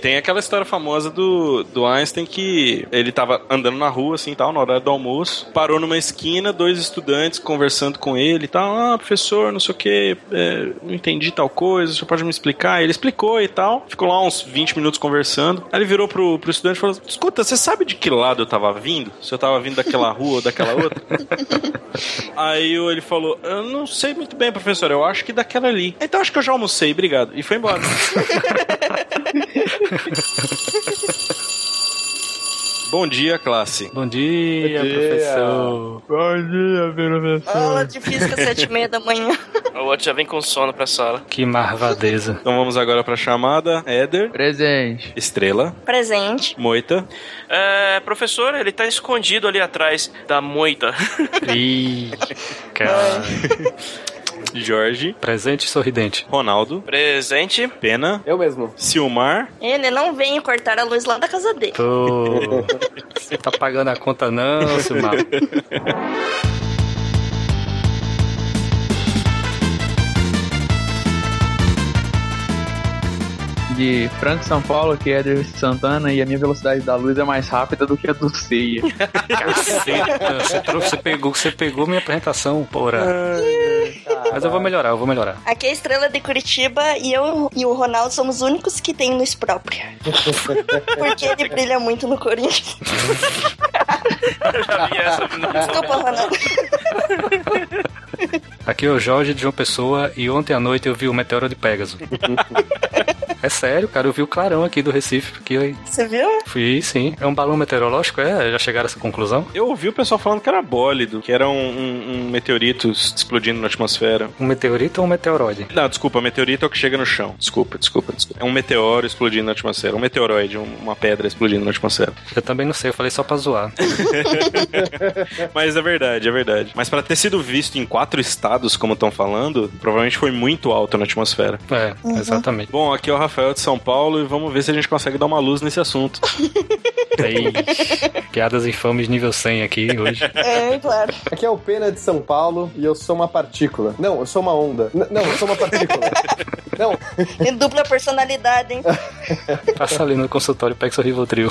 Tem aquela história famosa do, do Einstein que ele tava andando na rua, assim, tal, na hora do almoço, parou numa esquina, dois estudantes conversando com ele e tal, ah, professor, não sei o que, é, não entendi tal coisa, você pode me explicar? Ele explicou e tal, ficou lá uns 20 minutos conversando, aí ele virou pro, pro estudante e falou, escuta, você sabe de que lado eu tava vindo? Se eu tava vindo daquela rua ou daquela outra? aí ele falou, eu não sei muito bem, professor, eu acho que daquela ali. Então acho que eu já almocei, obrigado. E foi embora. Bom dia, classe. Bom dia, Bom dia. professor. Bom dia, professor. Aula de física, sete e meia da manhã. O outro já vem com sono pra sala. Que marvadeza. Então vamos agora pra chamada. Éder, Presente. Estrela, Presente. Moita, É, professor, ele tá escondido ali atrás da moita. Ih, cara. Jorge, Presente sorridente. Ronaldo, Presente. Pena, Eu mesmo. Silmar, Ele não vem cortar a luz lá da casa dele. Tô... Você tá pagando a conta não, seu De Franco São Paulo, que é Eder Santana, e a minha velocidade da luz é mais rápida do que a do Ceia. Caceta, você, trouxe- você pegou, você pegou minha apresentação, porra. Mas eu vou melhorar, eu vou melhorar. Aqui é a estrela de Curitiba e eu e o Ronaldo somos os únicos que tem luz própria. Porque ele brilha muito no Corinthians. Eu já vi essa. Desculpa, Ronaldo. Aqui é o Jorge de João Pessoa e ontem à noite eu vi o meteoro de Pégaso. É sério, cara, eu vi o clarão aqui do Recife, porque Você viu? fui, sim. É um balão meteorológico, é? Já chegaram a essa conclusão? Eu ouvi o pessoal falando que era bólido, que era um, um- um meteorito explodindo na atmosfera. Um meteorito ou um meteoroide? Não, desculpa, meteorito é o que chega no chão. Desculpa, desculpa, desculpa. É um meteoro explodindo na atmosfera. Um meteoroide, um- uma pedra explodindo na atmosfera. Eu também não sei, eu falei só pra zoar. Mas é verdade, é verdade. Mas pra ter sido visto em quatro estados, como estão falando, provavelmente foi muito alto na atmosfera. É, exatamente. Bom, aqui é o Rafael de São Paulo e vamos ver se a gente consegue dar uma luz nesse assunto. Aí, piadas infames nível 100 aqui hoje. É, claro. Aqui é o Pena de São Paulo e eu sou uma partícula. Não, eu sou uma onda. N- não, eu sou uma partícula. não, Tem dupla personalidade, hein? Passa ali no consultório, pega seu Rivotril.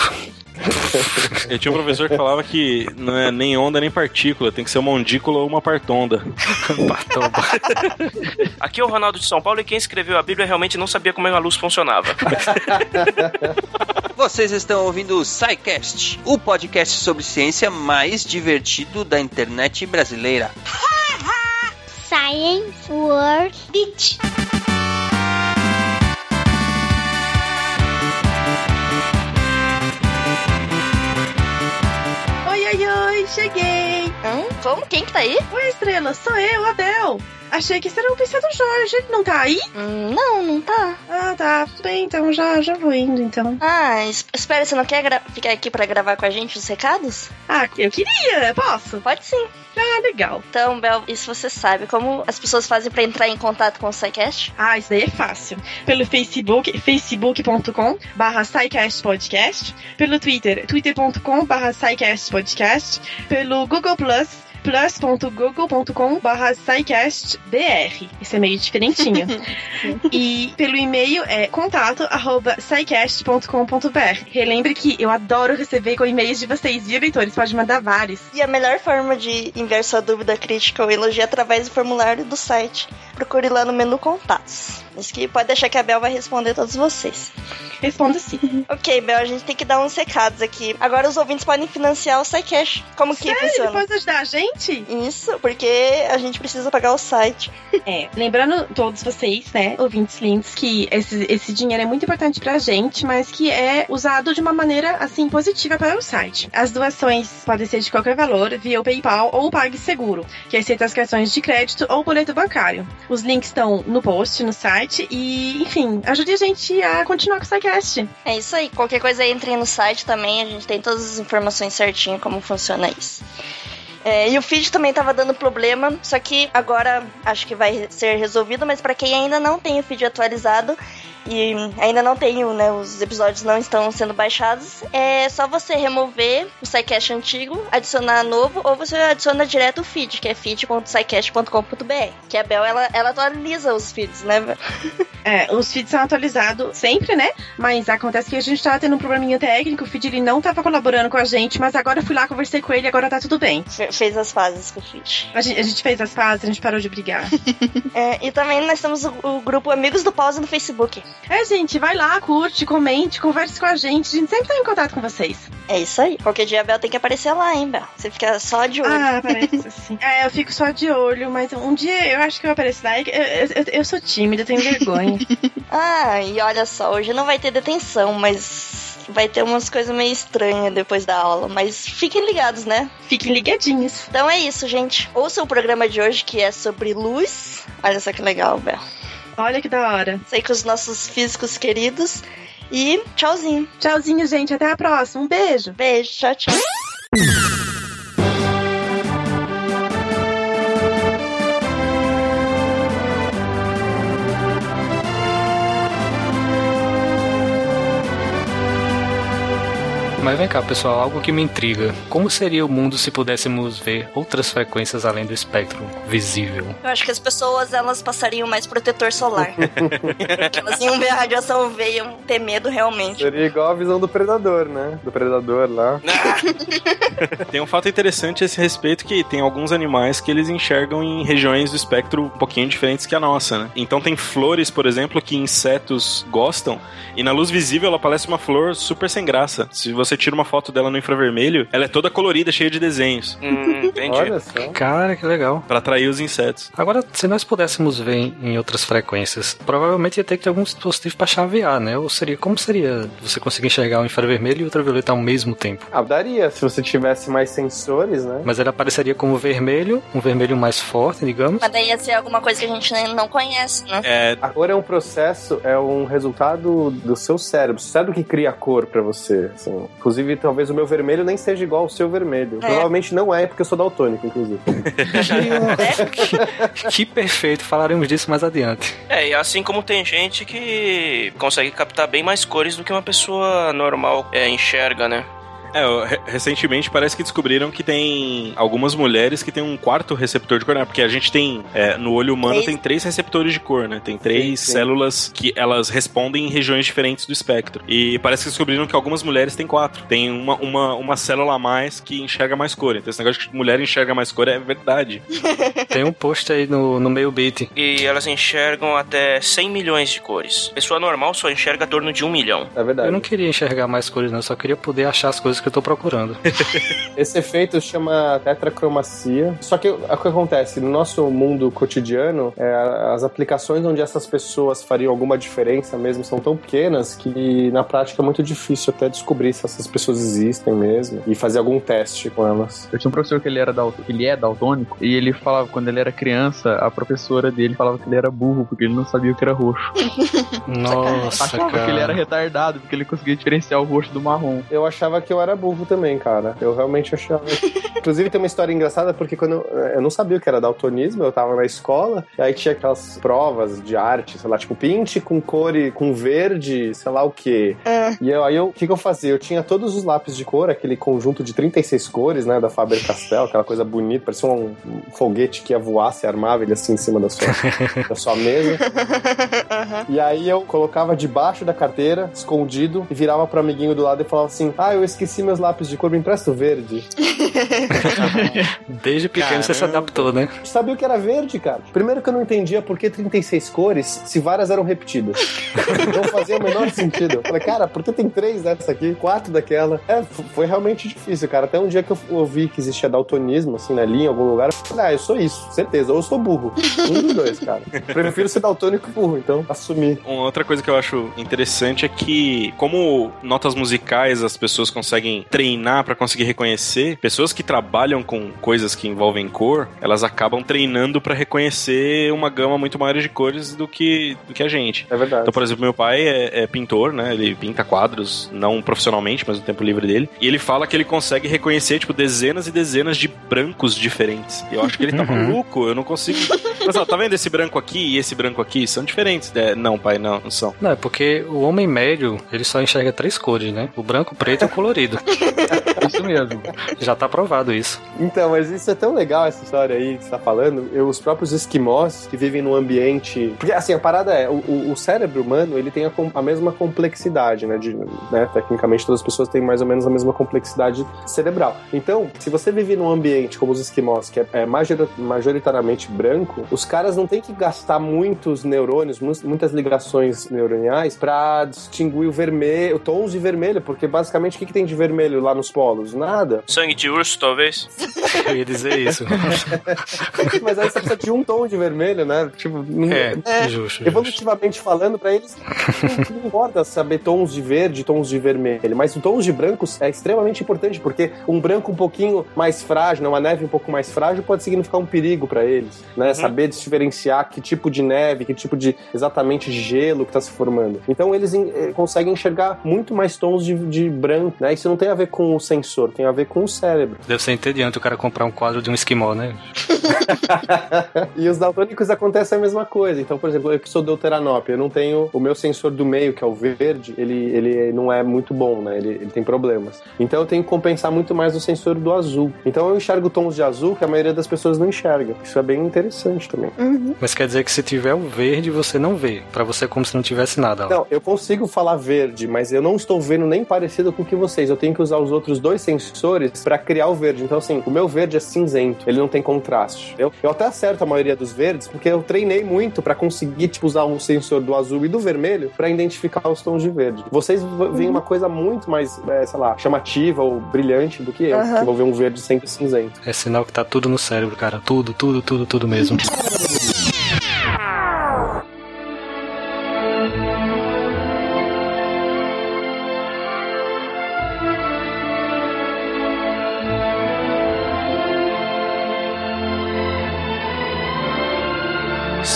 Eu tinha um professor que falava que não é nem onda nem partícula, tem que ser uma ondícula ou uma partonda. Partoba. Aqui é o Ronaldo de São Paulo e quem escreveu a Bíblia realmente não sabia como a luz funcionava. Vocês estão ouvindo o SciCast, o podcast sobre ciência mais divertido da internet brasileira. Science World Beach. Cheguei! Hum? Como? Quem que tá aí? Oi, estrela, sou eu, Abel. Achei que esse era o PC do Jorge. Ele não tá aí? Hum, não, não tá. Ah, tá. Tudo bem, então já, já vou indo, então. Ah, es- espera, você não quer ficar aqui pra gravar com a gente os recados? Ah, eu queria. Posso? Pode sim. Ah, legal. Então, Bel, isso você sabe. Como as pessoas fazem pra entrar em contato com o SciCast? Ah, isso daí é fácil. Pelo Facebook, facebook.com barra Podcast. Pelo Twitter, twitter.com barra Podcast. Pelo Google Plus, plus.google.com barra Isso é meio diferentinho. e pelo e-mail é contato arroba. Relembre que eu adoro receber com e-mails de vocês, viu, leitores? Pode mandar vários. E a melhor forma de enviar sua dúvida, crítica ou elogio é através do formulário do site. Procure lá no menu Contatos. Isso que pode deixar que a Bel vai responder todos vocês. Responda sim. Ok, Bel, a gente tem que dar uns recados aqui. Agora os ouvintes podem financiar o SciCast. Como que Sério? Funciona? pode ajudar a gente? Isso, porque a gente precisa pagar o site. É, lembrando todos vocês, né, ouvintes lindos, que esse, esse dinheiro é muito importante pra gente, mas que é usado de uma maneira, assim, positiva para o site. As doações podem ser de qualquer valor, via o PayPal ou o PagSeguro, que aceita as cartões de crédito ou boleto bancário. Os links estão no post, no site, e, enfim, ajude a gente a continuar com o SciCast. É isso aí. Qualquer coisa entre no site também, a gente tem todas as informações certinho como funciona isso. É, e o feed também tava dando problema, só que agora acho que vai ser resolvido, mas para quem ainda não tem o feed atualizado e ainda não tem, né, os episódios não estão sendo baixados, é só você remover o SciCast antigo, adicionar novo, ou você adiciona direto o feed, que é feed.scicast.com.br. Que a Bel, ela, ela atualiza os feeds, né? É, os feeds são atualizados sempre, né? Mas acontece que a gente tava tendo um probleminha técnico, o feed ele não tava colaborando com a gente, mas agora eu fui lá, conversei com ele e agora tá tudo bem. Fe- Fez as fases com o feed. A gente, a gente fez as pazes, a gente parou de brigar. É, e também nós temos o, o grupo Amigos do Pause no Facebook. é, gente, vai lá, curte, comente, converse com a gente. A gente sempre tá em contato com vocês. É isso aí. Qualquer dia a Bel tem que aparecer lá, hein, Bel? Você fica só de olho. Ah, parece assim. É, eu fico só de olho, mas um dia eu acho que eu apareço lá. Eu, eu, eu- eu sou tímida, eu tenho vergonha. Ah, e olha só, hoje não vai ter detenção, mas vai ter umas coisas meio estranhas depois da aula. Mas fiquem ligados, né? Fiquem ligadinhos. Então é isso, gente. Ouça o programa de hoje que é sobre luz. Olha só que legal, Bel. Olha que da hora. Sei com os nossos físicos queridos. E tchauzinho. Tchauzinho, gente. Até a próxima. Um beijo. Beijo, tchau, tchau. Mas vem cá, pessoal, algo que me intriga. Como seria o mundo se pudéssemos ver outras frequências além do espectro visível? Eu acho que as pessoas elas passariam mais protetor solar. que elas iam ver a radiação V e iam ter medo realmente. Seria igual a visão do predador, né? Do predador lá. Tem um fato interessante a esse respeito que tem alguns animais que eles enxergam em regiões do espectro um pouquinho diferentes que a nossa, né? Então tem flores, por exemplo, que insetos gostam e na luz visível ela parece uma flor super sem graça. Se você tira uma foto dela no infravermelho, ela é toda colorida, cheia de desenhos, Hum, entendi. Olha só. Cara, que legal. Pra atrair os insetos. Agora, se nós pudéssemos ver em- outras frequências, provavelmente ia ter que ter algum dispositivo para chavear, né? Ou seria, como seria você conseguir enxergar o infravermelho e o ultravioleta ao mesmo tempo? Ah, daria, se você tivesse mais sensores, né? Mas ele apareceria como vermelho, um vermelho mais forte, digamos. Mas daí ia ser alguma coisa que a gente não conhece, né? É, A cor é um processo, é um resultado do seu cérebro. O cérebro que cria a cor pra você. assim. Inclusive, talvez o meu vermelho nem seja igual ao seu vermelho. É. Provavelmente não é, porque eu sou daltônico, inclusive. que perfeito, falaremos disso mais adiante. É, e assim como tem gente que consegue captar bem mais cores do que uma pessoa normal é, enxerga, né? É, recentemente parece que descobriram que tem algumas mulheres que tem um quarto receptor de cor, né? Porque a gente tem, é, no olho humano Três. tem três receptores de cor, né? Tem três Sim, sim. células que elas respondem em regiões diferentes do espectro. E parece que descobriram que algumas mulheres têm quatro. Tem uma, uma, uma célula a mais que enxerga mais cor. Então esse negócio de que mulher enxerga mais cor é verdade. Tem um post aí no, no meio beat. E elas enxergam até 100 milhões de cores. Pessoa normal só enxerga em torno de um milhão. É verdade. Eu não queria enxergar mais cores, não, eu só queria poder achar as coisas que eu tô procurando. Esse efeito chama tetracromacia. Só que o que acontece? No nosso mundo cotidiano, é, as aplicações onde essas pessoas fariam alguma diferença mesmo são tão pequenas que na prática é muito difícil até descobrir se essas pessoas existem mesmo e fazer algum teste com elas. Eu tinha um professor que ele era dal- que ele é daltônico e ele falava quando ele era criança, a professora dele falava que ele era burro porque ele não sabia o que era roxo. Nossa, Achava cara. que ele era retardado porque ele conseguia diferenciar o roxo do marrom. Eu achava que eu era burro também, cara. Eu realmente achava. Inclusive tem uma história engraçada porque quando eu, eu não sabia o que era daltonismo, eu tava na escola, e aí tinha aquelas provas de arte, sei lá, tipo pinte com cor e com verde, sei lá o quê. E eu, aí eu, o que, que eu fazia? Eu tinha todos os lápis de cor, aquele conjunto de 36 cores, né, da Faber Castell, aquela coisa bonita, parecia um, um foguete que ia voar, se armava ele assim em cima da sua, da sua mesa. E aí eu colocava debaixo da carteira, escondido, e virava pro amiguinho do lado e falava assim: Ah, eu esqueci meus lápis de cor, me empresta o verde. Desde pequeno você se Caramba. adaptou, né? Sabia o que era verde, cara? Primeiro que eu não entendia por que 36 cores se várias eram repetidas. não fazia o menor sentido. Eu falei, cara, por que tem três dessa aqui, quatro daquela? É, foi realmente difícil, cara. Até um dia que eu ouvi que existia daltonismo, assim, na linha, em algum lugar, eu falei, ah, eu sou isso, certeza. Ou eu sou burro. Um dos dois, cara. Prefiro ser daltônico que burro, então assumi. Uma outra coisa que eu acho interessante é que, como notas musicais as pessoas conseguem treinar pra conseguir reconhecer, pessoas que trabalham com coisas que envolvem cor, elas acabam treinando para reconhecer uma gama muito maior de cores do que, do que a gente. É verdade. Então, por exemplo, meu pai é, é pintor, né? Ele pinta quadros, não profissionalmente, mas no tempo livre dele. E ele fala que ele consegue reconhecer, tipo, dezenas e dezenas de brancos diferentes. E eu acho que ele tá Uhum. maluco, eu não consigo. Mas, ó, tá vendo esse branco aqui e esse branco aqui? São diferentes. É, não, pai, não, não são. Não, é porque o homem médio, ele só enxerga três cores, né? O branco, o preto e o colorido. Isso mesmo. Já tá provado isso. Então, mas isso é tão legal, essa história aí que você tá falando. Eu, os próprios esquimós que vivem num ambiente. Porque, assim, a parada é: o, o- cérebro humano ele tem a, a mesma complexidade, né, de, né? Tecnicamente, todas as pessoas têm mais ou menos a mesma complexidade cerebral. Então, se você vive num ambiente como os esquimós, que é, é major- majoritariamente branco, os caras não têm que gastar muitos neurônios, mu- muitas ligações neuroniais pra distinguir o vermelho, tons de vermelho, porque basicamente o que, que tem de vermelho lá nos polos? Nada. Sangue de urso, talvez. Eu ia dizer isso. Mas aí você precisa de um tom de vermelho, né? Tipo, não- É, justo, justo. evolutivamente falando, pra eles não, não importa saber tons de verde, tons de vermelho, mas tons de brancos é extremamente importante, porque um branco um pouquinho mais frágil, né, uma neve um pouco mais frágil, pode significar um perigo pra eles, né? Saber diferenciar que tipo de neve, que tipo de exatamente de gelo que tá se formando. Então eles en- eh, conseguem enxergar muito mais tons de, de branco, né? Isso não tem a ver com o sensor, tem a ver com o cérebro. Deve ser entediante o cara comprar um quadro de um esquimó, né? e os daltônicos acontece a mesma coisa. Então, por exemplo, eu que sou deuteranópio, eu não tenho o meu sensor do meio, que é o verde, ele, ele não é muito bom, né? Ele, ele tem problemas. Então eu tenho que compensar muito mais o sensor do azul. Então eu enxergo tons de azul que a maioria das pessoas não enxerga. Isso é bem interessante também. Mas quer dizer que se tiver o verde, você não vê. Pra você é como se não tivesse nada lá. Não, eu consigo falar verde, mas eu não estou vendo nem parecido com o que vocês. Eu tenho que usar os outros dois sensores para criar o verde. Então, assim, o meu verde é cinzento, ele não tem contraste. Eu, eu até acerto a maioria dos verdes, porque eu treinei muito para conseguir tipo, usar um sensor do azul e do vermelho para identificar os tons de verde. Vocês veem uma coisa muito mais, é, sei lá, chamativa ou brilhante do que eu, Aham. que vou ver um verde sempre cinzento. É sinal que tá tudo no cérebro, cara. Tudo, tudo, tudo, tudo mesmo.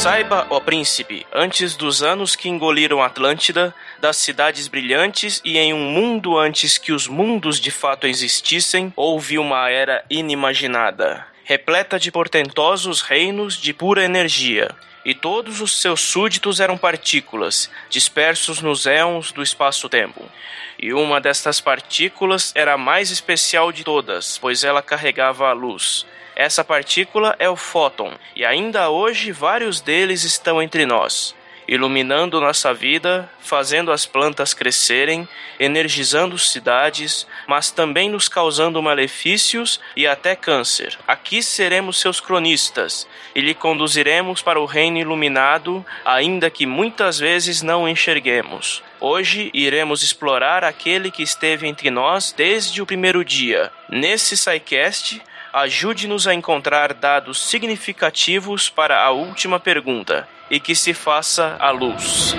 Saiba, ó príncipe, antes dos anos que engoliram Atlântida, das cidades brilhantes e em um mundo antes que os mundos de fato existissem, houve uma era inimaginada, repleta de portentosos reinos de pura energia. E todos os seus súditos eram partículas, dispersos nos éons do espaço-tempo. E uma destas partículas era a mais especial de todas, pois ela carregava a luz. Essa partícula é o fóton, e ainda hoje vários deles estão entre nós, iluminando nossa vida, fazendo as plantas crescerem, energizando cidades, mas também nos causando malefícios e até câncer. Aqui seremos seus cronistas e lhe conduziremos para o reino iluminado, ainda que muitas vezes não enxerguemos. Hoje iremos explorar aquele que esteve entre nós desde o primeiro dia. Nesse SciCast, ajude-nos a encontrar dados significativos para a última pergunta e que se faça a luz.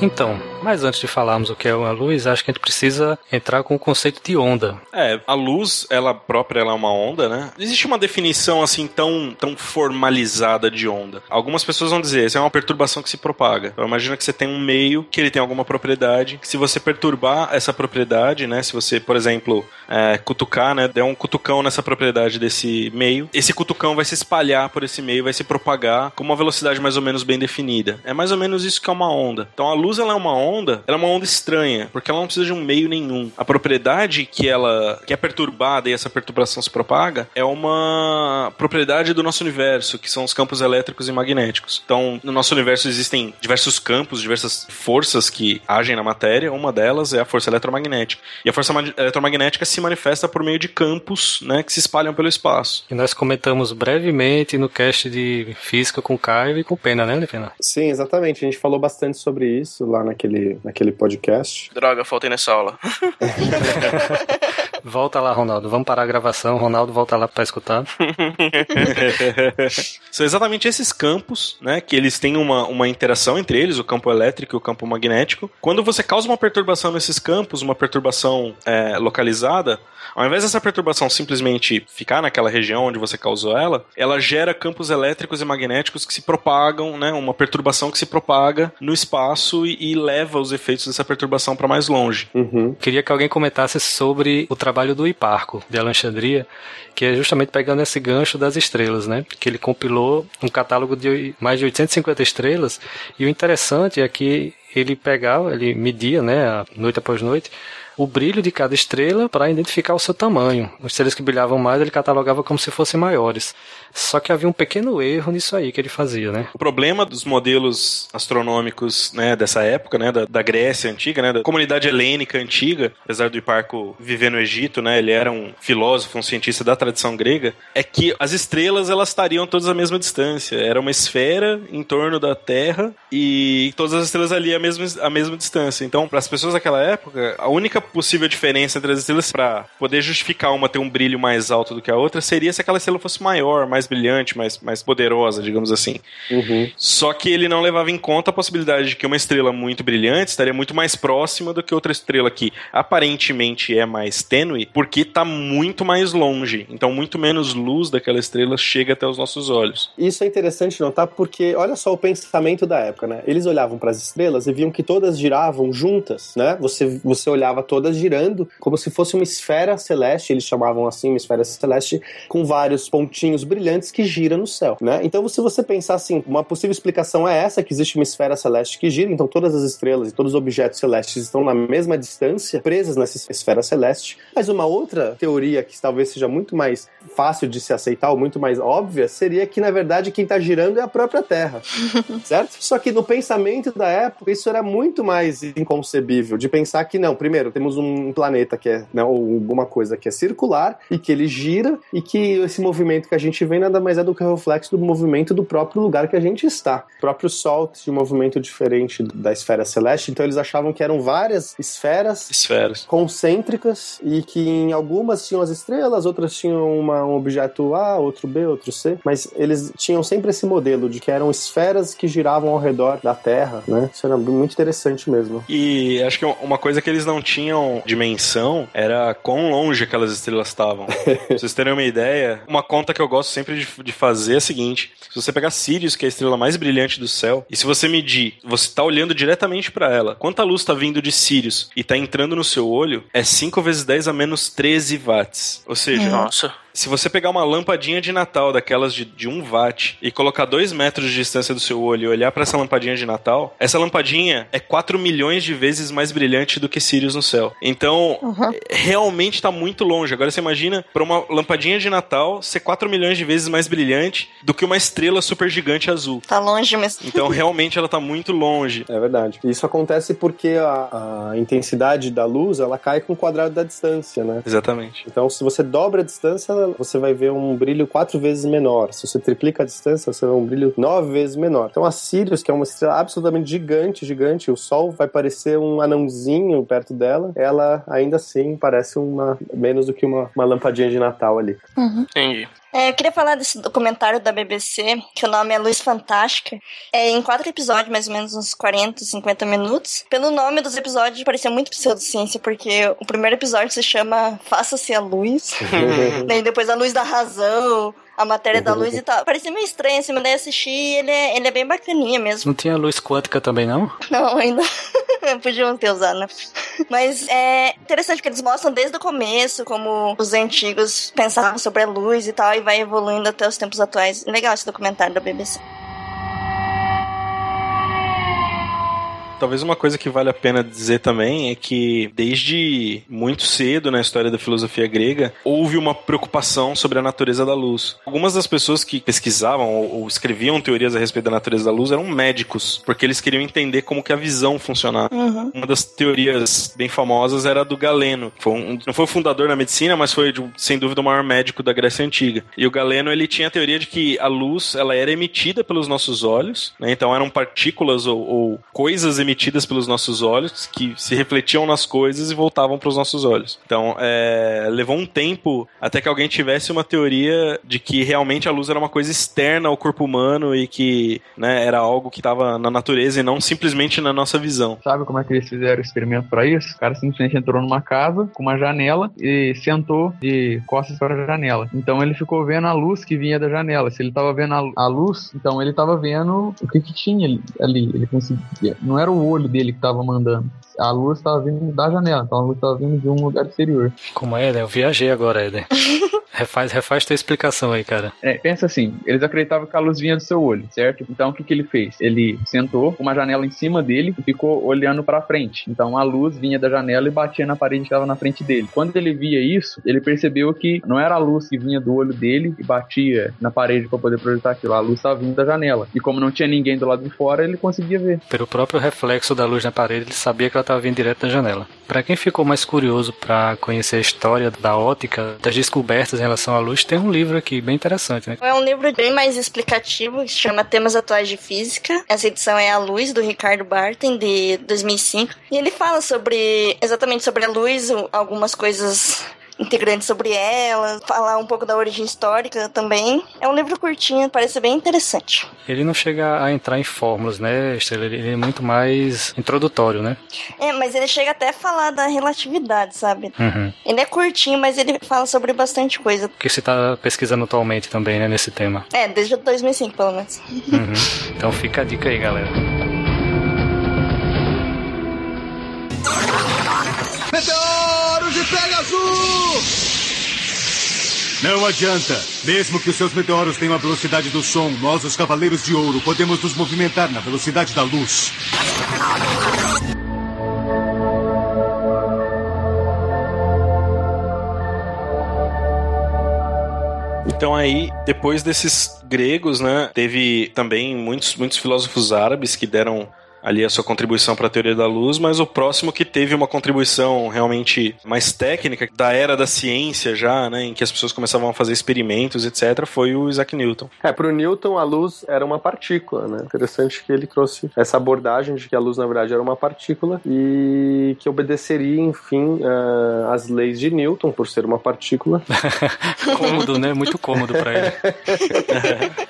Então, mas antes de falarmos o que é uma luz, acho que a gente precisa entrar com o conceito de onda. É, a luz, ela própria, ela é uma onda, né? Existe uma definição assim tão, tão formalizada de onda. Algumas pessoas vão dizer, isso é uma perturbação que se propaga. Então, imagina que você tem um meio que ele tem alguma propriedade, que se você perturbar essa propriedade, né? Se você, por exemplo, é, cutucar, né? Der um cutucão nessa propriedade desse meio, esse cutucão vai se espalhar por esse meio, vai se propagar com uma velocidade mais ou menos bem definida. É mais ou menos isso que é uma onda. Então a luz, ela é uma onda, ela é uma onda estranha, porque ela não precisa de um meio nenhum. A propriedade que ela que é perturbada e essa perturbação se propaga é uma propriedade do nosso universo, que são os campos elétricos e magnéticos. Então, no nosso universo existem diversos campos, diversas forças que agem na matéria. Uma delas é a força eletromagnética. E a força ma- eletromagnética se manifesta por meio de campos, né, que se espalham pelo espaço. E nós comentamos brevemente no cast de física com o Caio e com o Pena, né, Pena? Sim, exatamente. A gente falou bastante sobre isso lá naquele naquele, naquele podcast. Droga, faltei nessa aula. Volta lá, Ronaldo. Vamos parar a gravação. Ronaldo, volta lá pra escutar. São exatamente esses campos, né? Que eles têm uma, uma interação entre eles, o campo elétrico e o campo magnético. Quando você causa uma perturbação nesses campos, uma perturbação é, localizada, ao invés dessa perturbação simplesmente ficar naquela região onde você causou ela, ela gera campos elétricos e magnéticos que se propagam, né? Uma perturbação que se propaga no espaço e, e leva os efeitos dessa perturbação para mais longe. Uhum. Queria que alguém comentasse sobre o trabalho do Hiparco, de Alexandria, que é justamente pegando esse gancho das estrelas, né? Que ele compilou um catálogo de mais de 850 estrelas, e o interessante é que ele pegava, ele media, né, noite após noite, o brilho de cada estrela para identificar o seu tamanho. As estrelas que brilhavam mais ele catalogava como se fossem maiores. Só que havia um pequeno erro nisso aí que ele fazia, né? O problema dos modelos astronômicos né, dessa época, né, da, da Grécia antiga, né, da comunidade helênica antiga, apesar do Hiparco viver no Egito, né, ele era um filósofo, um cientista da tradição grega, é que as estrelas elas estariam todas à mesma distância. Era uma esfera em torno da Terra e todas as estrelas ali à mesma, à mesma distância. Então, para as pessoas daquela época, a única possível diferença entre as estrelas para poder justificar uma ter um brilho mais alto do que a outra seria se aquela estrela fosse maior, mais brilhante, mais, mais poderosa, digamos assim. Uhum. Só que ele não levava em conta a possibilidade de que uma estrela muito brilhante estaria muito mais próxima do que outra estrela que aparentemente é mais tênue, porque está muito mais longe. Então, muito menos luz daquela estrela chega até os nossos olhos. Isso é interessante notar porque olha só o pensamento da época, né? Eles olhavam para as estrelas e viam que todas giravam juntas, né? Você, você olhava todas girando como se fosse uma esfera celeste, eles chamavam assim, uma esfera celeste, com vários pontinhos brilhantes que gira no céu, né? Então, se você pensar assim, uma possível explicação é essa, que existe uma esfera celeste que gira, então todas as estrelas e todos os objetos celestes estão na mesma distância, presas nessa esfera celeste. Mas uma outra teoria que talvez seja muito mais fácil de se aceitar, ou muito mais óbvia, seria que, na verdade, quem está girando é a própria Terra, certo? Só que no pensamento da época, isso era muito mais inconcebível, de pensar que, não, primeiro, temos um planeta que é, né, ou alguma coisa que é circular, e que ele gira, e que esse movimento que a gente vê nada mais é do que o reflexo do movimento do próprio lugar que a gente está. O próprio Sol tinha um movimento diferente da esfera celeste, então eles achavam que eram várias esferas Esferas. concêntricas e que em algumas tinham as estrelas, outras tinham uma, um objeto A, outro B, outro C, mas eles tinham sempre esse modelo de que eram esferas que giravam ao redor da Terra, né? Isso era muito interessante mesmo. E acho que uma coisa que eles não tinham dimensão era quão longe aquelas estrelas estavam. pra vocês terem uma ideia, uma conta que eu gosto sempre de, de fazer é a seguinte: se você pegar Sirius, que é a estrela mais brilhante do céu, e se você medir, você tá olhando diretamente para ela, quanta luz tá vindo de Sirius e tá entrando no seu olho, é 5 vezes 10 a menos 13 watts. Ou seja, Nossa. Se você pegar uma lampadinha de Natal daquelas de, de 1 watt e colocar 2 metros de distância do seu olho e olhar para essa lampadinha de Natal, essa lampadinha é 4 milhões de vezes mais brilhante do que Sirius no céu. Então, realmente tá muito longe. Agora você imagina para uma lampadinha de Natal ser 4 milhões de vezes mais brilhante do que uma estrela super gigante azul. Tá longe mesmo. Então, realmente ela tá muito longe. É verdade. Isso acontece porque a, a intensidade da luz ela cai com o quadrado da distância, né? Exatamente. Então, se você dobra a distância, você vai ver um brilho quatro vezes menor. Se você triplica a distância, você vai ver um brilho nove vezes menor. Então, a Sirius, que é uma estrela absolutamente gigante, gigante, o Sol vai parecer um anãozinho perto dela. Ela, ainda assim, parece uma menos do que uma, uma lampadinha de Natal ali. Entendi. É, eu queria falar desse documentário da BBC, que o nome é Luz Fantástica. É em quatro episódios, mais ou menos uns 40, 50 minutos. Pelo nome dos episódios, parecia muito pseudociência, porque o primeiro episódio se chama Faça-se a Luz. Daí depois a luz da razão, a matéria da luz e tal. Parecia meio estranho, assim, mas daí assisti e ele é, ele é bem bacaninha mesmo. Não tinha luz quântica também, não? Não, ainda. Podiam ter usado, né? Mas é interessante porque eles mostram desde o começo como os antigos pensavam sobre a luz e tal, e vai evoluindo até os tempos atuais. Legal esse documentário da BBC. Talvez uma coisa que vale a pena dizer também é que desde muito cedo na história da filosofia grega houve uma preocupação sobre a natureza da luz. Algumas das pessoas que pesquisavam ou, escreviam teorias a respeito da natureza da luz eram médicos, porque eles queriam entender como que a visão funcionava. Uma das teorias bem famosas era a do Galeno. Foi um- não foi o fundador da medicina, mas foi sem dúvida o maior médico da Grécia Antiga. E o Galeno ele tinha a teoria de que a luz ela era emitida pelos nossos olhos, né? então eram partículas ou, ou coisas emitidas emitidas pelos nossos olhos, que se refletiam nas coisas e voltavam para os nossos olhos. Então, é, levou um tempo até que alguém tivesse uma teoria de que realmente a luz era uma coisa externa ao corpo humano e que né, era algo que estava na natureza e não simplesmente na nossa visão. Sabe como é que eles fizeram o experimento para isso? O cara simplesmente entrou numa casa com uma janela e sentou de costas para a janela. Então ele ficou vendo a luz que vinha da janela. Se ele estava vendo a, luz, então ele estava vendo o que, que tinha ali. ali. Ele conseguia. Não era o olho dele que estava mandando. A luz estava vindo da janela, então a luz estava vindo de um lugar exterior. Como é, Eden? Eu viajei agora, Eden. refaz, refaz tua explicação aí, cara. É, pensa assim, eles acreditavam que a luz vinha do seu olho, certo? Então o que, que ele fez? Ele sentou com uma janela em cima dele e ficou olhando para frente. Então a luz vinha da janela e batia na parede que estava na frente dele. Quando ele via isso, ele percebeu que não era a luz que vinha do olho dele e batia na parede para poder projetar aquilo, a luz estava vindo da janela. E como não tinha ninguém do lado de fora, ele conseguia ver. Pelo próprio reflexo da luz na parede, ele sabia que ela estava vindo direto da janela. Para quem ficou mais curioso para conhecer a história da ótica, das descobertas em relação à luz, tem um livro aqui bem interessante, né? É um livro bem mais explicativo, que se chama Temas Atuais de Física. Essa edição é A Luz, do Ricardo Barton, de 2005. E ele fala sobre, exatamente sobre a luz, algumas coisas integrantes sobre ela, falar um pouco da origem histórica também. É um livro curtinho, parece bem interessante. Ele não chega a entrar em fórmulas, né, Estrela? Ele é muito mais introdutório, né? É, mas ele chega até a falar da relatividade, sabe? Uhum. Ele é curtinho, mas ele fala sobre bastante coisa. Que você está pesquisando atualmente também, né, nesse tema. É, desde 2005, pelo menos. Uhum. Então fica a dica aí, galera. Meteoros de Pegasus! Não adianta. Mesmo que os seus meteoros tenham a velocidade do som, nós, os Cavaleiros de Ouro, podemos nos movimentar na velocidade da luz. Então aí, depois desses gregos, né, teve também muitos, muitos filósofos árabes que deram ali a sua contribuição para a teoria da luz, mas o próximo que teve uma contribuição realmente mais técnica, da era da ciência já, né, em que as pessoas começavam a fazer experimentos, etc., foi o Isaac Newton. É, pro Newton a luz era uma partícula, né? Interessante que ele trouxe essa abordagem de que a luz na verdade era uma partícula e que obedeceria, enfim, uh, às leis de Newton por ser uma partícula. cômodo, né? Muito cômodo para ele.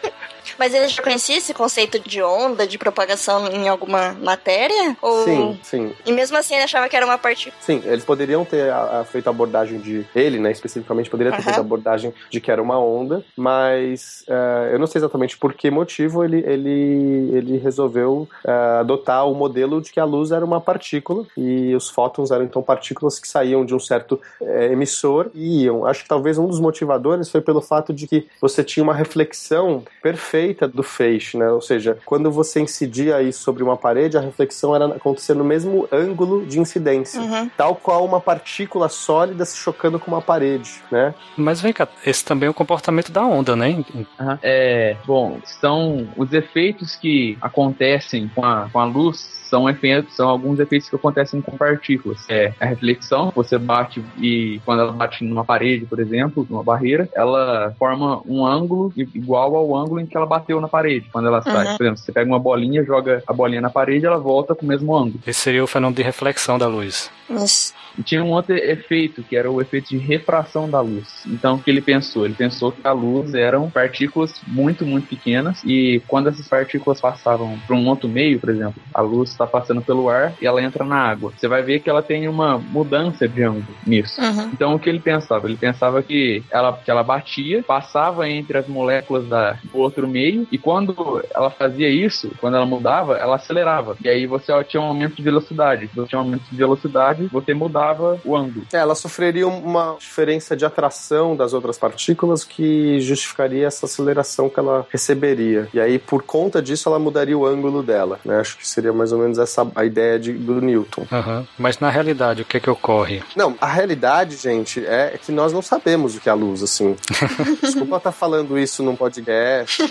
Mas ele já conhecia esse conceito de onda, de propagação em alguma matéria? Ou... Sim, sim. E mesmo assim ele achava que era uma partícula? Sim, eles poderiam ter a, a feito a abordagem de. Ele, né, especificamente, poderia ter Aham. feito a abordagem de que era uma onda, mas eh, eu não sei exatamente por que motivo ele, ele, ele resolveu eh, adotar o modelo de que a luz era uma partícula e os fótons eram então partículas que saíam de um certo eh, emissor e iam. Acho que talvez um dos motivadores foi pelo fato de que você tinha uma reflexão perfeita do feixe, né? Ou seja, quando você incidia isso sobre uma parede, a reflexão era acontecer no mesmo ângulo de incidência, Uhum. tal qual uma partícula sólida se chocando com uma parede, né? Mas vem cá, esse também é o comportamento da onda, né? Aham. É, bom, são os efeitos que acontecem com a, com a luz são efeitos, são alguns efeitos que acontecem com partículas. É a reflexão, você bate e quando ela bate numa parede, por exemplo, numa barreira, ela forma um ângulo igual ao ângulo em que ela bateu na parede. Quando ela sai, Uhum. por exemplo, você pega uma bolinha, joga a bolinha na parede, ela volta com o mesmo ângulo. Esse seria o fenômeno de reflexão da luz. Isso. E tinha um outro efeito, que era o efeito de refração da luz. Então, o que ele pensou? Ele pensou que a luz eram partículas muito, muito pequenas, e quando essas partículas passavam para um outro meio, por exemplo, a luz está passando pelo ar e ela entra na água. Você vai ver que ela tem uma mudança de ângulo nisso. Uhum. Então, o que ele pensava? Ele pensava que ela, que ela batia, passava entre as moléculas da, do outro meio, e quando ela fazia isso, quando ela mudava, ela acelerava. E aí você ó, tinha um aumento de velocidade. Se você tinha um aumento de velocidade, você mudava o ângulo. É, ela sofreria uma diferença de atração das outras partículas que justificaria essa aceleração que ela receberia. E aí, por conta disso, ela mudaria o ângulo dela. Né? Acho que seria mais ou menos essa a ideia de- do Newton. Aham. Mas na realidade, o que é que ocorre? Não, a realidade, gente, é que nós não sabemos o que é a luz, assim. Desculpa estar falando isso num podcast.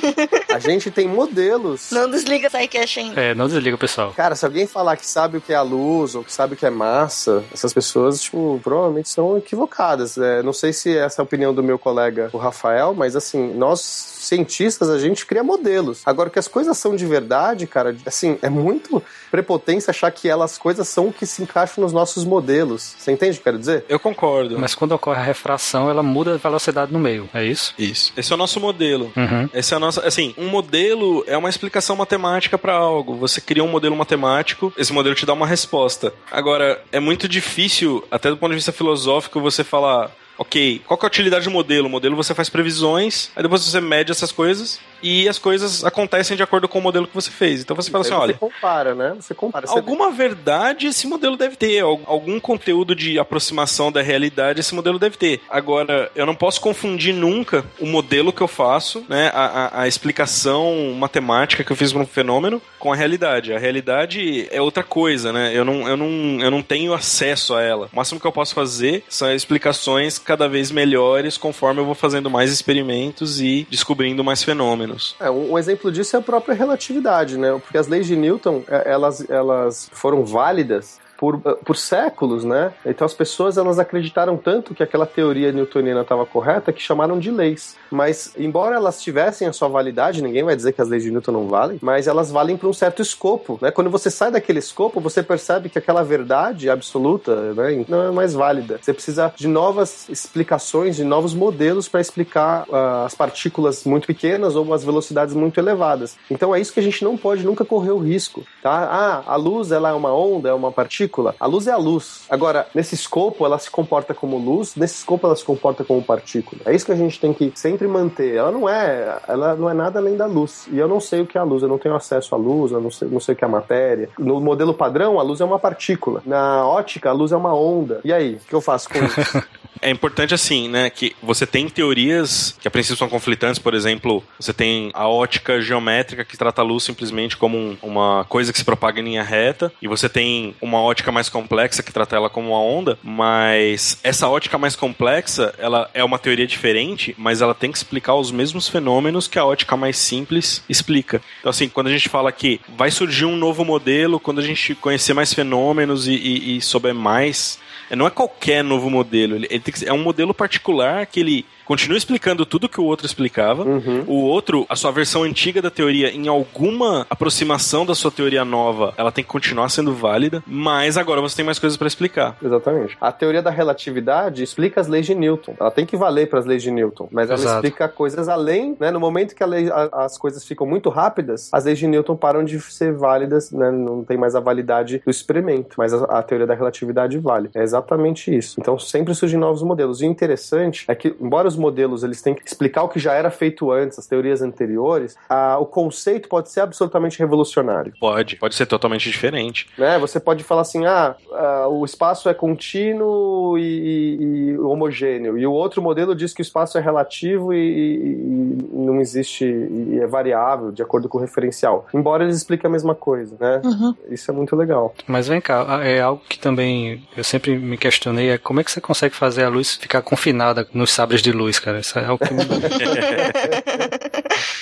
A gente tem modelos. Não desliga o SciCast ainda. É, não desliga, pessoal. Cara, se alguém falar que sabe o que é a luz ou que sabe o que é massa, essas pessoas pessoas, tipo, provavelmente são equivocadas. É, não sei se essa é a opinião do meu colega, o Rafael, mas assim, nós cientistas, a gente cria modelos. Agora, que as coisas são de verdade, cara, assim, é muito prepotência achar que elas coisas são o que se encaixam nos nossos modelos. Você entende o que eu quero dizer? Eu concordo. Mas quando ocorre a refração, ela muda a velocidade no meio, é isso? Isso. Esse é o nosso modelo. Uhum. Esse é a nossa, assim, um modelo é uma explicação matemática para algo. Você cria um modelo matemático, esse modelo te dá uma resposta. Agora, é muito difícil, até do ponto de vista filosófico, você falar ok, qual é a utilidade do modelo? O modelo você faz previsões, aí depois você mede essas coisas e as coisas acontecem de acordo com o modelo que você fez. Então você fala assim, Aí olha, Você compara, né? Você compara. Você alguma verdade esse modelo deve ter, al- algum conteúdo de aproximação da realidade esse modelo deve ter. Agora, eu não posso confundir nunca o modelo que eu faço, né, a, a- a explicação matemática que eu fiz para um fenômeno com a realidade. A realidade é outra coisa, né? Eu não, eu não, eu não tenho acesso a ela. O máximo que eu posso fazer são explicações cada vez melhores conforme eu vou fazendo mais experimentos e descobrindo mais fenômenos. É, um um exemplo disso é a própria relatividade, né? Porque as leis de Newton, é, elas, elas foram válidas por, por séculos, né? Então as pessoas elas acreditaram tanto que aquela teoria newtoniana estava correta que chamaram de leis. Mas embora elas tivessem a sua validade, ninguém vai dizer que as leis de Newton não valem, mas elas valem para um certo escopo, né? Quando você sai daquele escopo, você percebe que aquela verdade absoluta, né, não é mais válida. Você precisa de novas explicações, de novos modelos para explicar ah, as partículas muito pequenas ou as velocidades muito elevadas. Então é isso que a gente não pode nunca correr o risco, tá? Ah, a luz ela é uma onda, é uma partícula. A luz é a luz. Agora, nesse escopo ela se comporta como luz, nesse escopo ela se comporta como partícula. É isso que a gente tem que sempre manter. Ela não é, ela não é nada além da luz. E eu não sei o que é a luz, eu não tenho acesso à luz, eu não sei, não sei o que é a matéria. No modelo padrão, a luz é uma partícula. Na ótica, a luz é uma onda. E aí, o que eu faço com isso? É importante assim, né, que você tem teorias que a princípio são conflitantes, por exemplo, você tem a ótica geométrica que trata a luz simplesmente como um- uma coisa que se propaga em linha reta, e você tem uma ótica mais complexa que trata ela como uma onda, mas essa ótica mais complexa, ela é uma teoria diferente, mas ela tem que explicar os mesmos fenômenos que a ótica mais simples explica. Então assim, quando a gente fala que vai surgir um novo modelo, quando a gente conhecer mais fenômenos e, e, e souber mais não é qualquer novo modelo. Ele, ele que é um modelo particular que ele continua explicando tudo que o outro explicava. O outro, a sua versão antiga da teoria, em alguma aproximação da sua teoria nova, ela tem que continuar sendo válida, mas agora você tem mais coisas para explicar. Exatamente. A teoria da relatividade explica as leis de Newton. Ela tem que valer para as leis de Newton, mas ela Exato. explica coisas além, né? No momento que a lei- a- as coisas ficam muito rápidas, as leis de Newton param de ser válidas, né? Não tem mais a validade do experimento, mas a, a teoria da relatividade vale. É exatamente isso. Então sempre surgem novos modelos. E o interessante é que, embora os modelos eles têm que explicar o que já era feito antes, as teorias anteriores, a- o conceito pode ser absolutamente revolucionário Pode, pode ser totalmente diferente. né? Você pode falar assim, ah, ah, o espaço é contínuo e, e- e homogêneo, e o outro modelo diz que o espaço é relativo e, e- e não existe e é variável de acordo com o referencial. Embora eles expliquem a mesma coisa, né? Isso é muito legal. Mas vem cá, é algo que também eu sempre me questionei, é como é que você consegue fazer a luz ficar confinada nos sabres de luz, cara? Isso é algo que me...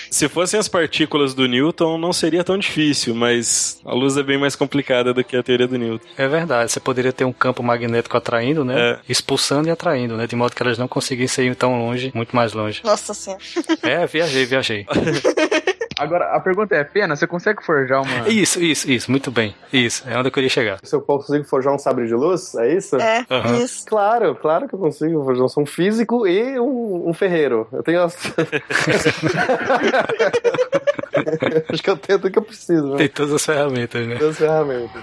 Se fossem as partículas do Newton, não seria tão difícil, mas a luz é bem mais complicada do que a teoria do Newton. É verdade, você poderia ter um campo magnético atraindo, né? É. Expulsando e atraindo, né? De modo que elas não conseguissem ir tão longe, muito mais longe. Nossa senhora. É, viajei, viajei. Agora, a pergunta é, Pena, você consegue forjar uma... Isso, isso, isso, muito bem. Isso, é onde eu queria chegar. Se eu consigo forjar um sabre de luz, é isso? É, Aham. isso. Claro, claro que eu consigo forjar. Eu sou um físico e um, um ferreiro. Eu tenho as... Acho que eu tenho tudo que eu preciso, né? Tem todas as ferramentas, né? Todas as ferramentas.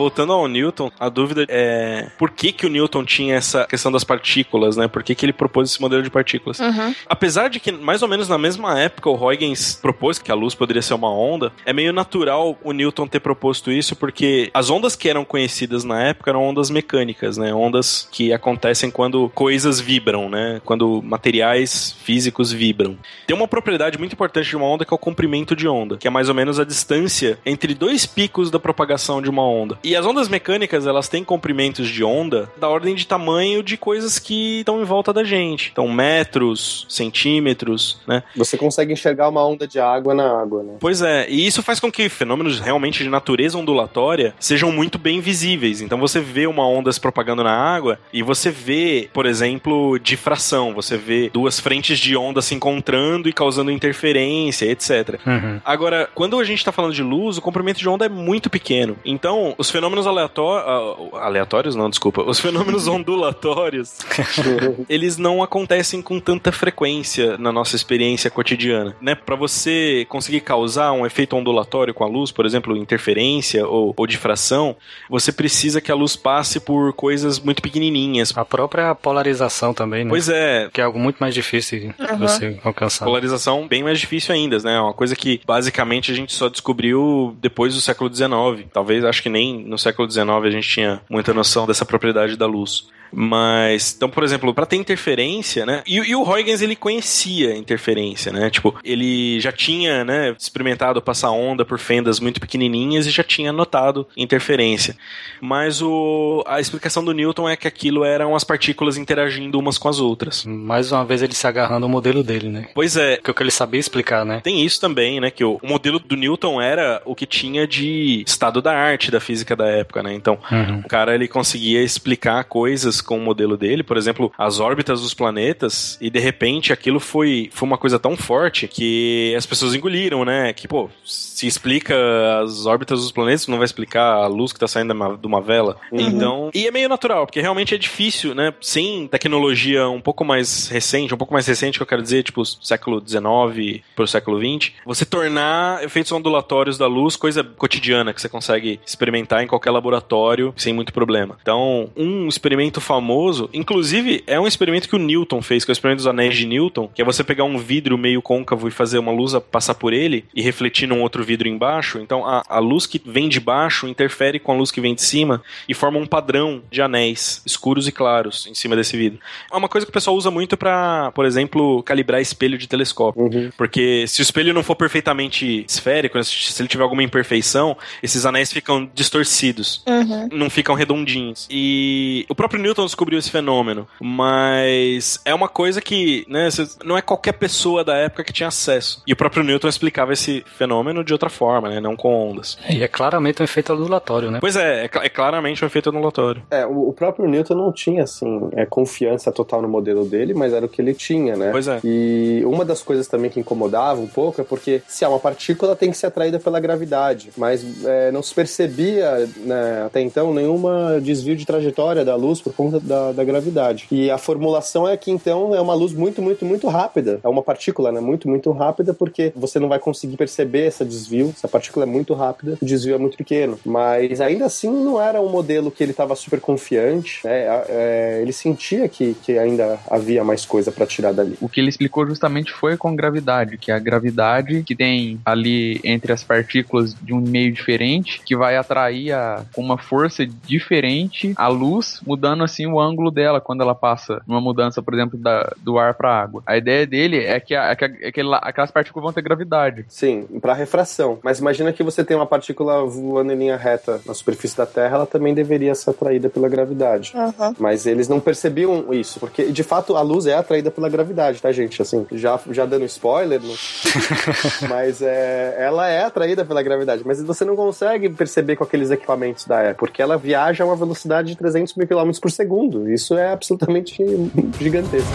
Voltando ao Newton, a dúvida é por que, que o Newton tinha essa questão das partículas, né? Por que, que ele propôs esse modelo de partículas? Uhum. Apesar de que, mais ou menos na mesma época, o Huygens propôs que a luz poderia ser uma onda, é meio natural o Newton ter proposto isso, porque as ondas que eram conhecidas na época eram ondas mecânicas, né? Ondas que acontecem quando coisas vibram, né? Quando materiais físicos vibram. Tem uma propriedade muito importante de uma onda que é o comprimento de onda, que é mais ou menos a distância entre dois picos da propagação de uma onda. E as ondas mecânicas, elas têm comprimentos de onda da ordem de tamanho de coisas que estão em volta da gente. Então, metros, centímetros, né? Você consegue enxergar uma onda de água na água, né? Pois é, e isso faz com que fenômenos realmente de natureza ondulatória sejam muito bem visíveis. Então você vê uma onda se propagando na água e você vê, por exemplo, difração, você vê duas frentes de onda se encontrando e causando interferência, etc. Uhum. Agora, quando a gente está falando de luz, o comprimento de onda é muito pequeno. Então, os fenômenos aleatórios. aleatórios, não, desculpa. Os fenômenos ondulatórios, eles não acontecem com tanta frequência na nossa experiência cotidiana. Né? Para você conseguir causar um efeito ondulatório com a luz, por exemplo, interferência ou, ou difração, você precisa que a luz passe por coisas muito pequenininhas. A própria polarização também, né? Pois é, Que é algo muito mais difícil de Uhum. você alcançar. polarização bem mais difícil ainda, né? É Uma coisa que basicamente a gente só descobriu depois do século XIX. Talvez acho que nem no século XIX a gente tinha muita noção dessa propriedade da luz. Mas, então, por exemplo, para ter interferência, né? E, e o Huygens ele conhecia interferência, né? Tipo, ele já tinha, né, experimentado passar onda por fendas muito pequenininhas e já tinha notado interferência. Mas o, a explicação do Newton é que aquilo eram as partículas interagindo umas com as outras. Mais uma vez ele se agarrando ao modelo dele, né? Pois é, Que é o que ele sabia explicar, né? tem isso também, né? Que o, o modelo do Newton era o que tinha de estado da arte da física da época, né? Então, Uhum. o cara ele conseguia explicar coisas com o modelo dele, por exemplo, as órbitas dos planetas, e de repente aquilo foi, foi uma coisa tão forte que as pessoas engoliram, né? Que, pô, se explica as órbitas dos planetas, não vai explicar a luz que tá saindo de uma, vela. Então, e é meio natural, porque realmente é difícil, né? Sem tecnologia um pouco mais recente, um pouco mais recente que eu quero dizer, tipo século XIX pro século XX, você tornar efeitos ondulatórios da luz coisa cotidiana que você consegue experimentar em qualquer laboratório sem muito problema. Então, um experimento famoso, inclusive é um experimento que o Newton fez, que é o experimento dos anéis de Newton, que é você pegar um vidro meio côncavo e fazer uma luz a passar por ele e refletir num outro vidro embaixo. Então, a, a luz que vem de baixo interfere com a luz que vem de cima e forma um padrão de anéis escuros e claros em cima desse vidro. É uma coisa que o pessoal usa muito para, por exemplo, calibrar espelho de telescópio. Uhum. Porque se o espelho não for perfeitamente esférico, se ele tiver alguma imperfeição, esses anéis ficam distorcidos Uhum. não ficam redondinhos. E o próprio Newton descobriu esse fenômeno, mas é uma coisa que, né, não é qualquer pessoa da época que tinha acesso. E o próprio Newton explicava esse fenômeno de outra forma, né, não com ondas. E é claramente um efeito ondulatório, né? Pois é, é, é claramente um efeito ondulatório. É, o, o próprio Newton não tinha, assim, é, confiança total no modelo dele, mas era o que ele tinha, né? Pois é. E uma das coisas também que incomodava um pouco é porque se há uma partícula tem que ser atraída pela gravidade, mas é, não se percebia né, até então nenhuma desvio de trajetória da luz por conta da, da gravidade. E a formulação é que então é uma luz muito, muito, muito rápida. É uma partícula, né? Muito, muito rápida porque você não vai conseguir perceber esse desvio. Se a partícula é muito rápida, o desvio é muito pequeno. Mas ainda assim não era um modelo que ele estava super confiante. Né? É, ele sentia que, que ainda havia mais coisa para tirar dali. O que ele explicou justamente foi com gravidade, que é a gravidade que tem ali entre as partículas de um meio diferente, que vai atrair a, com uma força diferente a luz, mudando assim o ângulo dela quando ela passa numa mudança, por exemplo, da, do ar para água. A ideia dele é que, a, é que, a, é que lá- aquelas partículas vão ter gravidade. Sim, para refração. Mas imagina que você tem uma partícula voando em linha reta na superfície da Terra, ela também deveria ser atraída pela gravidade. Uhum. Mas eles não percebiam isso, porque de fato a luz é atraída pela gravidade, tá, gente? Assim, já, já dando spoiler, não- mas é, ela é atraída pela gravidade, mas você não consegue perceber com aqueles equipamentos da Apple, porque ela viaja a uma velocidade de 300 mil quilômetros por segundo. Isso é absolutamente gigantesco.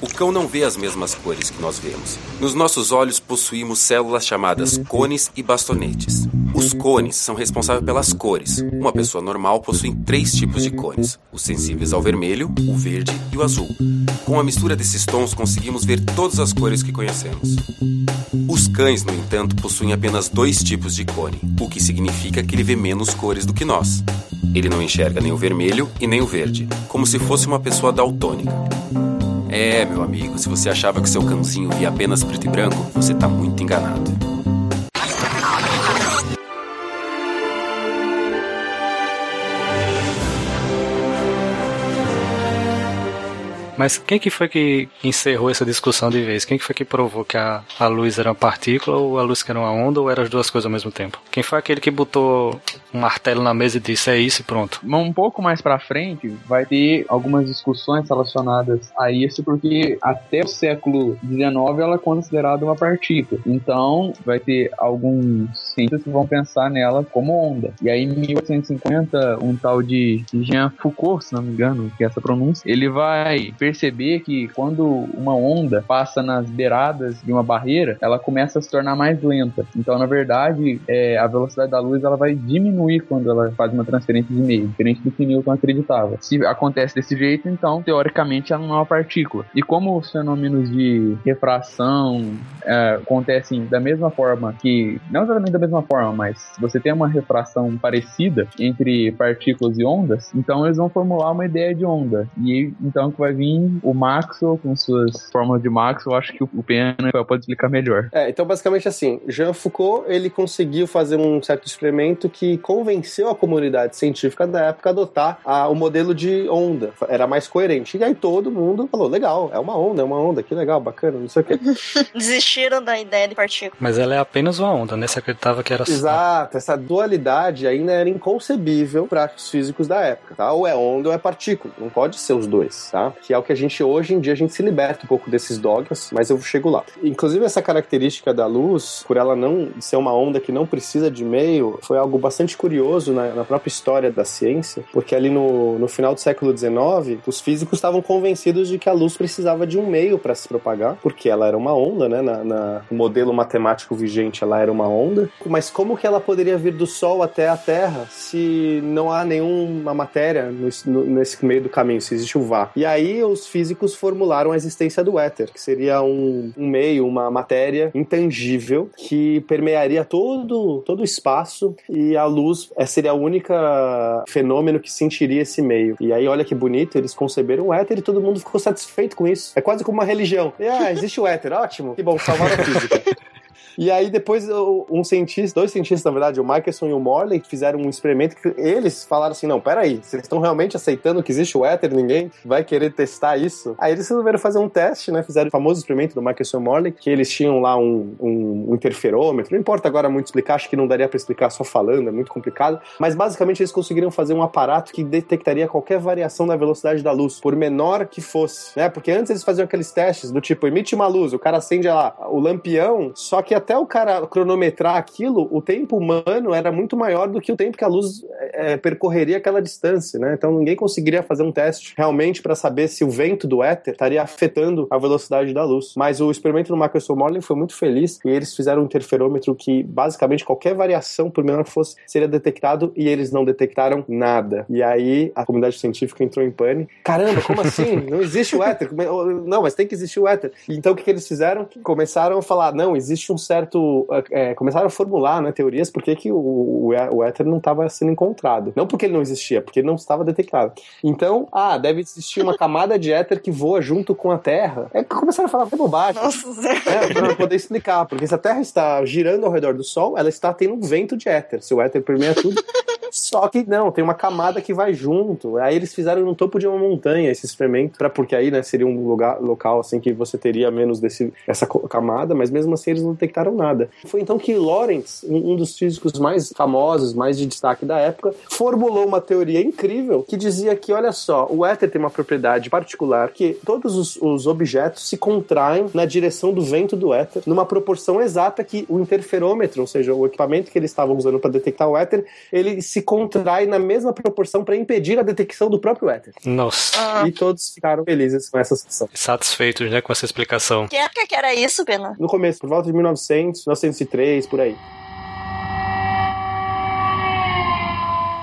O cão não vê as mesmas cores que nós vemos. Nos nossos olhos possuímos células chamadas cones e bastonetes. Os cones são responsáveis pelas cores. Uma pessoa normal possui três tipos de cones: os sensíveis ao vermelho, o verde e o azul. Com a mistura desses tons, conseguimos ver todas as cores que conhecemos. Os cães, no entanto, possuem apenas dois tipos de cone, o que significa que ele vê menos cores do que nós. Ele não enxerga nem o vermelho e nem o verde, como se fosse uma pessoa daltônica. É, meu amigo, se você achava que seu cãozinho via apenas preto e branco, você tá muito enganado. Mas quem que foi que encerrou essa discussão de vez? Quem que foi que provou que a, a luz era uma partícula ou a luz que era uma onda ou eram as duas coisas ao mesmo tempo? Quem foi aquele que botou um martelo na mesa e disse é isso e pronto? Um pouco mais pra frente vai ter algumas discussões relacionadas a isso, porque até o século XIX ela é considerada uma partícula. Então vai ter alguns cientistas que vão pensar nela como onda. E aí em 1850 um tal de Jean Foucault, se não me engano, que é essa pronúncia, ele vai perceber que quando uma onda passa nas beiradas de uma barreira, ela começa a se tornar mais lenta. Então, na verdade, é, a velocidade da luz ela vai diminuir quando ela faz uma transferência de meio, diferente do que Newton acreditava. Se acontece desse jeito, então, teoricamente, ela não é uma partícula. E como os fenômenos de refração é, acontecem da mesma forma que, não exatamente da mesma forma, mas você tem uma refração parecida entre partículas e ondas, então eles vão formular uma ideia de onda. E então que vai vir o Maxwell com suas fórmulas de Maxwell, eu acho que o Pena pode explicar melhor. É, então basicamente assim, Jean Foucault, ele conseguiu fazer um certo experimento que convenceu a comunidade científica da época a adotar a, o modelo de onda. Era mais coerente. E aí todo mundo falou, legal, é uma onda, é uma onda, que legal, bacana, não sei o quê. Desistiram da ideia de partícula. Mas ela é apenas uma onda, né? Você acreditava que era. Exato, essa dualidade ainda era inconcebível para os físicos da época, tá? Ou é onda ou é partícula, não pode ser os dois, tá? Que é que a gente hoje em dia a gente se liberta um pouco desses dogmas, mas eu chego lá. Inclusive essa característica da luz, por ela não ser uma onda que não precisa de meio, foi algo bastante curioso na, na própria história da ciência, porque ali no, no final do século XIX, os físicos estavam convencidos de que a luz precisava de um meio para se propagar, porque ela era uma onda, né? Na, na, no modelo matemático vigente, ela era uma onda. Mas como que ela poderia vir do Sol até a Terra se não há nenhuma matéria no, no, nesse meio do caminho, se existe o vácuo? E aí os físicos formularam a existência do éter, que seria um, um meio, uma matéria intangível que permearia todo, todo o espaço e a luz eh, seria a única fenômeno que sentiria esse meio. E aí, olha que bonito, eles conceberam o éter e todo mundo ficou satisfeito com isso. É quase como uma religião. E, ah, existe o éter, ótimo, que bom, salvaram a física. E aí depois um cientista, dois cientistas na verdade, o Michelson e o Morley, fizeram um experimento que eles falaram assim, não, peraí, vocês estão realmente aceitando que existe o éter, ninguém vai querer testar isso? Aí eles resolveram fazer um teste, né, fizeram o famoso experimento do Michelson e Morley, que eles tinham lá um, um, um interferômetro, não importa agora muito explicar, acho que não daria para explicar só falando, é muito complicado, mas basicamente eles conseguiram fazer um aparato que detectaria qualquer variação da velocidade da luz, por menor que fosse, né, porque antes eles faziam aqueles testes do tipo, emite uma luz, o cara acende lá o lampião, só que até o cara cronometrar aquilo, o tempo humano era muito maior do que o tempo que a luz é, percorreria aquela distância, né? Então ninguém conseguiria fazer um teste realmente para saber se o vento do éter estaria afetando a velocidade da luz. Mas o experimento do Michelson Morley foi muito feliz e eles fizeram um interferômetro que basicamente qualquer variação, por menor que fosse, seria detectado e eles não detectaram nada. E aí a comunidade científica entrou em pânico. Caramba, como assim? Não existe o éter. Não, mas tem que existir o éter. Então o que, que eles fizeram? Começaram a falar, não, existe um certo é, começaram a formular né, teorias por que, que o, o éter não estava sendo encontrado. Não porque ele não existia, porque ele não estava detectado. Então, ah, deve existir uma camada de éter que voa junto com a Terra. É que começaram a falar até bobagem. Nossa, é, para poder explicar. Porque se a Terra está girando ao redor do Sol, ela está tendo um vento de éter. Se o éter permeia tudo. Só que não, tem uma camada que vai junto. Aí eles fizeram no topo de uma montanha esse experimento, pra, porque aí né, seria um lugar local assim que você teria menos desse, essa camada, mas mesmo assim eles não detectaram nada. Foi então que Lorentz, um dos físicos mais famosos, mais de destaque da época, formulou uma teoria incrível que dizia que, olha só, o éter tem uma propriedade particular que todos os, os objetos se contraem na direção do vento do éter, numa proporção exata que o interferômetro, ou seja, o equipamento que eles estavam usando para detectar o éter, ele se contrai na mesma proporção para impedir a detecção do próprio éter. Nossa. Ah. E todos ficaram felizes com essa situação. Satisfeitos, né, com essa explicação. Que época que era isso, Pena? No começo, por volta de 1900, 1903, por aí.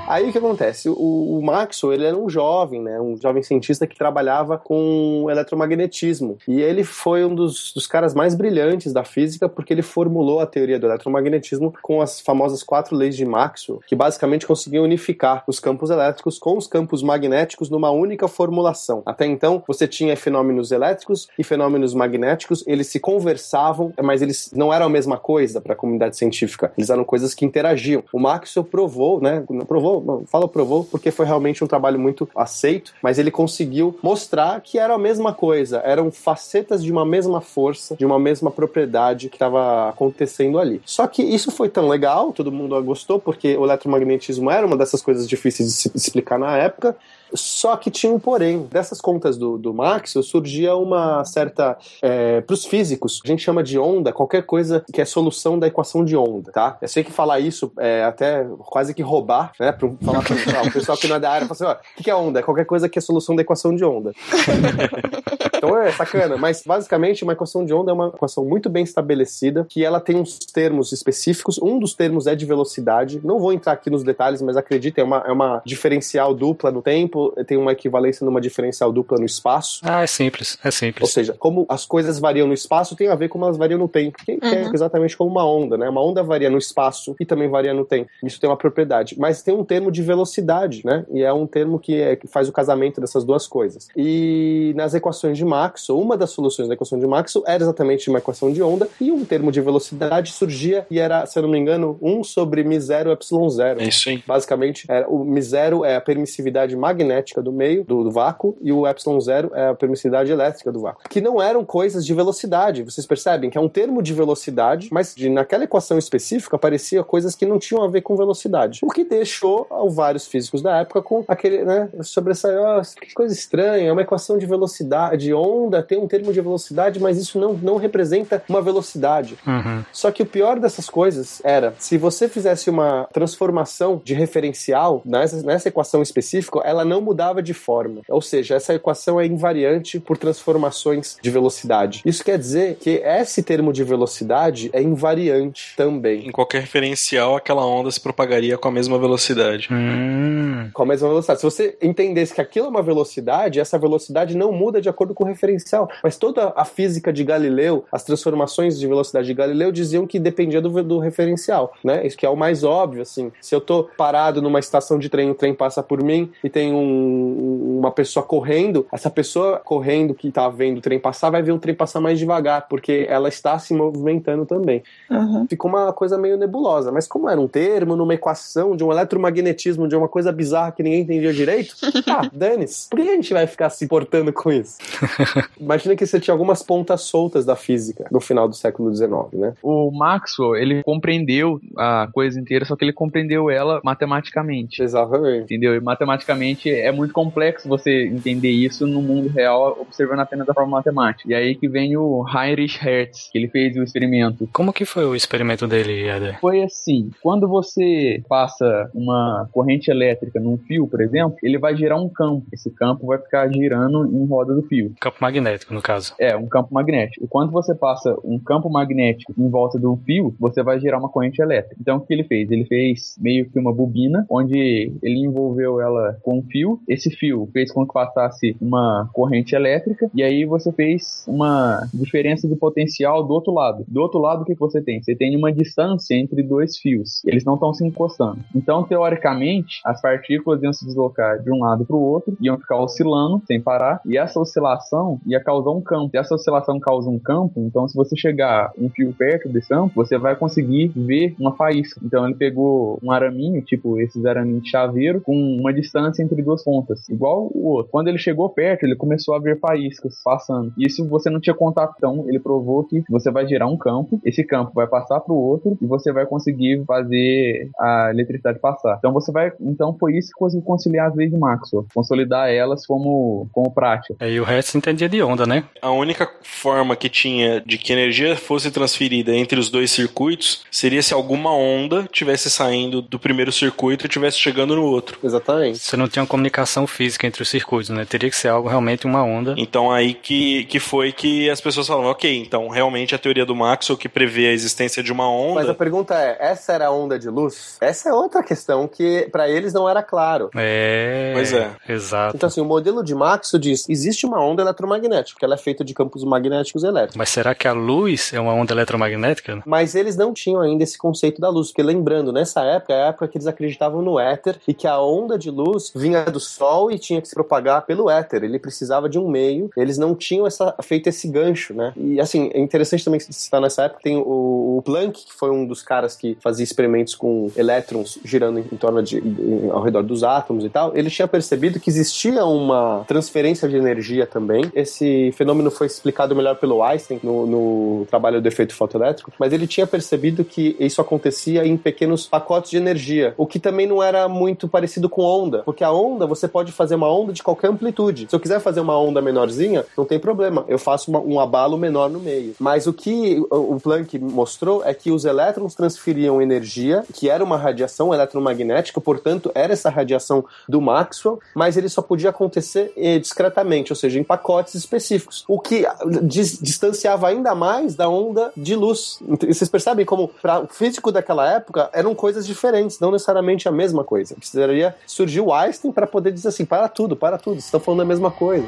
Aí o que acontece? O, o Maxwell, ele era um jovem, né? Um jovem cientista que trabalhava com eletromagnetismo. E ele foi um dos, dos caras mais brilhantes da física porque ele formulou a teoria do eletromagnetismo com as famosas quatro leis de Maxwell, que basicamente conseguiam unificar os campos elétricos com os campos magnéticos numa única formulação. Até então, você tinha fenômenos elétricos e fenômenos magnéticos, eles se conversavam, mas eles não eram a mesma coisa para a comunidade científica. Eles eram coisas que interagiam. O Maxwell provou, né? Provou não falo provou porque foi realmente um trabalho muito aceito, mas ele conseguiu mostrar que era a mesma coisa, eram facetas de uma mesma força, de uma mesma propriedade que estava acontecendo ali. Só que isso foi tão legal, todo mundo gostou, porque o eletromagnetismo era uma dessas coisas difíceis de se explicar na época, só que tinha um porém. Dessas contas do, do Maxwell surgia uma certa. É, para os físicos, a gente chama de onda qualquer coisa que é solução da equação de onda, tá? Eu sei que falar isso é até quase que roubar, né? Pra falar pra o pessoal que não é da área, fala assim: ó, o que é onda? É qualquer coisa que é solução da equação de onda. então é sacana, mas basicamente uma equação de onda é uma equação muito bem estabelecida, que ela tem uns termos específicos. Um dos termos é de velocidade. Não vou entrar aqui nos detalhes, mas acredite, é uma, é uma diferencial dupla no tempo exemplo, tem uma equivalência numa diferencial dupla no espaço. Ah, é simples, é simples. Ou seja, como as coisas variam no espaço tem a ver com como elas variam no tempo, que, é uhum. é exatamente como uma onda, né? Uma onda varia no espaço e também varia no tempo. Isso tem uma propriedade. Mas tem um termo de velocidade, né? E é um termo que, é, que faz o casamento dessas duas coisas. E nas equações de Maxwell, uma das soluções da equação de Maxwell era exatamente uma equação de onda e um termo de velocidade surgia e era, se eu não me engano, 1 sobre mi0 epsilon 0. É isso, aí. Basicamente, era, o mi0 é a permissividade magnética magnética do meio, do, do vácuo, e o epsilon zero é a permissividade elétrica do vácuo. Que não eram coisas de velocidade. Vocês percebem que é um termo de velocidade, mas de, naquela equação específica aparecia coisas que não tinham a ver com velocidade. O que deixou vários físicos da época com aquele, né, sobressaiu, oh, que coisa estranha, é uma equação de velocidade, de onda, tem um termo de velocidade, mas isso não, não representa uma velocidade. Uhum. Só que o pior dessas coisas era, se você fizesse uma transformação de referencial nessa, nessa equação específica, ela não mudava de forma. Ou seja, essa equação é invariante por transformações de velocidade. Isso quer dizer que esse termo de velocidade é invariante também. Em qualquer referencial, aquela onda se propagaria com a mesma velocidade. Hum. Com a mesma velocidade. Se você entendesse que aquilo é uma velocidade, essa velocidade não muda de acordo com o referencial. Mas toda a física de Galileu, as transformações de velocidade de Galileu diziam que dependia do, do referencial, né? Isso que é o mais óbvio, assim. Se eu tô parado numa estação de trem, o trem passa por mim e tem um uma pessoa correndo, essa pessoa correndo que tá vendo o trem passar vai ver o trem passar mais devagar, porque ela está se movimentando também. Uhum. Ficou uma coisa meio nebulosa, mas como era um termo, numa equação de um eletromagnetismo, de uma coisa bizarra que ninguém entendia direito, ah, dane-se. Por que a gente vai ficar se portando com isso? Imagina que você tinha algumas pontas soltas da física no final do século XIX, né? O Maxwell, ele compreendeu a coisa inteira, só que ele compreendeu ela matematicamente. Exatamente. Entendeu? E matematicamente é muito complexo você entender isso no mundo real, observando apenas da forma matemática. E aí que vem o Heinrich Hertz, que ele fez o experimento. Como que foi o experimento dele, Eder? Foi assim, quando você passa uma corrente elétrica num fio, por exemplo, ele vai gerar um campo. Esse campo vai ficar girando em roda do fio. Campo magnético, no caso. É, um campo magnético. E quando você passa um campo magnético em volta do fio, você vai gerar uma corrente elétrica. Então, o que ele fez? Ele fez meio que uma bobina, onde ele envolveu ela com um fio fio, esse fio fez com que passasse uma corrente elétrica, e aí você fez uma diferença de potencial do outro lado. Do outro lado, o que, você tem? Você tem uma distância entre dois fios, eles não estão se encostando. Então, teoricamente, as partículas iam se deslocar de um lado para o outro, iam ficar oscilando sem parar, e essa oscilação ia causar um campo. Se essa oscilação causa um campo, então se você chegar um fio perto desse campo, você vai conseguir ver uma faísca. Então ele pegou um araminho, tipo esses araminhos de chaveiro, com uma distância entre duas pontas, igual o outro. Quando ele chegou perto, ele começou a ver faíscas passando. Isso você não tinha contato, então ele provou que você vai gerar um campo, esse campo vai passar para o outro e você vai conseguir fazer a eletricidade passar. Então você vai, então foi isso que conseguiu conciliar as leis de Maxwell, consolidar elas como como prática. Aí o resto entendia de onda, né? A única forma que tinha de que a energia fosse transferida entre os dois circuitos seria se alguma onda tivesse saindo do primeiro circuito e tivesse chegando no outro. Exatamente. Você não tinha comunicação física entre os circuitos, né? Teria que ser algo realmente uma onda. Então aí que, que foi que as pessoas falaram, ok, então realmente a teoria do Maxwell que prevê a existência de uma onda. Mas a pergunta é, essa era a onda de luz? Essa é outra questão que para eles não era claro. É. Pois é. Exato. Então assim, o modelo de Maxwell diz, existe uma onda eletromagnética, ela é feita de campos magnéticos elétricos. Mas será que a luz é uma onda eletromagnética? Mas eles não tinham ainda esse conceito da luz, porque lembrando, nessa época, é a época que eles acreditavam no éter e que a onda de luz vinha do Sol e tinha que se propagar pelo éter. Ele precisava de um meio. Eles não tinham essa, feito esse gancho, né? E assim, é interessante também citar nessa época, tem o, o Planck, que foi um dos caras que fazia experimentos com elétrons girando em, em torno de, de, ao redor dos átomos e tal, ele tinha percebido que existia uma transferência de energia também. Esse fenômeno foi explicado melhor pelo Einstein no, no trabalho do efeito fotoelétrico, mas ele tinha percebido que isso acontecia em pequenos pacotes de energia, o que também não era muito parecido com onda, porque a onda você pode fazer uma onda de qualquer amplitude. Se eu quiser fazer uma onda menorzinha, não tem problema, eu faço uma, um abalo menor no meio. Mas o que o Planck mostrou é que os elétrons transferiam energia, que era uma radiação eletromagnética, portanto, era essa radiação do Maxwell, mas ele só podia acontecer eh, discretamente, ou seja, em pacotes específicos, o que dis distanciava ainda mais da onda de luz. E vocês percebem como, para o físico daquela época, eram coisas diferentes, não necessariamente a mesma coisa. Precisaria surgir o Einstein para poder dizer assim: para tudo, para tudo, vocês estão falando a mesma coisa.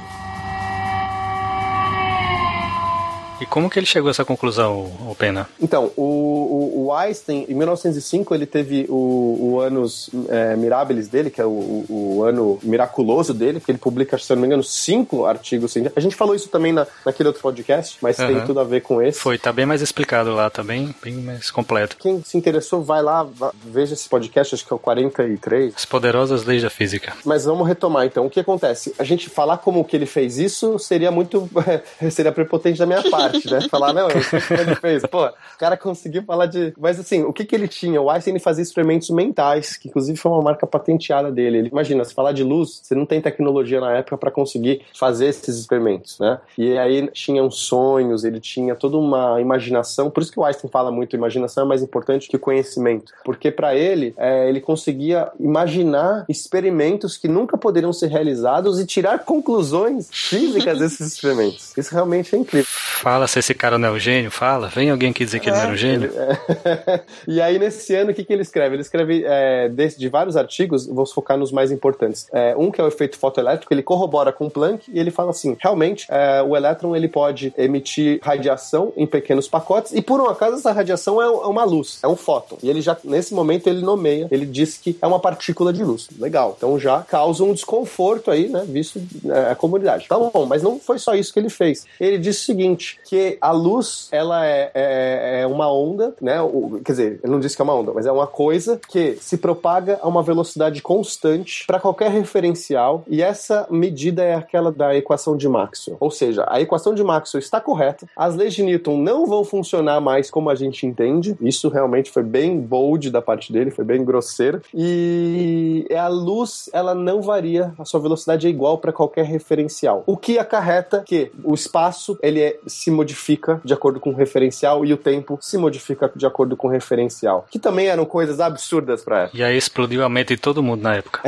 E como que ele chegou a essa conclusão, o Pena? Então, o, o, o Einstein, em 1905, ele teve o, o anos é, mirabilis dele, que é o, o, ano miraculoso dele, que ele publica, se não me engano, cinco artigos. A gente falou isso também na, naquele outro podcast, mas uhum. tem tudo a ver com esse. Foi, tá bem mais explicado lá, tá bem, bem mais completo. Quem se interessou, vai lá, veja esse podcast, acho que é o 43. As poderosas leis da física. Mas vamos retomar, então. O que acontece? A gente falar como que ele fez isso seria muito... seria prepotente da minha parte parte, né? Falar, não, o que ele fez? Pô, o cara conseguiu falar de. Mas assim, o que, que ele tinha? O Einstein fazia experimentos mentais, que inclusive foi uma marca patenteada dele. Ele, imagina, se falar de luz, você não tem tecnologia na época para conseguir fazer esses experimentos, né? E aí tinham sonhos, ele tinha toda uma imaginação. Por isso que o Einstein fala muito: imaginação é mais importante que conhecimento. Porque para ele, é, ele conseguia imaginar experimentos que nunca poderiam ser realizados e tirar conclusões físicas desses experimentos. Isso realmente é incrível. Fala se esse cara não é o gênio, fala. Vem alguém aqui dizer que é, ele não era o gênio. É. e aí, nesse ano, o que, que ele escreve? Ele escreve é, de, de, vários artigos, vou focar nos mais importantes. É, um que é o efeito fotoelétrico, ele corrobora com o Planck e ele fala assim: realmente, é, o elétron ele pode emitir radiação em pequenos pacotes e, por um acaso, essa radiação é, é uma luz, é um fóton. E ele já, nesse momento, ele nomeia, ele diz que é uma partícula de luz. Legal. Então já causa um desconforto aí, né, visto a comunidade. Tá bom, mas não foi só isso que ele fez. Ele disse o seguinte: que a luz, ela é, é, é uma onda, né? O, quer dizer, eu não disse que é uma onda, mas é uma coisa que se propaga a uma velocidade constante para qualquer referencial e essa medida é aquela da equação de Maxwell. Ou seja, a equação de Maxwell está correta, as leis de Newton não vão funcionar mais como a gente entende. Isso realmente foi bem bold da parte dele, foi bem grosseiro. E a luz, ela não varia, a sua velocidade é igual para qualquer referencial. O que acarreta que o espaço ele é, se modifica de acordo com o referencial e o tempo se modifica de acordo com o referencial. Que também eram coisas absurdas pra época. E aí explodiu a mente de todo mundo na época.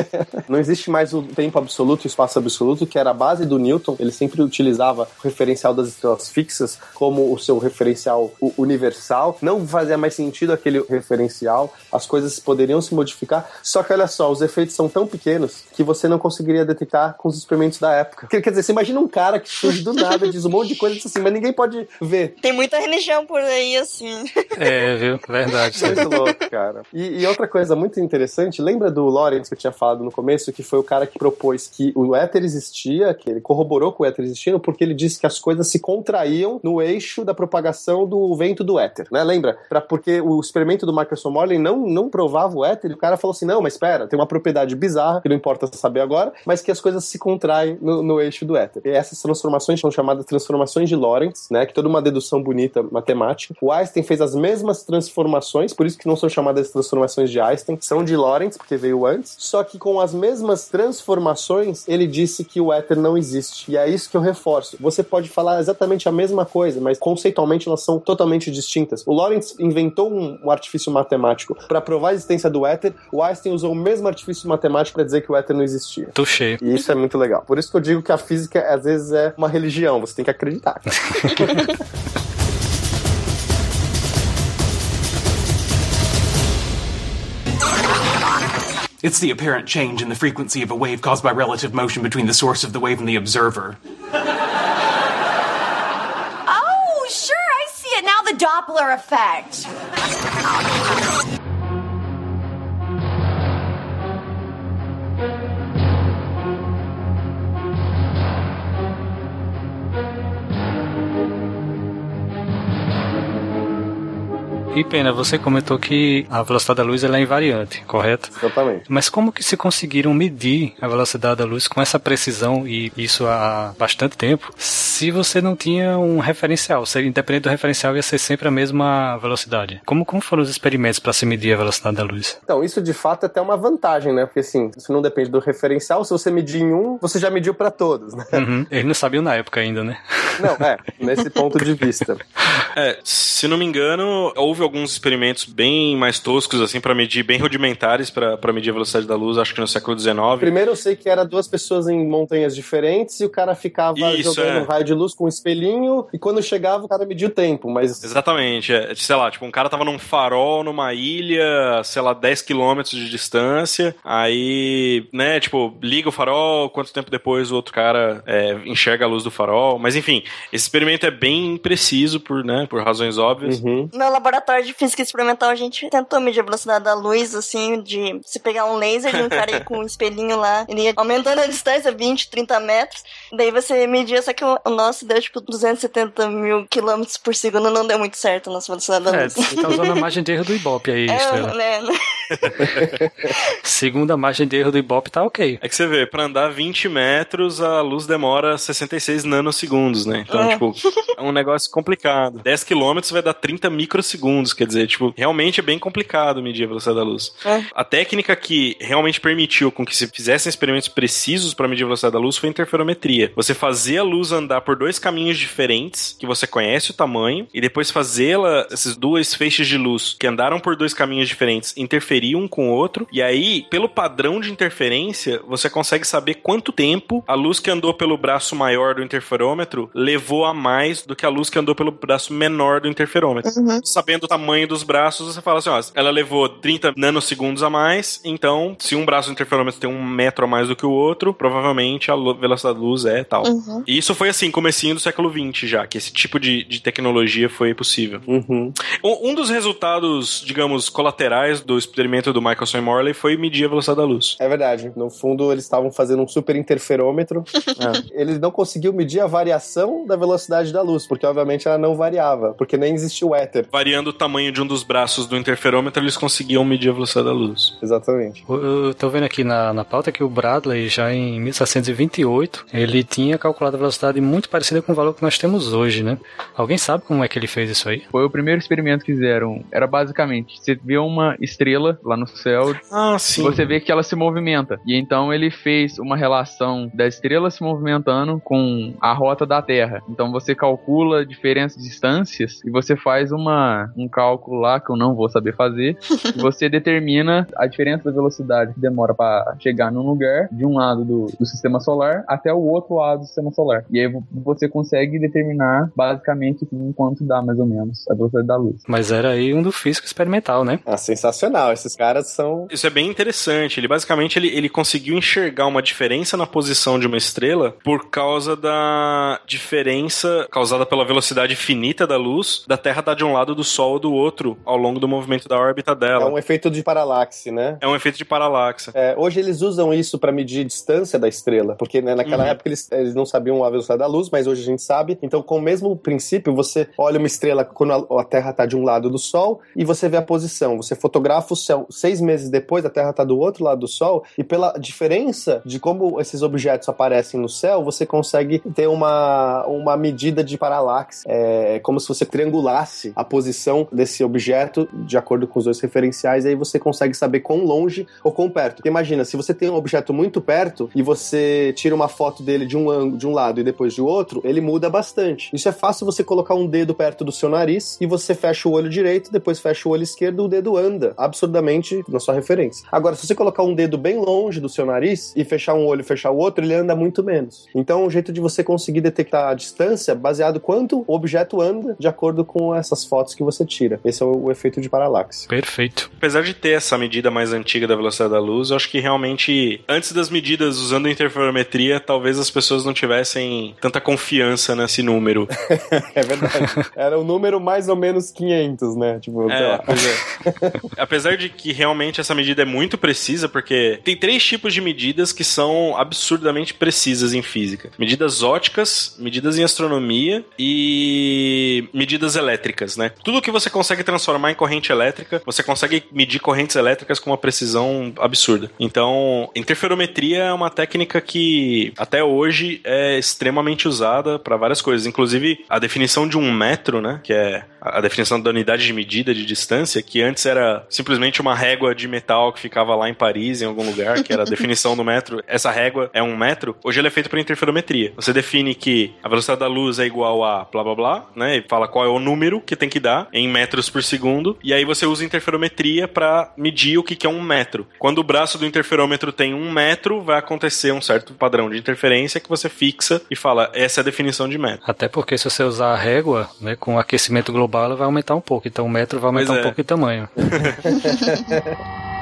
Não existe mais o tempo absoluto e o espaço absoluto, que era a base do Newton. Ele sempre utilizava o referencial das estrelas fixas como o seu referencial universal. Não fazia mais sentido aquele referencial. As coisas poderiam se modificar. Só que olha só, os efeitos são tão pequenos que você não conseguiria detectar com os experimentos da época. Quer dizer, você imagina um cara que surge do nada, diz um monte de coisa e assim, mas ninguém pode ver. Tem muita religião por aí, assim. É, viu? Verdade. Muito louco, cara. E, e, outra coisa muito interessante, lembra do Lawrence que eu tinha falado no começo, que foi o cara que propôs que o éter existia, que ele corroborou com o éter existindo, porque ele disse que as coisas se contraíam no eixo da propagação do vento do éter, né? Lembra? Pra, porque o experimento do Michelson Morley não, não provava o éter, e o cara falou assim, não, mas espera, tem uma propriedade bizarra, que não importa saber agora, mas que as coisas se contraem no, no eixo do éter. E essas transformações são chamadas transformações de Lorentz, né? Que toda uma dedução bonita matemática. O Einstein fez as mesmas transformações, por isso que não são chamadas transformações de Einstein, são de Lorentz, porque veio antes. Só que com as mesmas transformações, ele disse que o éter não existe. E é isso que eu reforço. Você pode falar exatamente a mesma coisa, mas conceitualmente elas são totalmente distintas. O Lorentz inventou um, um artifício matemático para provar a existência do éter. O Einstein usou o mesmo artifício matemático para dizer que o éter não existia. Touché. E isso é muito legal. Por isso que eu digo que a física às vezes é uma religião. Você tem que acreditar. It's the apparent change in the frequency of a wave caused by relative motion between the source of the wave and the observer. Oh, sure, I see it now the Doppler effect. E Pena, você comentou que a velocidade da luz ela é invariante, correto? Exatamente. Mas como que se conseguiram medir a velocidade da luz com essa precisão e isso há bastante tempo, se você não tinha um referencial? Seria, independente do referencial, ia ser sempre a mesma velocidade. Como, como foram os experimentos para se medir a velocidade da luz? Então, isso de fato é até uma vantagem, né? Porque assim, isso não depende do referencial. Se você medir em um, você já mediu para todos, né? Uhum. Eles não sabiam na época ainda, né? Não, é, nesse ponto de vista. É, se não me engano, houve alguns experimentos bem mais toscos, assim, para medir, bem rudimentares para medir a velocidade da luz, acho que no século XIX. Primeiro eu sei que era duas pessoas em montanhas diferentes e o cara ficava Isso, jogando é. um raio de luz com um espelhinho e quando chegava o cara media o tempo, mas Exatamente, é, sei lá, tipo, um cara tava num farol numa ilha, sei lá, 10 quilômetros de distância, aí, né, tipo, liga o farol, quanto tempo depois o outro cara é, enxerga a luz do farol, mas enfim, esse experimento é bem impreciso por, né, por razões óbvias. Uhum. No laboratório de física experimental, a gente tentou medir a velocidade da luz, assim, de se pegar um laser de um cara aí com um espelhinho lá, ele ia aumentando a distância, 20, 30 metros, daí você media, só que o o nosso deu, tipo, 270 mil quilômetros por segundo, não deu muito certo a nossa velocidade da É, luz. você tá usando a margem de erro do Ibope aí, É, Estrela. né? Segundo a margem de erro do Ibope, tá ok. É que você vê, pra andar 20 metros, a luz demora 66 nanosegundos, né? Então, É. tipo, é um negócio complicado. 10 quilômetros vai dar 30 microsegundos, quer dizer, tipo, realmente é bem complicado medir a velocidade da luz. É. A técnica que realmente permitiu com que se fizessem experimentos precisos para medir a velocidade da luz foi a interferometria. Você fazia a luz andar por dois caminhos diferentes, que você conhece o tamanho, e depois fazê-la, esses dois feixes de luz que andaram por dois caminhos diferentes, interferiam um com o outro, e aí, pelo padrão de interferência, você consegue saber quanto tempo a luz que andou pelo braço maior do interferômetro levou a mais do que a luz que andou pelo braço menor do interferômetro. Sabendo o tamanho dos braços, você fala assim, ó, ela levou 30 nanosegundos a mais, então, se um braço do interferômetro tem um metro a mais do que o outro, provavelmente a velocidade da luz é tal. Uhum. E isso foi assim, comecinho do século XX já, que esse tipo de, de tecnologia foi possível. Uhum. Um um dos resultados, digamos, colaterais do experimento do Michelson e Morley foi medir a velocidade da luz. É verdade. No fundo, eles estavam fazendo um super interferômetro. Eles não conseguiam medir a variação da velocidade da luz, porque obviamente ela não variava, porque nem existia o éter. Variando o tamanho de um dos braços do interferômetro, eles conseguiam medir a velocidade da luz. Exatamente. Eu- Eu tô vendo aqui na, na pauta que o Bradley, já em 1728, ele tinha calculado a velocidade muito parecida com o valor que nós temos hoje, né? Alguém sabe como é que ele fez isso aí? Foi o primeiro experimento que fizeram. Era basicamente, você vê uma estrela lá no céu, Ah, sim. você vê que ela se movimenta. E então ele fez uma relação da estrela se movimentando com a rota da Terra. Então você calcula diferentes distâncias e você faz uma, um cálculo lá que eu não vou saber fazer. e você determina a diferença da velocidade que demora para chegar num lugar de um lado do, do sistema solar até o outro lado do sistema solar. E aí vo- você consegue determinar basicamente em quanto dá mais ou menos a velocidade da luz. Mas era aí um do físico experimental, né? Ah, sensacional. Esses caras são. Isso é bem interessante. Ele basicamente ele, ele conseguiu enxergar uma diferença na posição de uma estrela por causa da diferença causada pela velocidade finita da luz da Terra estar de um lado do Sol do outro ao longo do movimento da órbita É dela. um efeito de paralaxe, né? É um efeito de paralaxe. É, hoje eles usam isso para medir distância da estrela, porque né, naquela Uhum. época eles, eles não sabiam a velocidade da luz, mas hoje a gente sabe. Então, com o mesmo princípio, você olha uma estrela quando a, a Terra está de um lado do Sol e você vê a posição. Você fotografa o céu seis meses depois, a Terra está do outro lado do Sol, e pela diferença de como esses objetos aparecem no céu, você consegue ter uma, uma medida de paralaxe. É como se você triangulasse a posição desse objeto de acordo com os dois referenciais, e aí você consegue saber quão longe ou quão perto. Porque imagina, se você tem um objeto muito perto e você tira uma foto dele de um, ângulo- de um lado e depois de outro, ele muda bastante. Isso é fácil você colocar um dedo perto do seu nariz e você fecha o olho direito, depois fecha o olho esquerdo, o dedo anda absurdamente na sua referência. Agora, se você colocar um dedo bem longe do seu nariz e fechar um olho e fechar o outro, ele anda muito menos. Então, um jeito de você conseguir detectar a distância baseado quanto o objeto anda de acordo com essas fotos que você tira. Esse é o, o efeito de paralaxe. Perfeito. Apesar de ter essa medida mais antiga da velocidade da luz, eu acho que realmente, antes das medidas usando interferometria, talvez as pessoas não tivessem tanta confiança nesse número. É verdade. Era o número mais ou menos 500, né? Tipo, sei É, lá. pois é. Apesar de que realmente essa medida é muito precisa, porque tem três tipos de medidas que são absurdamente precisas em física: medidas óticas, medidas em astronomia e medidas elétricas, né? Tudo que você consegue transformar em corrente elétrica, você consegue medir correntes elétricas com uma precisão absurda. Então, interferometria é uma técnica que até hoje é extremamente usada para várias coisas, inclusive a definição de um metro, né, que é a definição da unidade de medida de distância, que antes era simplesmente uma régua de metal que ficava lá em Paris, em algum lugar, que era a definição do metro. Essa régua é um metro. Hoje ela é feita por interferometria. Você define que a velocidade da luz é igual a blá blá blá, né? E fala qual é o número que tem que dar em metros por segundo. E aí você usa interferometria para medir o que é um metro. Quando o braço do interferômetro tem um metro, vai acontecer um certo padrão de interferência que você fixa e fala, essa é a definição de metro. Até porque se você usar a régua, né, com aquecimento global, ela vai aumentar um pouco. Então o metro vai aumentar um é. pouco de tamanho.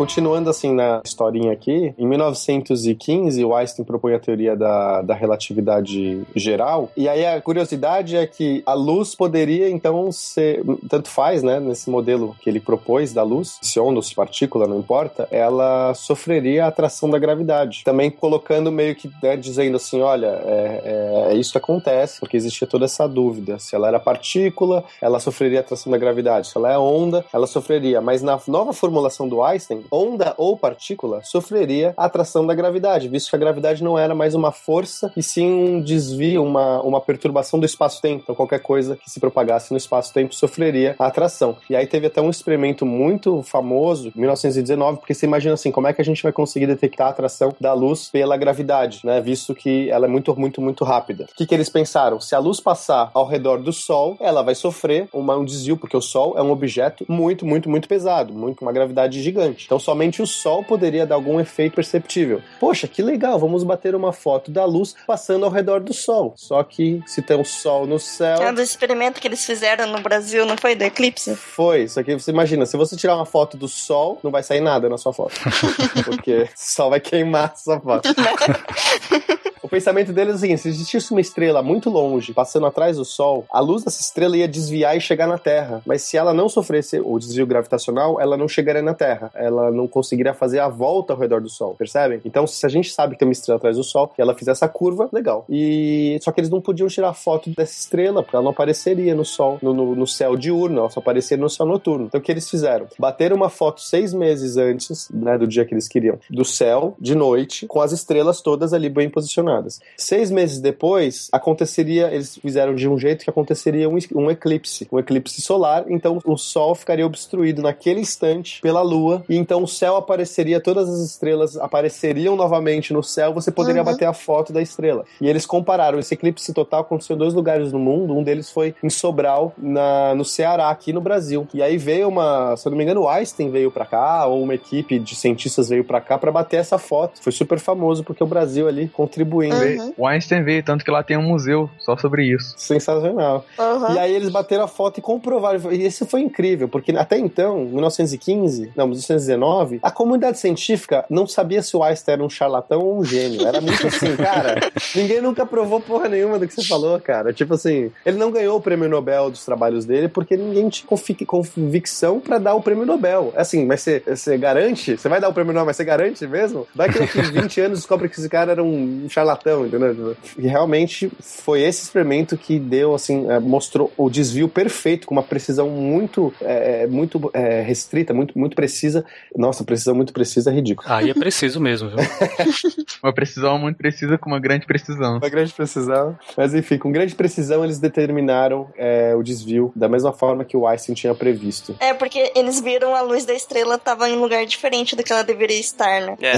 Continuando assim na historinha aqui, em 1915 o Einstein propõe a teoria da, da relatividade geral, e aí a curiosidade é que a luz poderia então ser, tanto faz, né, nesse modelo que ele propôs da luz, se onda ou se partícula, não importa, ela sofreria a atração da gravidade. Também colocando meio que, né, dizendo assim, olha, é, é, isso que acontece, porque existia toda essa dúvida, se ela era partícula, ela sofreria a atração da gravidade, se ela é onda, ela sofreria, mas na nova formulação do Einstein, onda ou partícula sofreria a atração da gravidade, visto que a gravidade não era mais uma força, e sim um desvio, uma, uma perturbação do espaço-tempo. Então, qualquer coisa que se propagasse no espaço-tempo sofreria a atração. E aí teve até um experimento muito famoso, em 1919, porque você imagina assim, como é que a gente vai conseguir detectar a atração da luz pela gravidade, né? Visto que ela é muito, muito, muito rápida. O que, que eles pensaram? Se a luz passar ao redor do Sol, ela vai sofrer uma, um desvio, porque o Sol é um objeto muito, muito, muito pesado, muito uma gravidade gigante. Então somente o Sol poderia dar algum efeito perceptível. Poxa, que legal, vamos bater uma foto da luz passando ao redor do Sol. Só que se tem um Sol no céu. É um do experimento que eles fizeram no Brasil, não foi? Do eclipse? Foi, só que você imagina, se você tirar uma foto do sol, não vai sair nada na sua foto. Porque o sol vai queimar a sua foto. Pensamento deles é seguinte: se existisse uma estrela muito longe, passando atrás do Sol, a luz dessa estrela ia desviar e chegar na Terra. Mas se ela não sofresse o desvio gravitacional, ela não chegaria na Terra. Ela não conseguiria fazer a volta ao redor do Sol, percebem? Então, se a gente sabe que tem uma estrela atrás do Sol e ela fizesse essa curva, legal. E só que eles não podiam tirar foto dessa estrela, porque ela não apareceria no Sol, no, no, no céu diurno, ela só apareceria no céu noturno. Então, o que eles fizeram? Bateram uma foto seis meses antes, né, do dia que eles queriam, do céu, de noite, com as estrelas todas ali bem posicionadas. Seis meses depois, aconteceria, eles fizeram de um jeito que aconteceria um, um eclipse, um eclipse solar, então o Sol ficaria obstruído naquele instante pela Lua, e então o céu apareceria, todas as estrelas apareceriam novamente no céu, você poderia Uhum. bater a foto da estrela. E eles compararam, esse eclipse total aconteceu em dois lugares no mundo, um deles foi em Sobral, na, no Ceará, aqui no Brasil. E aí veio uma, se eu não me engano, o Einstein veio pra cá, ou uma equipe de cientistas veio pra cá pra bater essa foto. Foi super famoso porque o Brasil ali contribuindo. Uhum. O Einstein veio, tanto que lá tem um museu só sobre isso. Sensacional. Uhum. E aí eles bateram a foto e comprovaram. E isso foi incrível, porque até então, 1915, não, 1919, a comunidade científica não sabia se o Einstein era um charlatão ou um gênio. Era muito assim, cara. ninguém nunca provou porra nenhuma do que você falou, cara. Tipo assim, ele não ganhou o prêmio Nobel dos trabalhos dele porque ninguém tinha convic- convicção pra dar o prêmio Nobel. Assim, mas você, você garante? Você vai dar o prêmio Nobel, mas você garante mesmo? Vai que daqui 20 anos descobre que esse cara era um charlatão, entendeu? E realmente foi esse experimento que deu, assim, é, mostrou o desvio perfeito, com uma precisão muito, é, muito é, restrita, muito, muito precisa. Nossa, precisão muito precisa é ridículo. Aí é preciso mesmo, viu? Uma precisão muito precisa com uma grande precisão. Uma grande precisão. Mas enfim, com grande precisão eles determinaram é, o desvio da mesma forma que o Einstein tinha previsto. É, porque eles viram a luz da estrela tava em lugar diferente do que ela deveria estar, né? É.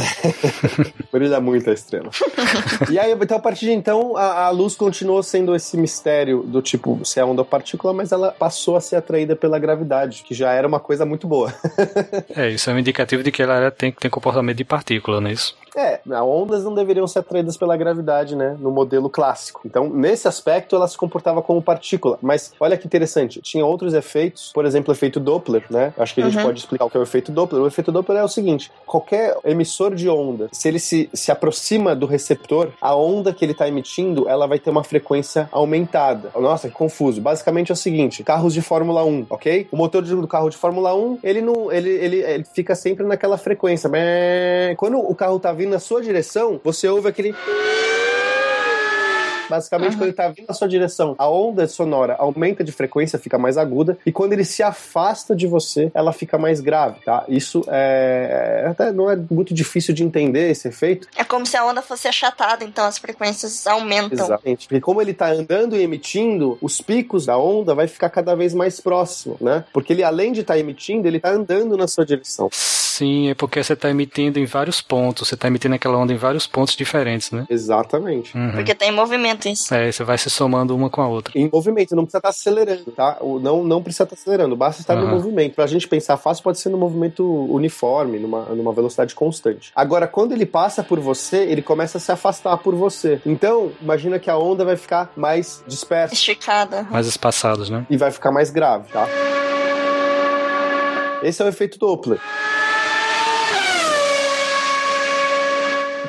Brilha muito a estrela. e aí, então, a partir de então, a, a luz continuou sendo esse mistério do tipo se é onda ou partícula, mas ela passou a ser atraída pela gravidade, que já era uma coisa muito boa. É, isso é um indicativo de que ela tem, tem comportamento de partícula, não é isso? É, ondas não deveriam ser atraídas pela gravidade, né? No modelo clássico. Então, nesse aspecto, ela se comportava como partícula. Mas olha que interessante, tinha outros efeitos, por exemplo, o efeito Doppler, né? Acho que a gente Uhum. pode explicar o que é o efeito Doppler. O efeito Doppler é o seguinte: qualquer emissor de onda, se ele se, se aproxima do receptor, a onda que ele está emitindo, ela vai ter uma frequência aumentada. Nossa, que confuso. Basicamente é o seguinte: carros de Fórmula 1, ok? O motor do carro de Fórmula 1, ele não, ele, ele, ele fica sempre naquela frequência. Quando o carro tá vindo na sua direção, você ouve aquele Basicamente, quando ele tá vindo na sua direção, a onda sonora aumenta de frequência, fica mais aguda, e quando ele se afasta de você, ela fica mais grave, tá? Isso é. Até não é muito difícil de entender esse efeito. É como se a onda fosse achatada, então as frequências aumentam. Exatamente. Porque como ele tá andando e emitindo, os picos da onda vai ficar cada vez mais próximo, né? Porque ele, além de estar emitindo, ele tá andando na sua direção. Sim, é porque você está emitindo em vários pontos. Você está emitindo aquela onda em vários pontos diferentes, né? Exatamente. Uhum. Porque tá em movimento isso. É, você vai se somando uma com a outra. Em movimento, não precisa estar acelerando, tá? O- Não, não precisa estar acelerando, basta estar no Aham. movimento. Pra gente pensar fácil, pode ser no movimento uniforme, numa, numa velocidade constante. Agora, quando ele passa por você, ele começa a se afastar por você. Então, imagina que a onda vai ficar mais dispersa Esticada. Mais espaçados, né? e vai ficar mais grave, tá? Esse é o efeito Doppler.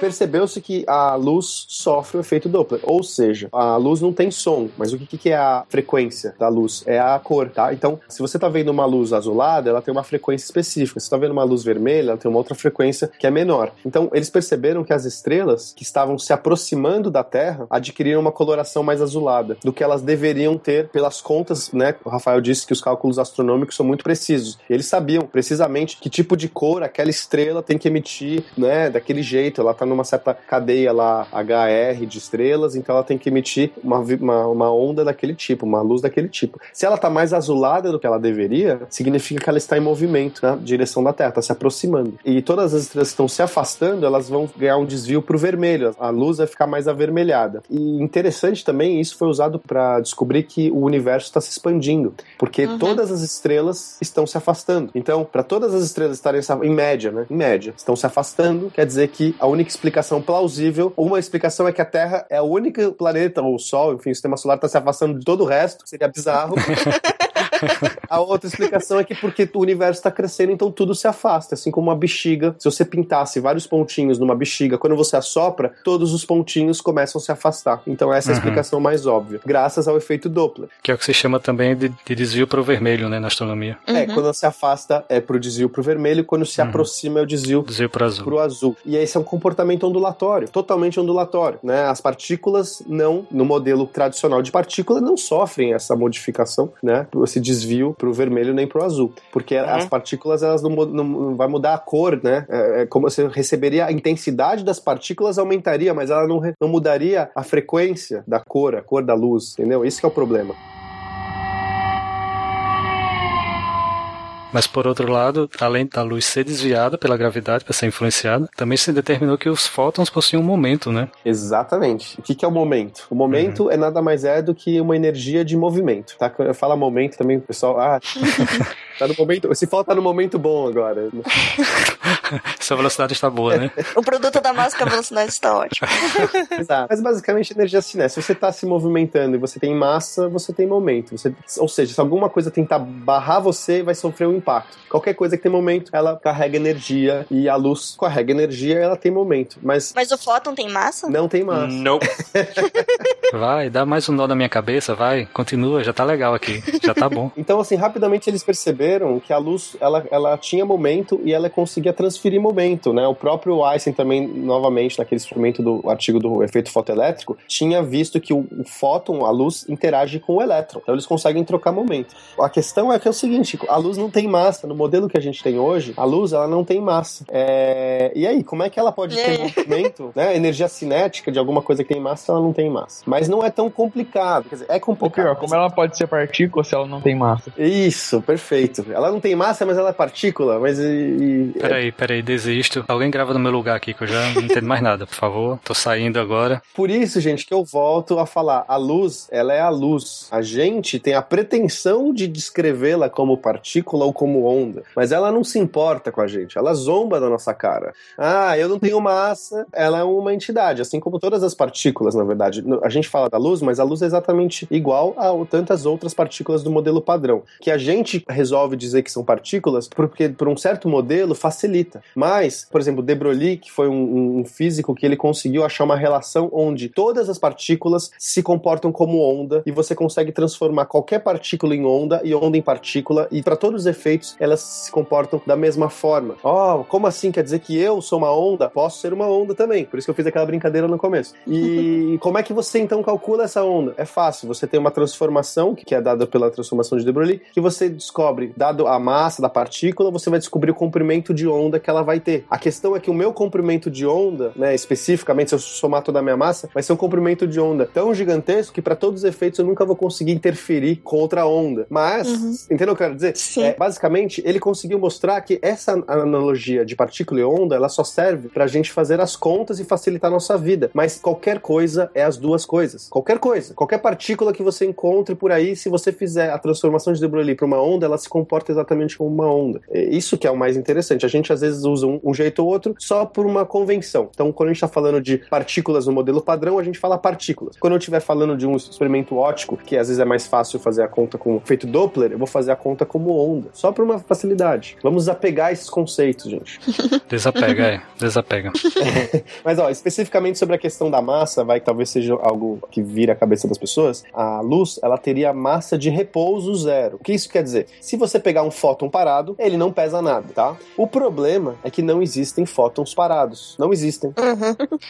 Percebeu-se que a luz sofre o efeito Doppler, ou seja, a luz não tem som, mas o que, que é a frequência da luz? É a cor, tá? Então, se você tá vendo uma luz azulada, ela tem uma frequência específica. Se você tá vendo uma luz vermelha, ela tem uma outra frequência que é menor. Então, eles perceberam que as estrelas que estavam se aproximando da Terra adquiriram uma coloração mais azulada do que elas deveriam ter pelas contas, né? O Rafael disse que os cálculos astronômicos são muito precisos. Eles sabiam precisamente que tipo de cor aquela estrela tem que emitir, né? Daquele jeito. Ela tá numa certa cadeia lá, HR de estrelas, então ela tem que emitir uma, uma, uma onda daquele tipo, uma luz daquele tipo. Se ela tá mais azulada do que ela deveria, significa que ela está em movimento na direção da Terra, está se aproximando. E todas as estrelas que estão se afastando, elas vão ganhar um desvio pro vermelho. A luz vai ficar mais avermelhada. E interessante também, isso foi usado para descobrir que o universo está se expandindo, porque Uhum. todas as estrelas estão se afastando. Então, para todas as estrelas estarem em média, né? Em média, estão se afastando, quer dizer que a única explicação plausível, uma explicação é que a Terra é o único planeta, ou o Sol, enfim, o sistema solar está se afastando de todo o resto, seria bizarro. A outra explicação é que porque o universo está crescendo, então tudo se afasta, assim como uma bexiga. Se você pintasse vários pontinhos numa bexiga, quando você assopra, todos os pontinhos começam a se afastar. Então essa é a Uhum. explicação mais óbvia, graças ao efeito Doppler. Que é o que se chama também de, de desvio para o vermelho, né? Na astronomia. É, quando se afasta é pro desvio pro vermelho, quando se Uhum. aproxima é o desvio Desvio para azul. pro azul. E esse é um comportamento ondulatório, totalmente ondulatório, né? As partículas não, no modelo tradicional de partícula, não sofrem essa modificação, né? Esse desvio pro vermelho nem pro azul, porque as partículas elas não, não, não vai mudar a cor, né? É, é como você receberia a intensidade das partículas aumentaria, mas ela não, não mudaria a frequência da cor, a cor da luz, entendeu? Esse que é o problema. Mas por outro lado, além da luz ser desviada pela gravidade para ser influenciada, também se determinou que os fótons possuem um momento, né? Exatamente. O que, que é o momento? O momento é nada mais é do que uma energia de movimento, tá? Quando eu falo momento também, o pessoal, ah, tá no momento, esse fala tá no momento bom agora. Essa velocidade está boa, né? O produto da máscara velocidade está ótimo. Exato. Mas basicamente energia cinética. Se você tá se movimentando e você tem massa, você tem momento. Você, ou seja, se alguma coisa tentar barrar você, vai sofrer um impacto. Qualquer coisa que tem momento, ela carrega energia e a luz carrega energia, ela tem momento. Mas Mas o fóton tem massa? não tem massa. Não. Vai, dá mais um nó na minha cabeça, vai, continua, já tá legal aqui, já tá bom. Então, assim, rapidamente eles perceberam que a luz, ela, ela tinha momento e ela conseguia transferir momento, né? O próprio Einstein também, novamente, naquele experimento do artigo do efeito fotoelétrico, tinha visto que o, o fóton, a luz, interage com o elétron. Então, eles conseguem trocar momento. A questão é que é o seguinte, a luz não tem massa. No modelo que a gente tem hoje, a luz, ela não tem massa. É... E aí, como é que ela pode ter movimento, né? Energia cinética de alguma coisa que tem massa, ela não tem massa. Mas não é tão complicado. Quer dizer, é Ou complicado. pior, como ela pode ser partícula se ela não tem massa? Isso, perfeito. Jeito. Ela não tem massa, mas ela é partícula, mas e, e- Peraí, peraí, desisto. Alguém grava no meu lugar aqui, que eu já não entendo mais nada, por favor. Tô saindo agora. Por isso, gente, que eu volto a falar. A luz, ela é a luz. A gente tem a pretensão de descrevê-la como partícula ou como onda, mas ela não se importa com a gente. Ela zomba da nossa cara. Ah, eu não tenho massa. Ela é uma entidade, assim como todas as partículas, na verdade. A gente fala da luz, mas a luz é exatamente igual a tantas outras partículas do modelo padrão, que a gente resolve dizer que são partículas porque por um certo modelo facilita. Mas, por exemplo, De Broglie, que foi um, um físico que ele conseguiu achar uma relação onde todas as partículas se comportam como onda e você consegue transformar qualquer partícula em onda e onda em partícula e para todos os efeitos elas se comportam da mesma forma. Oh, como assim quer dizer que eu sou uma onda? Posso ser uma onda também. Por isso que eu fiz aquela brincadeira no começo. E como é que você então calcula essa onda? É fácil. Você tem uma transformação que é dada pela transformação de De Broglie, que você descobre, dado a massa da partícula, você vai descobrir o comprimento de onda que ela vai ter. A questão é que o meu comprimento de onda, né, especificamente se eu somar toda a minha massa, vai ser um comprimento de onda tão gigantesco que para todos os efeitos eu nunca vou conseguir interferir com outra onda. Mas, entendeu o que eu quero dizer? É, basicamente, ele conseguiu mostrar que essa analogia de partícula e onda, ela só serve pra gente fazer as contas e facilitar a nossa vida. Mas qualquer coisa é as duas coisas. Qualquer coisa. Qualquer partícula que você encontre por aí, se você fizer a transformação de De Broglie para uma onda, ela se comporta exatamente como uma onda. É Isso que é o mais interessante. A gente às vezes usa um, um jeito ou outro só por uma convenção. Então, quando a gente está falando de partículas no modelo padrão, a gente fala partículas. Quando eu estiver falando de um experimento óptico, que às vezes é mais fácil fazer a conta com efeito Doppler, eu vou fazer a conta como onda. Só por uma facilidade. Vamos desapegar esses conceitos, gente. Desapega, é. Desapega. Mas, ó, especificamente sobre a questão da massa, vai que talvez seja algo que vira a cabeça das pessoas. A luz, ela teria massa de repouso zero. O que isso quer dizer? Se você pegar um fóton parado, ele não pesa nada, tá? O problema é que não existem fótons parados. Não existem.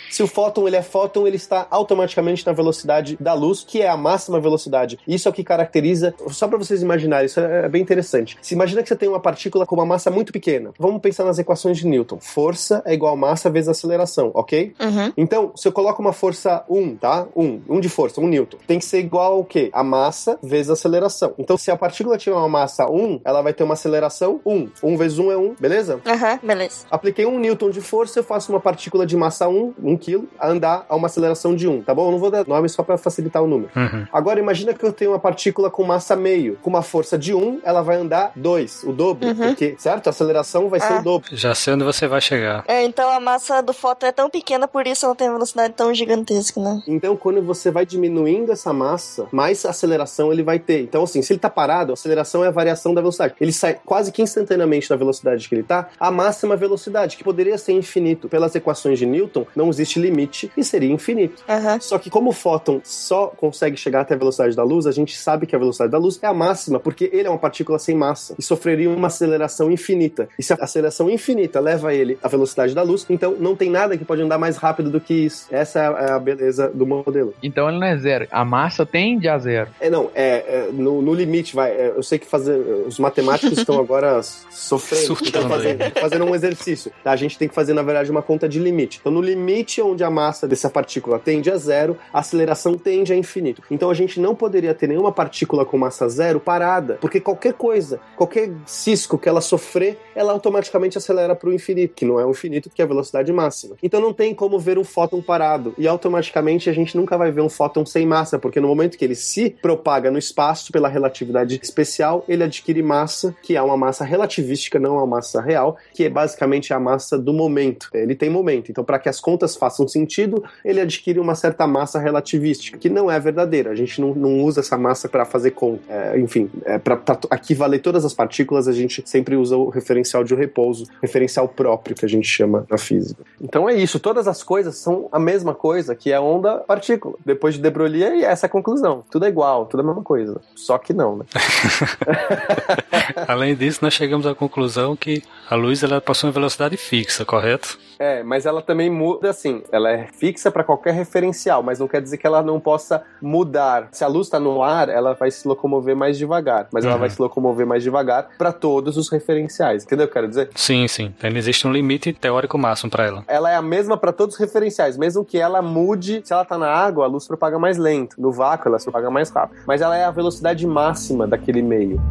Se o fóton ele é fóton, ele está automaticamente na velocidade da luz, que é a máxima velocidade. Isso é o que caracteriza. Só para vocês imaginarem, isso é bem interessante. Se imagina que você tem uma partícula com uma massa muito pequena. Vamos pensar nas equações de Newton. Força é igual a massa vezes aceleração, ok? Então, se eu coloco uma força 1, tá? 1, 1 de força, 1 newton. Tem que ser igual ao quê? A massa vezes a aceleração. Então, se a partícula tiver uma massa 1, ela vai ter uma aceleração 1. 1 vezes 1 é 1, beleza? Aham, beleza. Apliquei 1 newton de força, eu faço uma partícula de massa 1, 1 kg, a andar a uma aceleração de 1, tá bom? Eu não vou dar nome só para facilitar o número. Uhum. Agora, imagina que eu tenho uma partícula com massa meio. Com uma força de 1, ela vai andar 2, o dobro. Porque, certo? A aceleração vai ser Ah. o dobro. Já sei onde você vai chegar. É, então a massa do fóton é tão pequena, por isso ela tem uma velocidade tão gigantesca, né? Então, quando você vai diminuindo essa massa, mais aceleração ele vai ter. Então, assim, se ele tá parado, a aceleração é a variação da velocidade. Ele sai quase que instantaneamente da velocidade que ele tá, a máxima velocidade, que poderia ser infinito. Pelas equações de Newton, não existe limite e seria infinito. Só que como o fóton só consegue chegar até a velocidade da luz, a gente sabe que a velocidade da luz é a máxima, porque ele é uma partícula sem massa e sofreria uma aceleração infinita. E se a aceleração infinita leva ele à velocidade da luz, então não tem nada que pode andar mais rápido do que isso. Essa é a, é a beleza do modelo. Então ele não é zero. A massa tende a zero. É, não, é, é, no, no limite, vai. é, eu sei que fazer, os matemáticos estão agora sofrendo, então fazendo, fazendo um exercício. tá? A gente tem que fazer, na verdade, uma conta de limite. Então, no limite onde a massa dessa partícula tende a zero, a aceleração tende a infinito. Então, a gente não poderia ter nenhuma partícula com massa zero parada, porque qualquer coisa, qualquer cisco que ela sofrer, ela automaticamente acelera para o infinito, que não é o infinito, que é a velocidade máxima. Então, não tem como ver um fóton parado. E automaticamente a gente nunca vai ver um fóton sem massa, porque no momento que ele se propaga no espaço pela relatividade especial, ele adquire massa, que é uma massa relativística, não uma massa real, que é basicamente a massa do momento. Ele tem momento. Então, para que as contas façam sentido, ele adquire uma certa massa relativística, que não é verdadeira. A gente não, não usa essa massa para fazer conta. É, enfim, é, para equivaler todas as partículas, a gente sempre usa o referencial de repouso, referencial próprio que a gente chama na física. Então é isso. Todas as coisas são a mesma coisa, que é onda-partícula. Depois de De Broglie, é essa a conclusão. Tudo é igual, tudo é a mesma coisa. Só que não, né? Além disso, nós chegamos à conclusão que a luz ela possui uma velocidade fixa, correto? É, mas ela também muda assim. Ela é fixa para qualquer referencial, mas não quer dizer que ela não possa mudar. Se a luz está no ar, ela vai se locomover mais devagar, mas ela Uhum. vai se locomover mais devagar para todos os referenciais. Entendeu o que eu quero dizer? Sim, sim. Então existe um limite teórico máximo para ela. Ela é a mesma para todos os referenciais, mesmo que ela mude. Se ela tá na água, a luz propaga mais lento. No vácuo, ela se propaga mais rápido. Mas ela é a velocidade máxima daquele meio.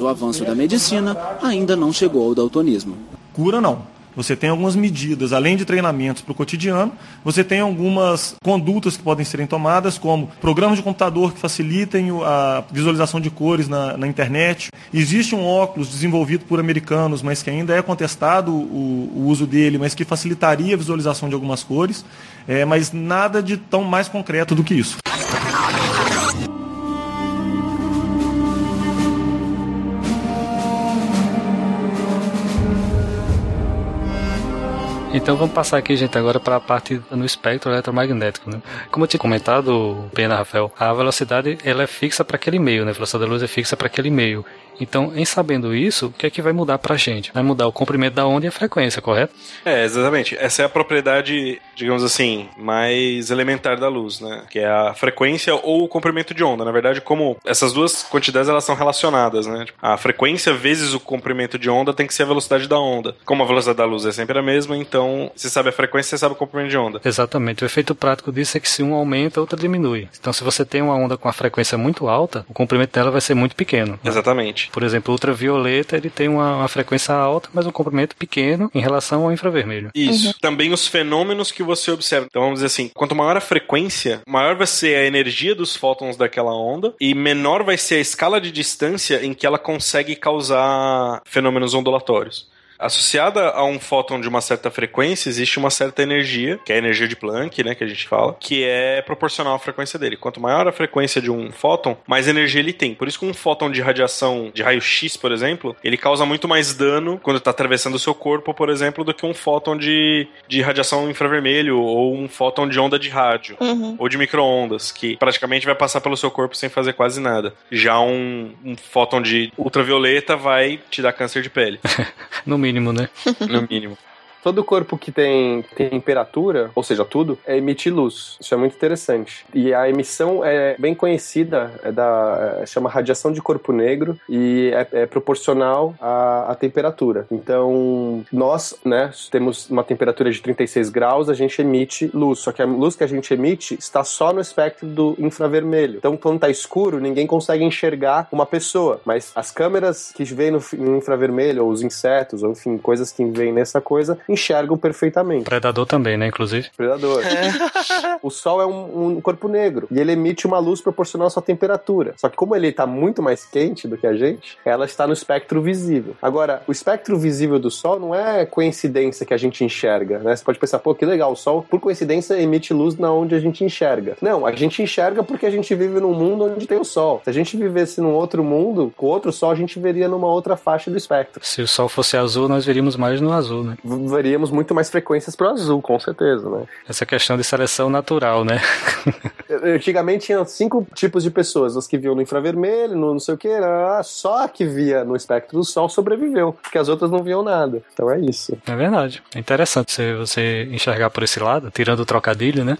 O avanço da medicina ainda não chegou ao daltonismo. Cura não. Você tem algumas medidas, além de treinamentos para o cotidiano, você tem algumas condutas que podem serem tomadas, como programas de computador que facilitem a visualização de cores na, na internet. Existe um óculos desenvolvido por americanos, mas que ainda é contestado o, o uso dele, mas que facilitaria a visualização de algumas cores, é, mas nada de tão mais concreto do que isso. Então vamos passar aqui, gente, agora para a parte no espectro eletromagnético, né? Como eu tinha comentado, Pena Rafael, a velocidade ela é fixa para aquele meio, né? A velocidade da luz é fixa para aquele meio. Então, em sabendo isso, o que é que vai mudar pra gente? Vai mudar o comprimento da onda e a frequência, correto? É, exatamente. Essa é a propriedade, digamos assim, mais elementar da luz, né? Que é a frequência ou o comprimento de onda. Na verdade, como essas duas quantidades elas são relacionadas, né? A frequência vezes o comprimento de onda tem que ser a velocidade da onda. Como a velocidade da luz é sempre a mesma, então se sabe a frequência, você sabe o comprimento de onda. Exatamente. O efeito prático disso é que se um aumenta, a outra diminui. Então, se você tem uma onda com a frequência muito alta, o comprimento dela vai ser muito pequeno. Né? Exatamente. Por exemplo, o ultravioleta ele tem uma, uma, frequência alta, mas um comprimento pequeno em relação ao infravermelho. Isso. Uhum. Também os fenômenos que você observa. Então vamos dizer assim, quanto maior a frequência, maior vai ser a energia dos fótons daquela onda e menor vai ser a escala de distância em que ela consegue causar fenômenos ondulatórios. Associada a um fóton de uma certa frequência, existe uma certa energia, que é a energia de Planck, né, que a gente fala, que é proporcional à frequência dele. Quanto maior a frequência de um fóton, mais energia ele tem. Por isso que um fóton de radiação de raio-x, por exemplo, ele causa muito mais dano quando está atravessando o seu corpo, por exemplo, do que um fóton de, de radiação infravermelho ou um fóton de onda de rádio uhum. ou de microondas, que praticamente vai passar pelo seu corpo sem fazer quase nada. Já um, um fóton de ultravioleta vai te dar câncer de pele. no mínimo, né? no mínimo. Todo corpo que tem temperatura, ou seja, tudo, emite luz. Isso é muito interessante. E a emissão é bem conhecida, é da é, chama radiação de corpo negro e é, é proporcional à, à, temperatura. Então, nós, né, temos uma temperatura de 36 graus, a gente emite luz. Só que a luz que a gente emite está só no espectro do infravermelho. Então, quando está escuro, ninguém consegue enxergar uma pessoa. Mas as câmeras que veem no, no infravermelho, ou os insetos, ou enfim, coisas que vêm nessa coisa, enxergam perfeitamente. Predador também, né, inclusive? Predador. É. o Sol é um, um, corpo negro e ele emite uma luz proporcional à sua temperatura. Só que como ele está muito mais quente do que a gente, ela está no espectro visível. Agora, o espectro visível do Sol não é coincidência que a gente enxerga, né? Você pode pensar, pô, que legal, o Sol, por coincidência, emite luz na onde a gente enxerga. Não, a gente enxerga porque a gente vive num mundo onde tem o Sol. Se a gente vivesse num outro mundo, com outro Sol, a gente veria numa outra faixa do espectro. Se o Sol fosse azul, nós veríamos mais no azul, né? Veríamos muito mais frequências pro azul, com certeza, né? Essa questão de seleção natural, né? Antigamente tinha cinco tipos de pessoas, os que viam no infravermelho, no não sei o que, só a que via no espectro do sol sobreviveu, porque as outras não viam nada. Então é isso. É verdade. É interessante você, você enxergar por esse lado, tirando o trocadilho, né?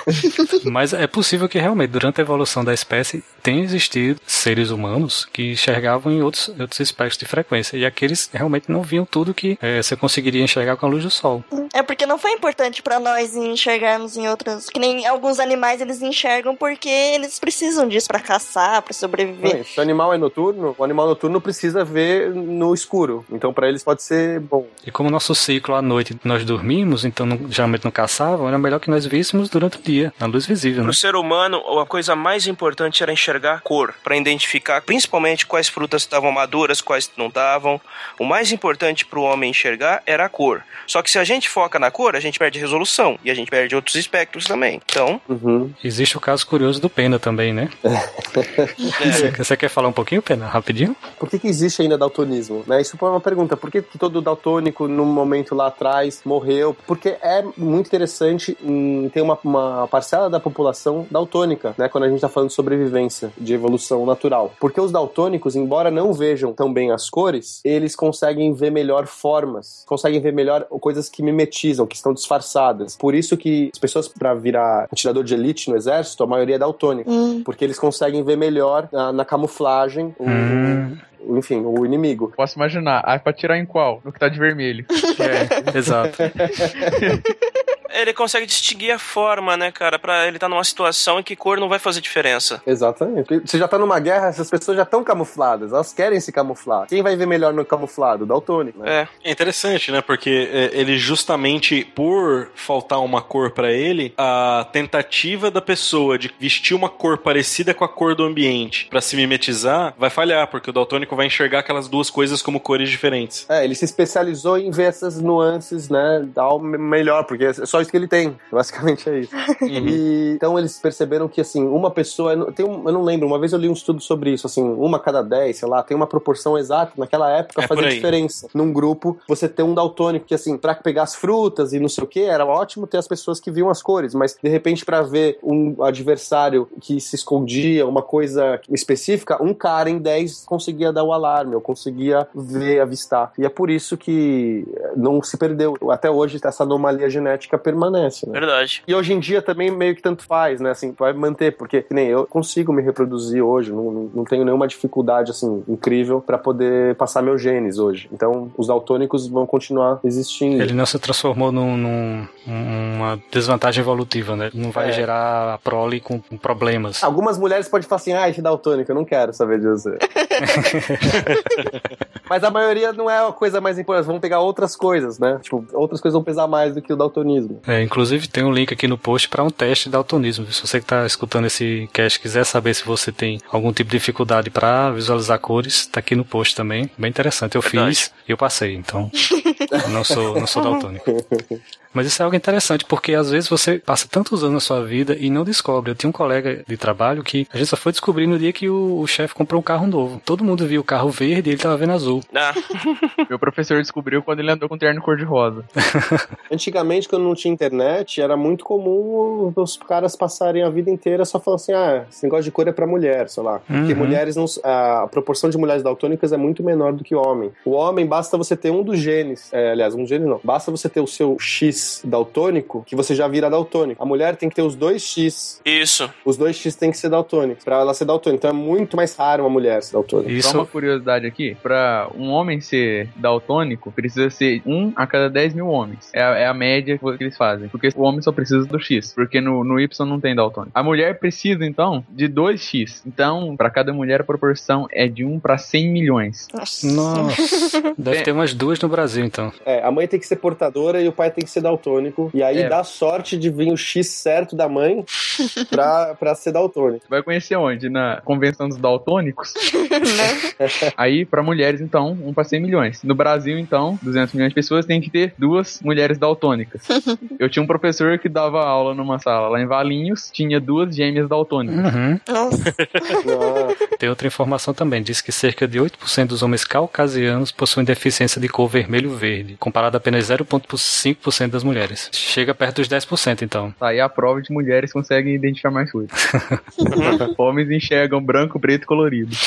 Mas é possível que realmente, durante a evolução da espécie, tenha existido seres humanos que enxergavam em outros, outros espectros de frequência, e aqueles realmente não viam tudo que é, você conseguiria enxergar com a luz do sol. É porque não foi importante para nós enxergarmos em outras. Que nem alguns animais eles enxergam porque eles precisam disso para caçar, para sobreviver. É, se o animal é noturno, o animal noturno precisa ver no escuro. Então para eles pode ser bom. E como o nosso ciclo à noite nós dormimos, então não, geralmente não caçavam, era melhor que nós víssemos durante o dia, na luz visível. Né? Pro ser humano, a coisa mais importante era enxergar cor, para identificar principalmente quais frutas estavam maduras, quais não estavam. O mais importante para o homem enxergar era a cor. Só que se a gente foca na cor, a gente perde resolução e a gente perde outros espectros também. Então. Uhum. Existe o caso curioso do Pena também, né? é. Você quer falar um pouquinho, Pena? Rapidinho? Por que, que existe ainda daltonismo? Né? Isso foi uma pergunta. Por que todo daltônico, num momento lá atrás, morreu? Porque é muito interessante em ter uma, uma parcela da população daltônica, né? Quando a gente está falando de sobrevivência, de evolução natural. Porque os daltônicos, embora não vejam tão bem as cores, eles conseguem ver melhor formas, conseguem ver melhor coisas que mimetizam, que estão disfarçadas. Por isso que as pessoas, para virar atirador de elite no exército, a maioria é daltônica. Hum. Porque eles conseguem ver melhor na, na camuflagem o, hum enfim, o inimigo. Posso imaginar. Ah, é pra tirar em qual? No que tá de vermelho. É, exato. ele consegue distinguir a forma, né, cara? Pra ele estar numa situação em que cor não vai fazer diferença. Exatamente. Você já tá numa guerra, essas pessoas já estão camufladas, elas querem se camuflar. Quem vai ver melhor no camuflado? O Daltônico, né? É. É interessante, né? Porque é, ele justamente por faltar uma cor pra ele, a tentativa da pessoa de vestir uma cor parecida com a cor do ambiente pra se mimetizar vai falhar, porque o daltônico vai enxergar aquelas duas coisas como cores diferentes. É, ele se especializou em ver essas nuances, né, dar o me- melhor, porque é só isso que ele tem, basicamente é isso. E, então eles perceberam que, assim, uma pessoa, tem um, eu não lembro, uma vez eu li um estudo sobre isso, assim, uma a cada dez, sei lá, tem uma proporção exata, naquela época É fazia diferença. Num grupo, você ter um daltônico, que assim, pra pegar as frutas e não sei o que, era ótimo ter as pessoas que viam as cores, mas de repente pra ver um adversário que se escondia, uma coisa específica, um cara em 10 conseguia dar o alarme, eu conseguia ver, avistar. E é por isso que não se perdeu. Até hoje essa anomalia genética permanece, né? Verdade. E hoje em dia também meio que tanto faz, né? Assim, vai manter, porque que nem eu consigo me reproduzir hoje, não, não, tenho nenhuma dificuldade assim incrível pra poder passar meus genes hoje. Então, os daltônicos vão continuar existindo. Ele não se transformou num, num- uma desvantagem evolutiva, né? Não vai É. gerar a prole com, com problemas. Algumas mulheres podem falar assim, ah, esse daltônico, eu não quero saber de você. Mas a maioria não é a coisa mais importante, vão pegar outras coisas, né? Tipo, outras coisas vão pesar mais do que o daltonismo. É, inclusive tem um link aqui no post para um teste de daltonismo. Se você que está escutando esse cast quiser saber se você tem algum tipo de dificuldade para visualizar cores, tá aqui no post também. Bem interessante. Eu Verdade. fiz e eu passei, então eu não sou, não sou daltônico. Mas isso é algo interessante, porque às vezes você passa tantos anos na sua vida e não descobre. Eu tinha um colega de trabalho que a gente só foi descobrir no dia que o, o chefe comprou um carro novo. Todo mundo viu o carro verde e ele tava vendo azul. Ah, Meu professor descobriu quando ele andou com terno cor-de-rosa. Antigamente, quando não tinha internet, era muito comum os caras passarem a vida inteira só falando assim: ah, esse negócio de cor é pra mulher, sei lá. Porque Uhum. mulheres não. A proporção de mulheres daltônicas é muito menor do que o homem. O homem basta você ter um dos genes. é, aliás, um gene não. Basta você ter o seu X daltônico, que você já vira daltônico. A mulher tem que ter os dois X. isso. Os dois X tem que ser daltônicos. Pra ela ser daltônica. Então é muito mais raro uma mulher ser daltônica. Só uma curiosidade aqui, pra um homem ser daltônico, precisa ser um a cada 10 mil homens. É a, é a média que eles fazem. Porque o homem só precisa do X. Porque no, no Y não tem daltônico. A mulher precisa, então, de 2X. Então, pra cada mulher, a proporção é de 1 pra 100 milhões. Nossa, deve ter umas duas no Brasil, então. É, a mãe tem que ser portadora e o pai tem que ser daltônico. E aí É. dá sorte de vir o X certo da mãe pra, pra ser daltônico. Vai conhecer onde? Na convenção dos daltônicos? Aí, pra mulheres, então, 1 pra 100 milhões. No Brasil, então, 200 milhões de pessoas tem que ter duas mulheres daltônicas. Eu tinha um professor que dava aula numa sala lá em Valinhos, tinha duas gêmeas daltônicas. Uhum. Nossa. Tem outra informação também, diz que cerca de 8% dos homens caucasianos possuem deficiência de cor vermelho-verde, comparado a apenas 0,5% das mulheres. Chega perto dos 10%, então. Tá aí a prova de mulheres conseguem identificar mais coisas. Homens enxergam branco, preto e colorido.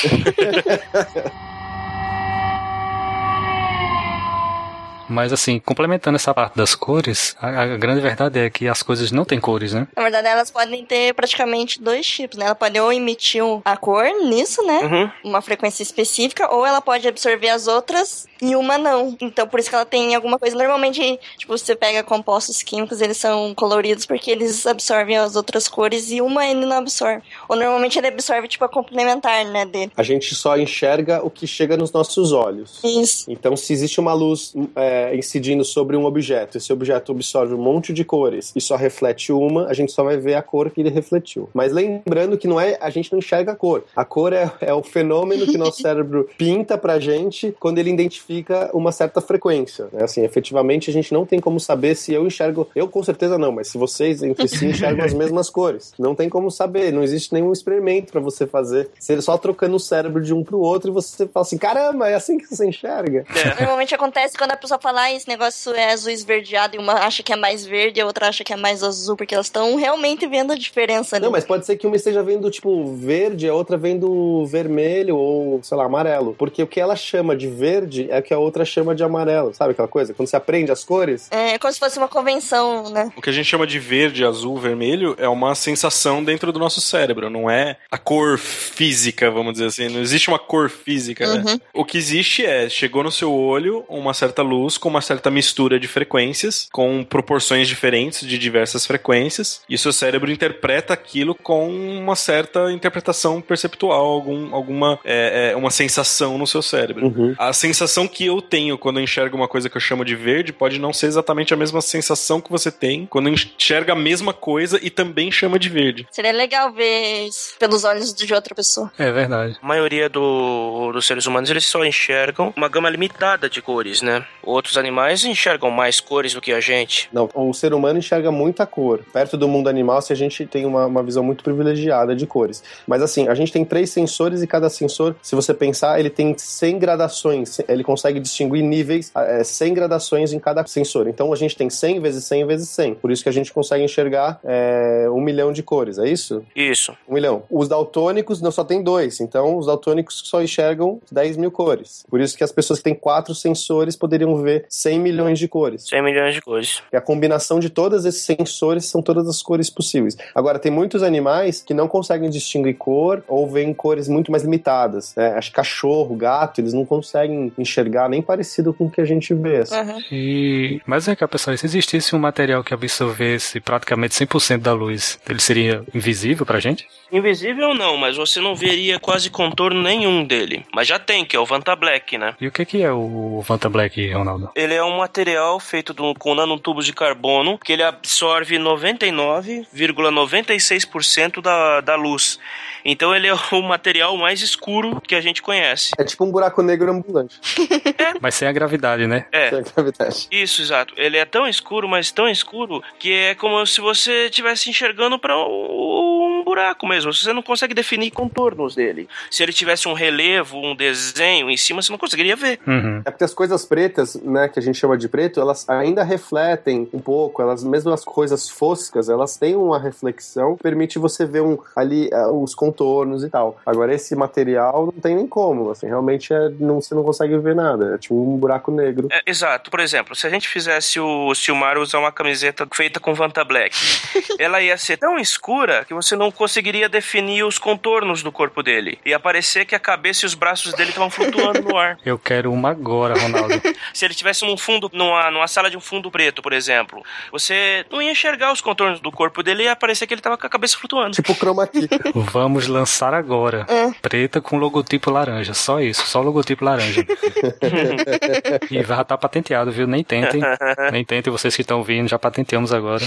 Mas assim, complementando essa parte das cores, a, a grande verdade é que as coisas não têm cores, né? Na verdade, elas podem ter praticamente dois tipos, né? Ela pode ou emitir um- a cor nisso, né? Uhum. Uma frequência específica, ou ela pode absorver as outras e uma não. Então, por isso que ela tem alguma coisa. Normalmente, tipo, você pega compostos químicos, eles são coloridos porque eles absorvem as outras cores e uma ele não absorve. Ou normalmente ele absorve, tipo, a complementar, né, dele. A gente só enxerga o que chega nos nossos olhos. Isso. Então, se existe uma luz é, incidindo sobre um objeto, esse objeto absorve um monte de cores e só reflete uma, a gente só vai ver a cor que ele refletiu. Mas lembrando que não é, a gente não enxerga a cor. A cor é, é o fenômeno que nosso cérebro pinta pra gente quando ele identifica uma certa frequência. Né? Assim, efetivamente, a gente não tem como saber se eu enxergo. Eu com certeza não, mas se vocês entre si enxergam as mesmas cores. Não tem como saber, não existe nenhum experimento pra você fazer. Você só trocando o cérebro de um pro outro e você fala assim: caramba, é assim que você enxerga. Normalmente acontece quando a pessoa fala, ah, esse negócio é azul esverdeado, e uma acha que é mais verde, e a outra acha que é mais azul, porque elas estão realmente vendo a diferença. Não, mas pode ser que uma esteja vendo, tipo, verde, a outra vendo vermelho ou, sei lá, amarelo. Porque o que ela chama de verde é o que a outra chama de amarelo. Sabe aquela coisa? Quando você aprende as cores. É como se fosse uma convenção, né? O que a gente chama de verde, azul, vermelho é uma sensação dentro do nosso cérebro, não é a cor física, vamos dizer assim. Não existe uma cor física, né? Uhum. O que existe é, chegou no seu olho uma certa luz com uma certa mistura de frequências, com proporções diferentes de diversas frequências, e o seu cérebro interpreta aquilo com uma certa interpretação perceptual, algum, alguma é, é, uma sensação no seu cérebro. Uhum. A sensação que eu tenho quando eu enxergo uma coisa que eu chamo de verde pode não ser exatamente a mesma sensação que você tem quando enxerga a mesma coisa e também chama de verde. Seria legal ver pelos olhos de outra pessoa. É verdade. A maioria do- dos seres humanos eles só enxergam uma gama limitada de cores, né? Outros animais enxergam mais cores do que a gente. Não, o ser humano enxerga muita cor. Perto do mundo animal, se a gente tem uma, uma visão muito privilegiada de cores. Mas assim, a gente tem três sensores e cada sensor, se você pensar, ele tem 100 gradações. Ele consegue distinguir níveis, é, 100 gradações em cada sensor. Então a gente tem 100 vezes 100 vezes 100. Por isso que a gente consegue enxergar é, um milhão de cores, é isso? Isso. Um milhão. Os daltônicos não só tem dois, então os daltônicos só enxergam 10 mil cores. Por isso que as pessoas que têm quatro sensores poderiam ver 100 milhões de cores. 100 milhões de cores. E a combinação de todos esses sensores são todas as cores possíveis. Agora, tem muitos animais que não conseguem distinguir cor ou veem cores muito mais limitadas. Né? Acho que cachorro, gato, eles não conseguem enxergar nem parecido com o que a gente vê. assim. E... Mas é que, pessoal, se existisse um material que absorvesse praticamente 100% da luz, ele seria invisível pra gente? Invisível não, mas você não veria quase contorno nenhum dele. Mas já tem, que é o Vanta Black, né? E o que, que é o Vanta Black, Ronaldo? Ele é um material feito do- com nanotubos de carbono que ele absorve 99,96% da, da luz. Então ele é o material mais escuro que a gente conhece. É tipo um buraco negro ambulante. Mas sem a gravidade, né? É. Sem a gravidade. Isso, exato. Ele é tão escuro, mas tão escuro, que é como se você estivesse enxergando para um buraco mesmo. Você não consegue definir contornos dele. Se ele tivesse um relevo, um desenho em cima, você não conseguiria ver. É porque as coisas pretas, né, que a gente chama de preto, elas ainda refletem um pouco, elas mesmo as coisas foscas, elas têm uma reflexão que permite você ver um, ali ah, os contornos e tal. Agora esse material não tem nem como, assim, realmente é, não, você não consegue ver nada, é tipo um buraco negro. É, exato. Por exemplo, se a gente fizesse o Silmar usar uma camiseta feita com Vanta Black, ela ia ser tão escura que você não conseguiria definir os contornos do corpo dele. Ia parecer que a cabeça e os braços dele estavam flutuando no ar. Eu quero uma agora, Ronaldo. Se ele tivesse num fundo, numa, numa sala de um fundo preto, por exemplo, você não ia enxergar os contornos do corpo dele e ia parecer que ele tava com a cabeça flutuando. Tipo chroma key. Vamos lançar agora. Preta com logotipo laranja. Só isso, só logotipo laranja. e vai estar patenteado, viu? Nem tentem. Nem tentem, vocês que estão vindo, já patenteamos agora.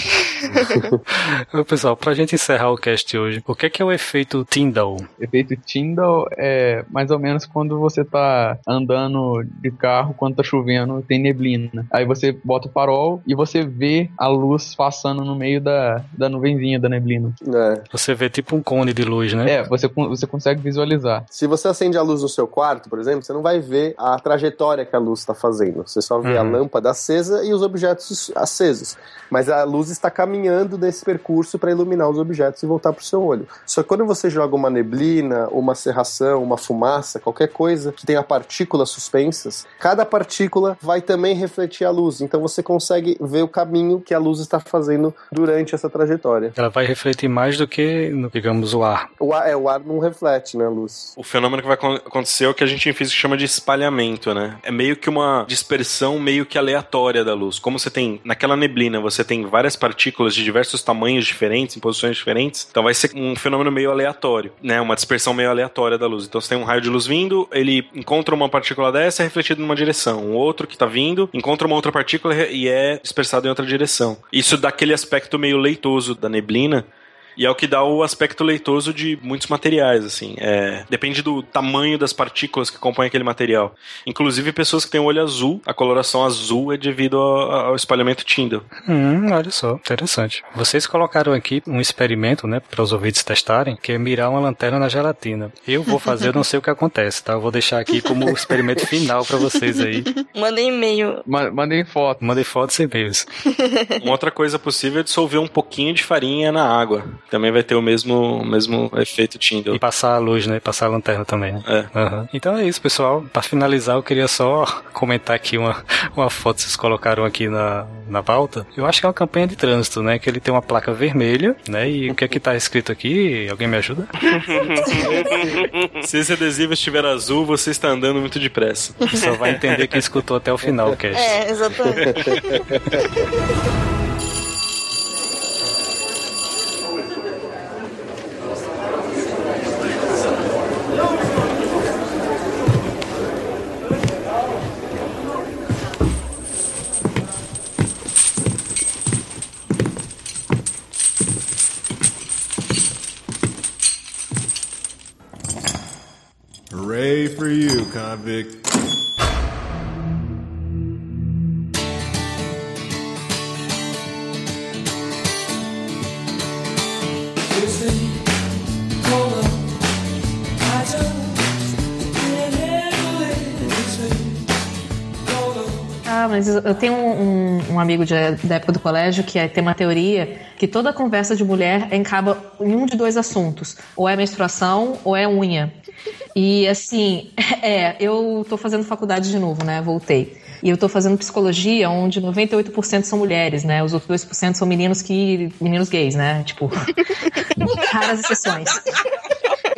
Pessoal, pra gente encerrar o cast hoje, o que é, que é o efeito Tyndall? Efeito Tyndall é mais ou menos quando você tá andando de carro, quando tá chovendo, tem neblina. Aí você bota o farol e você vê a luz passando no meio da, da nuvenzinha da neblina. Você vê tipo um cone de luz, né? É, você, você consegue visualizar. Se você acende a luz no seu quarto, por exemplo, você não vai ver a trajetória que a luz está fazendo. Você só vê a Uhum. lâmpada acesa e os objetos acesos. Mas a luz está caminhando nesse percurso para iluminar os objetos e voltar para o seu olho. Só que quando você joga uma neblina, uma serração, uma fumaça, qualquer coisa que tenha partículas suspensas, cada partícula vai também refletir a luz. Então você consegue ver o caminho que a luz está fazendo durante essa trajetória. Ela vai refletir mais do que, no- digamos, o ar. O ar, é, o ar não reflete, né, a luz. O fenômeno que vai acon- acontecer é o que a gente em física chama de espalhamento, né? É meio que uma dispersão meio que aleatória da luz. Como você tem, naquela neblina, você tem várias partículas de diversos tamanhos diferentes, em posições diferentes, então vai ser um fenômeno meio aleatório, né? Uma dispersão meio aleatória da luz. Então você tem um raio de luz vindo, ele encontra uma partícula dessa, é refletido numa direção. Um outro que tá vindo, encontra uma outra partícula e é dispersado em outra direção. Isso dá aquele aspecto meio leitoso da neblina, e é o que dá o aspecto leitoso de muitos materiais, assim. É, depende do tamanho das partículas que compõem aquele material. Inclusive, pessoas que têm o olho azul, a coloração azul é devido ao, ao espalhamento Tyndall. Hum, olha só, interessante. Vocês colocaram aqui um experimento, né, para os ouvintes testarem, que é mirar uma lanterna na gelatina. Eu vou fazer, eu não sei o que acontece, tá? Eu vou deixar aqui como experimento final para vocês aí. Mandei e-mail. Mandei foto. Mandei fotos e e-mails. Uma outra coisa possível é dissolver um pouquinho de farinha na água. Também vai ter o mesmo, o mesmo efeito Tyndall. E passar a luz, né? Passar a lanterna também, né? É. Aham. Então é isso, pessoal. Pra finalizar, eu queria só comentar aqui uma, uma foto que vocês colocaram aqui na, na pauta. Eu acho que é uma campanha de trânsito, né? Que ele tem uma placa vermelha, né? E o que é que tá escrito aqui? Alguém me ajuda? Se esse adesivo estiver azul, você está andando muito depressa. Só vai entender quem escutou até o final, cast. É, exatamente. Mas eu tenho um, um- um amigo de- da época do colégio que é- tem uma teoria que toda conversa de mulher acaba em um de dois assuntos: ou é menstruação ou é unha. E assim, é, eu tô fazendo faculdade de novo, né? Voltei. E eu tô fazendo psicologia, onde 98% são mulheres, né? Os outros 2% são meninos que. meninos gays, né? Tipo, raras exceções.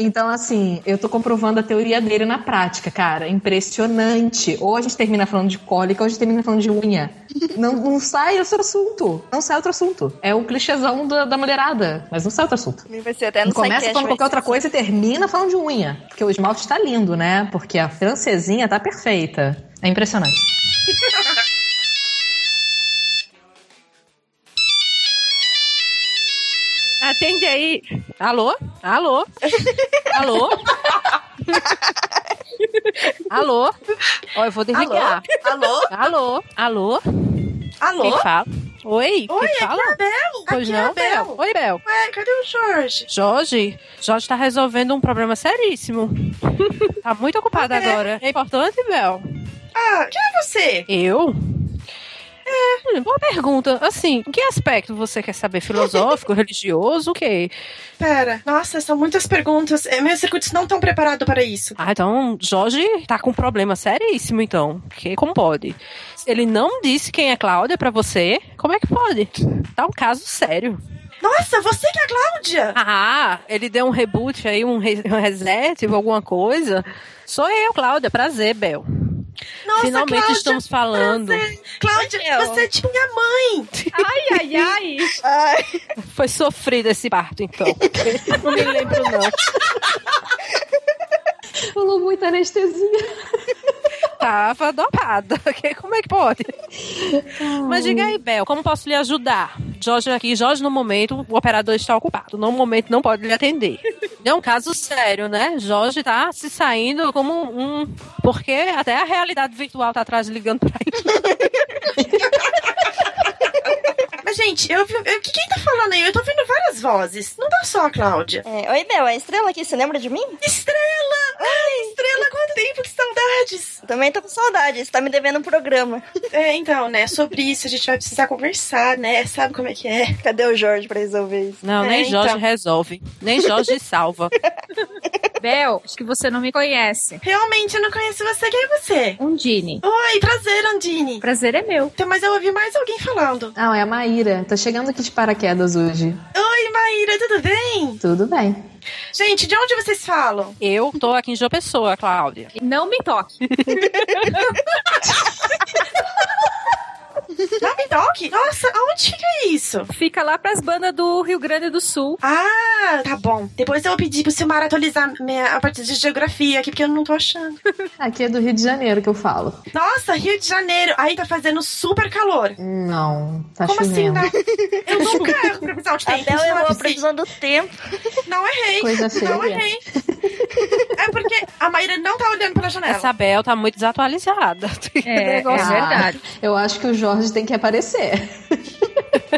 Então, assim, eu tô comprovando a teoria dele na prática, cara. Impressionante. Ou a gente termina falando de cólica, ou a gente termina falando de unha. Não, não sai outro assunto. Não sai outro assunto. É o clichêzão da, da mulherada. Mas não sai outro assunto. Vai ser até no Começa falando qualquer outra coisa e termina falando de unha. Porque o esmalte tá lindo, né? Porque a francesinha tá perfeita. É impressionante. Atende aí. Alô? Alô? Alô? Alô? Ó, eu vou desligar. Alô? Alô? Alô? Alô? Quem fala? Oi? Oi, aqui fala? é a Bel. Pois aqui é não, a Bel. Bel. Oi, Bel. Ué, cadê o Jorge? Jorge? Jorge tá resolvendo um problema seríssimo. Tá muito ocupado agora. É importante, Bel? Ah, quem é você? Eu? É, boa pergunta. Assim, que aspecto você quer saber? Filosófico, religioso, o quê? Pera, nossa, são muitas perguntas. É, meus circuitos não estão preparados para isso. Ah, então Jorge tá com um problema seríssimo, então. Porque como pode? Ele não disse quem é Cláudia pra você. Como é que pode? Tá um caso sério. Nossa, você que é a Cláudia? Ah, ele deu um reboot aí, um, re- um reset, alguma coisa. Sou eu, Cláudia. Prazer, Bel. Nossa, Finalmente Cláudia, estamos falando. prazer. Cláudia, você é de minha mãe. Ai, ai, ai. Foi sofrido esse parto, então. Não me lembro, não. Falou muita anestesia. Tava dopada. Como é que pode? Mas diga aí, Bel, como posso lhe ajudar? Jorge aqui, Jorge, no momento, o operador está ocupado. No momento, não pode lhe atender. É um caso sério, né? Jorge tá se saindo como um. Porque até a realidade virtual tá atrás ligando pra ele. Mas, gente, eu vi. eu- que- quem tá falando aí? Eu tô ouvindo várias vozes. Não tá só a Cláudia. É, Oi, Bel, a estrela aqui, você lembra de mim? Estrela! Ai, Estrela, quanto tempo, que saudades! Também tô com saudade, você tá me devendo um programa. É, então, né? Sobre isso a gente vai precisar conversar, né? Sabe como é que é? Cadê o Jorge pra resolver isso? Não, nem É, Jorge então. resolve. Nem Jorge salva. Bel, acho que você não me conhece. Realmente, eu não conheço você. Quem é você? Undine. Oi, prazer, Andine. Prazer é meu. Então, mas eu ouvi mais alguém falando. Ah, é a Maíra. Tá chegando aqui de paraquedas hoje. Oi, Maíra, tudo bem? Tudo bem. Gente, de onde vocês falam? Eu tô aqui em João Pessoa, Cláudia. Não me toque. Navidoc? Nossa, aonde fica isso? Fica lá pras bandas do Rio Grande do Sul. Ah, tá bom. Depois eu vou pedir pro Silmar atualizar minha, a parte de geografia aqui, porque eu não tô achando. Aqui é do Rio de Janeiro que eu falo. Nossa, Rio de Janeiro. Aí tá fazendo super calor. Não, tá Como assim, chovendo. né? Eu nunca erro previsão de A tempo. Bel não é errou a previsão do tempo. Não errei. Coisa Não feia. errei. É porque a Maíra não tá olhando pela janela. Essa Bel tá muito desatualizada. É, é Negócio- verdade. Eu acho que o Jorge tem que aparecer.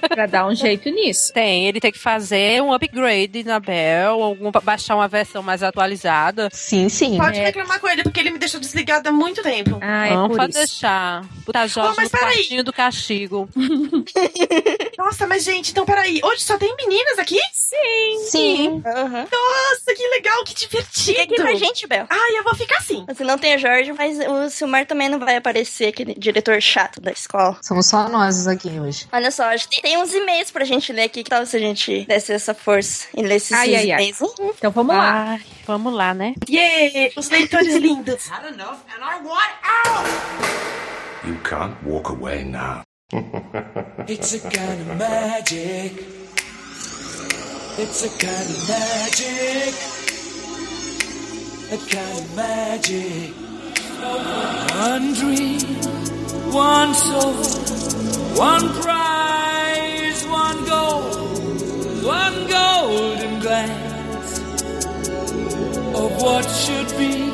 Pra dar um jeito nisso. Tem, ele tem que fazer um upgrade na Bell, algum, baixar uma versão mais atualizada. Sim, sim. Pode É. reclamar com ele, porque ele me deixou desligada há muito tempo. Ah, Não, pode deixar. Botar Jorge Oh, mas no quartinho do castigo. Nossa, mas gente, então peraí. Hoje só tem meninas aqui? Sim. Sim. Nossa, que legal, que divertido. Fica aqui com a gente, Bel. Ai, eu vou ficar assim. Você não tem o Jorge, mas o Silmar também não vai aparecer, aquele diretor chato da escola. Somos só nós aqui hoje. Olha só, acho que tem uns e-mails pra gente ler aqui. Que tal se a gente desse essa força e ler esses Ai, ai, ai. e-mails? hein? Então vamos lá. Ai, vamos lá, né? Yeah, os leitores lindos. You can't walk away now. It's a kind of magic. It's a kind of magic. A kind of magic. One dream, one soul, one prize, one goal, one golden glance of what should be.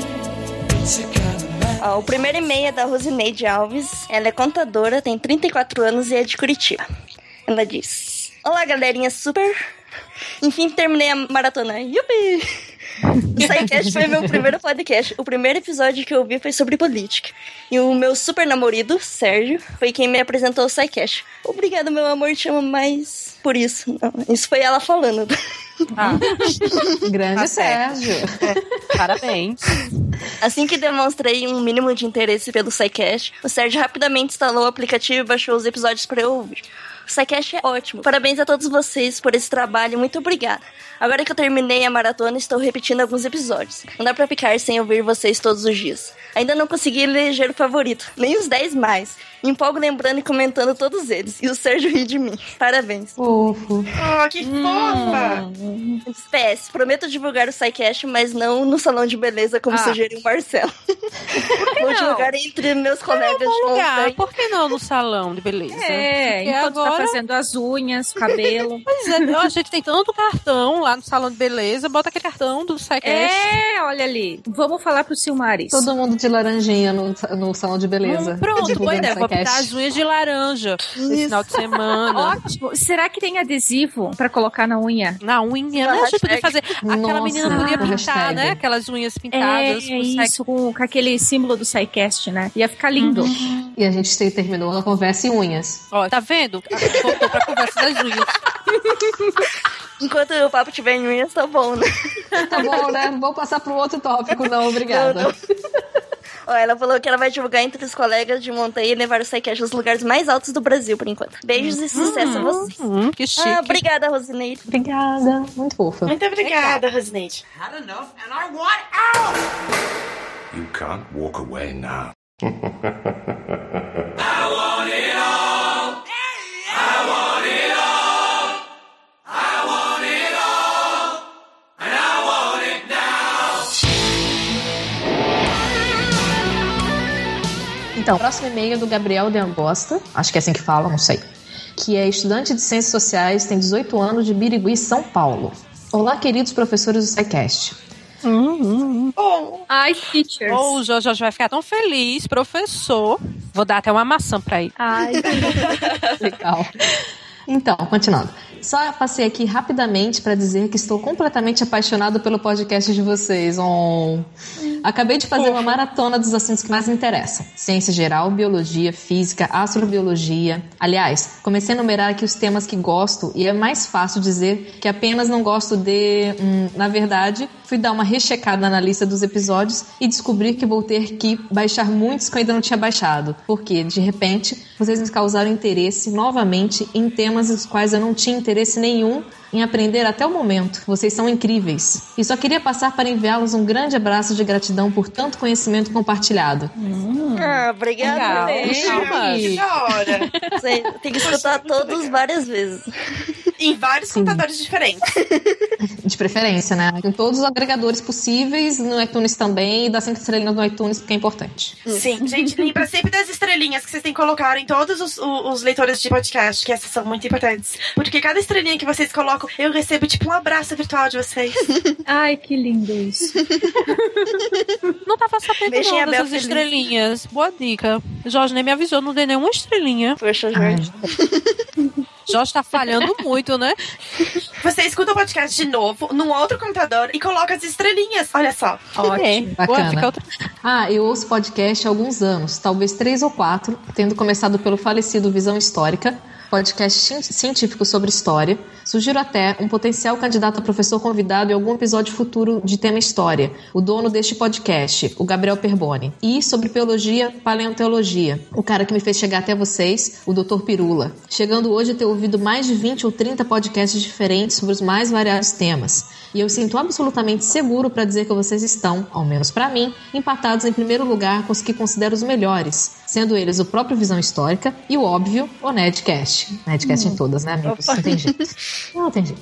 O primeiro e-mail é da Rosineide Alves. Ela é contadora, tem 34 anos e é de Curitiba. Ela diz: Olá, galerinha super. Enfim, terminei a maratona. Yupi! O SciCast foi meu primeiro podcast. O primeiro episódio que eu ouvi foi sobre política. E o meu super namorado, Sérgio, foi quem me apresentou o SciCast. Obrigada, meu amor, te amo mais por isso. Não, isso foi ela falando. Grande Tá. Sérgio. Parabéns. Assim que demonstrei um mínimo de interesse pelo SciCast, o Sérgio rapidamente instalou o aplicativo e baixou os episódios para eu ouvir. SciCast é ótimo. Parabéns a todos vocês por esse trabalho. Muito obrigada. Agora que eu terminei a maratona, estou repetindo alguns episódios. Não dá pra ficar sem ouvir vocês todos os dias. Ainda não consegui eleger o favorito, nem os 10 mais. Me empolgo lembrando e comentando todos eles. E o Sérgio ri de mim. Parabéns. Fofo. Oh, que fofa. PS, prometo divulgar o SciCast, mas não no salão de beleza como Ah. sugeriu o Marcelo. Vou divulgar entre meus colegas É um de lugar. Por que não no salão de beleza? É, Porque enquanto agora... tá fazendo as unhas, o cabelo. Pois é, a gente tem tanto cartão lá no salão de beleza, bota aquele cartão do SciCast. É, olha ali. Vamos falar pro Silmaris. Todo mundo de laranjinha no, no salão de beleza. Hum, Pronto, boa ideia. Vou pintar as unhas de laranja esse final de semana. Ótimo. Será que tem adesivo pra colocar na unha? Na unha, né? A gente podia fazer. Aquela Nossa, menina podia pintar, hashtag. né? Aquelas unhas É, pintadas. com isso, com, com aquele símbolo do SciCast, né? Ia ficar lindo. E a gente te- terminou a conversa em unhas. Ó, tá vendo? Voltou pra conversa das unhas. Enquanto o papo tiver em unhas, tá bom, né? Tá bom, né? Vou passar pro outro tópico, não, obrigada. Não, Ó, ela falou que ela vai divulgar entre os colegas de montanha e levar o SciCast aos lugares mais altos do Brasil, por enquanto. Beijos e sucesso a vocês. Hum, que chique. Ah, obrigada, Rosineide. Obrigada. Muito fofa. Muito obrigada, Rosineide. Had enough and I want out! You can't walk away now. Então, o próximo e-mail é do Gabriel de Angosta, acho que é assim que fala, não sei. Que é estudante de Ciências Sociais, tem 18 anos, de Birigui, São Paulo. Olá, queridos professores do SciCast. Ai, teachers. Oh, o Jorge vai ficar tão feliz, professor. Vou dar até uma maçã pra ele. Ai, Legal. Então, continuando. Só passei aqui rapidamente para dizer que estou completamente apaixonado pelo podcast de vocês. Oh. Acabei de fazer uma maratona dos assuntos que mais me interessam: ciência geral, biologia, física, astrobiologia. Aliás, comecei a numerar aqui os temas que gosto e é mais fácil dizer que apenas não gosto de. Hum, na verdade, fui dar uma rechecada na lista dos episódios e descobri que vou ter que baixar muitos que eu ainda não tinha baixado. Porque, de repente, vocês me causaram interesse novamente em temas dos quais eu não tinha interesse nenhum em aprender até o momento. Vocês são incríveis. E só queria passar para enviá-los um grande abraço de gratidão por tanto conhecimento compartilhado. Ah, obrigada. Que da hora. Você tem que escutar todos várias vezes. Em vários computadores diferentes. De preferência, né? Em todos os agregadores possíveis, no iTunes também, e dá cinco estrelinhas no iTunes porque é importante. Sim, gente, lembra sempre das estrelinhas que vocês têm que colocar em todos os, os leitores de podcast, que essas são muito importantes. Porque cada estrelinha que vocês colocam, eu recebo tipo um abraço virtual de vocês. ai, que lindo isso. Não tava sabendo Deixem não dessas feliz. estrelinhas. Boa dica. Jorge nem me avisou, não dei nenhuma estrelinha. Poxa, Jorge. Jorge tá falhando muito, né? Você escuta o podcast de novo, num outro computador e coloca as estrelinhas. Olha só. Ótimo. Bacana. Ah, eu ouço podcast há alguns anos, talvez três ou quatro, tendo começado pelo falecido Visão Histórica, podcast cien- científico sobre história. Sugiro até um potencial candidato a professor convidado em algum episódio futuro de tema história, o dono deste podcast, o Gabriel Perboni. E sobre biologia, paleontologia, o cara que me fez chegar até vocês, o Dr. Pirula. Chegando hoje a ter ouvido mais de 20 ou 30 podcasts diferentes sobre os mais variados temas. E eu sinto absolutamente seguro para dizer que vocês estão, ao menos para mim, empatados em primeiro lugar com os que considero os melhores, sendo eles o próprio Visão Histórica e o óbvio, o Nedcast. Nedcast em todas, né, amigos? Não tem jeito. Não tem jeito.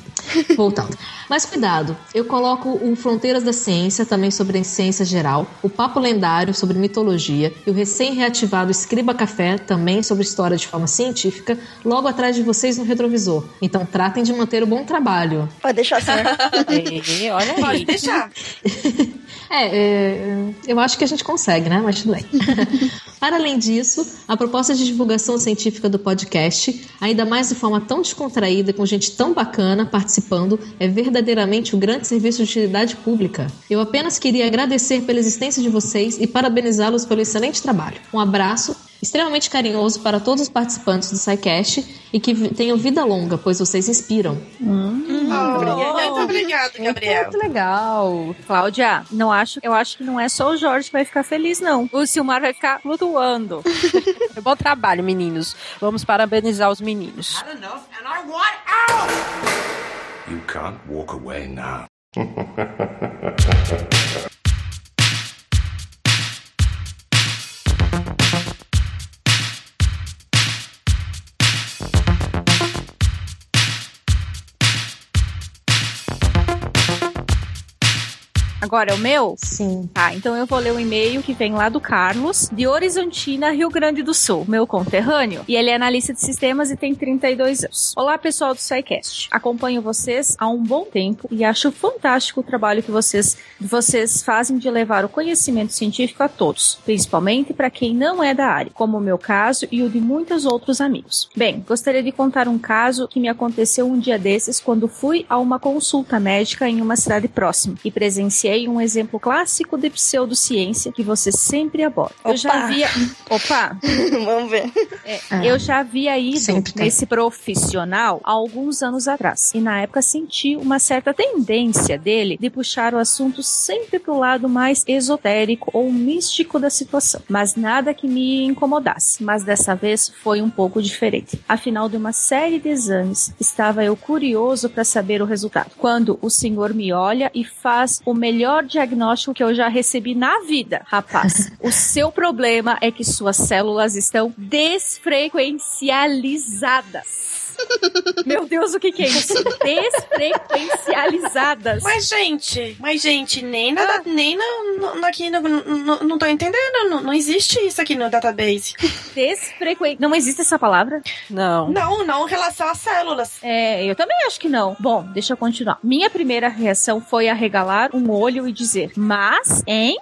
Voltando. Mas cuidado, eu coloco o Fronteiras da Ciência, também sobre a ciência geral, o Papo Lendário sobre mitologia e o recém-reativado Escriba Café, também sobre história de forma científica, logo atrás de vocês no retrovisor. Então tratem de manter o bom trabalho. Pode deixar assim. E, olha aí. Pode deixar. É, é, eu acho que a gente consegue, né? Mas tudo bem. Para além disso, a proposta de divulgação científica do podcast, ainda mais de forma tão descontraída, com gente tão bacana participando, é verdadeiramente um grande serviço de utilidade pública. Eu apenas queria agradecer pela existência de vocês e parabenizá-los pelo excelente trabalho. Um abraço extremamente carinhoso para todos os participantes do SciCast e que tenham vida longa, pois vocês inspiram. Muito obrigada, Gabriel. Muito legal. Cláudia, não acho, eu acho que não é só o Jorge que vai ficar feliz, não. O Silmar vai ficar flutuando. Bom trabalho, meninos. Vamos parabenizar os meninos. Not enough, and I want out! You can't walk away now. Agora é o meu? Sim. Tá, então eu vou ler o e-mail que vem lá do Carlos, de Horizontina, Rio Grande do Sul, meu conterrâneo. E ele é analista de sistemas e tem 32 anos. Olá, pessoal do SciCast. Acompanho vocês há um bom tempo e acho fantástico o trabalho que vocês, vocês fazem de levar o conhecimento científico a todos, principalmente para quem não é da área, como o meu caso e o de muitos outros amigos. Bem, gostaria de contar um caso que me aconteceu um dia desses quando fui a uma consulta médica em uma cidade próxima e presenciei um exemplo clássico de pseudociência que você sempre aborda. Eu já Opa! havia. Opa! Vamos ver. É, Ah. eu já havia ido nesse profissional há alguns anos atrás. E na época senti uma certa tendência dele de puxar o assunto sempre pro lado mais esotérico ou místico da situação. Mas nada que me incomodasse. Mas dessa vez foi um pouco diferente. Afinal de uma série de exames, estava eu curioso para saber o resultado. Quando o senhor me olha e faz o melhor diagnóstico que eu já recebi na vida. Rapaz, o seu problema é que suas células estão desfrequencializadas. Meu Deus, o que, que é isso? Desfrequencializadas. Mas, gente, mas, gente, nem, na, nem no, no, aqui no, no- não tô entendendo. Não, não existe isso aqui no database. Desfrequen... Não existe essa palavra? Não. Não, não em relação às células. É, eu também acho que não. Bom, deixa eu continuar. Minha primeira reação foi arregalar um olho e dizer: Mas, hein?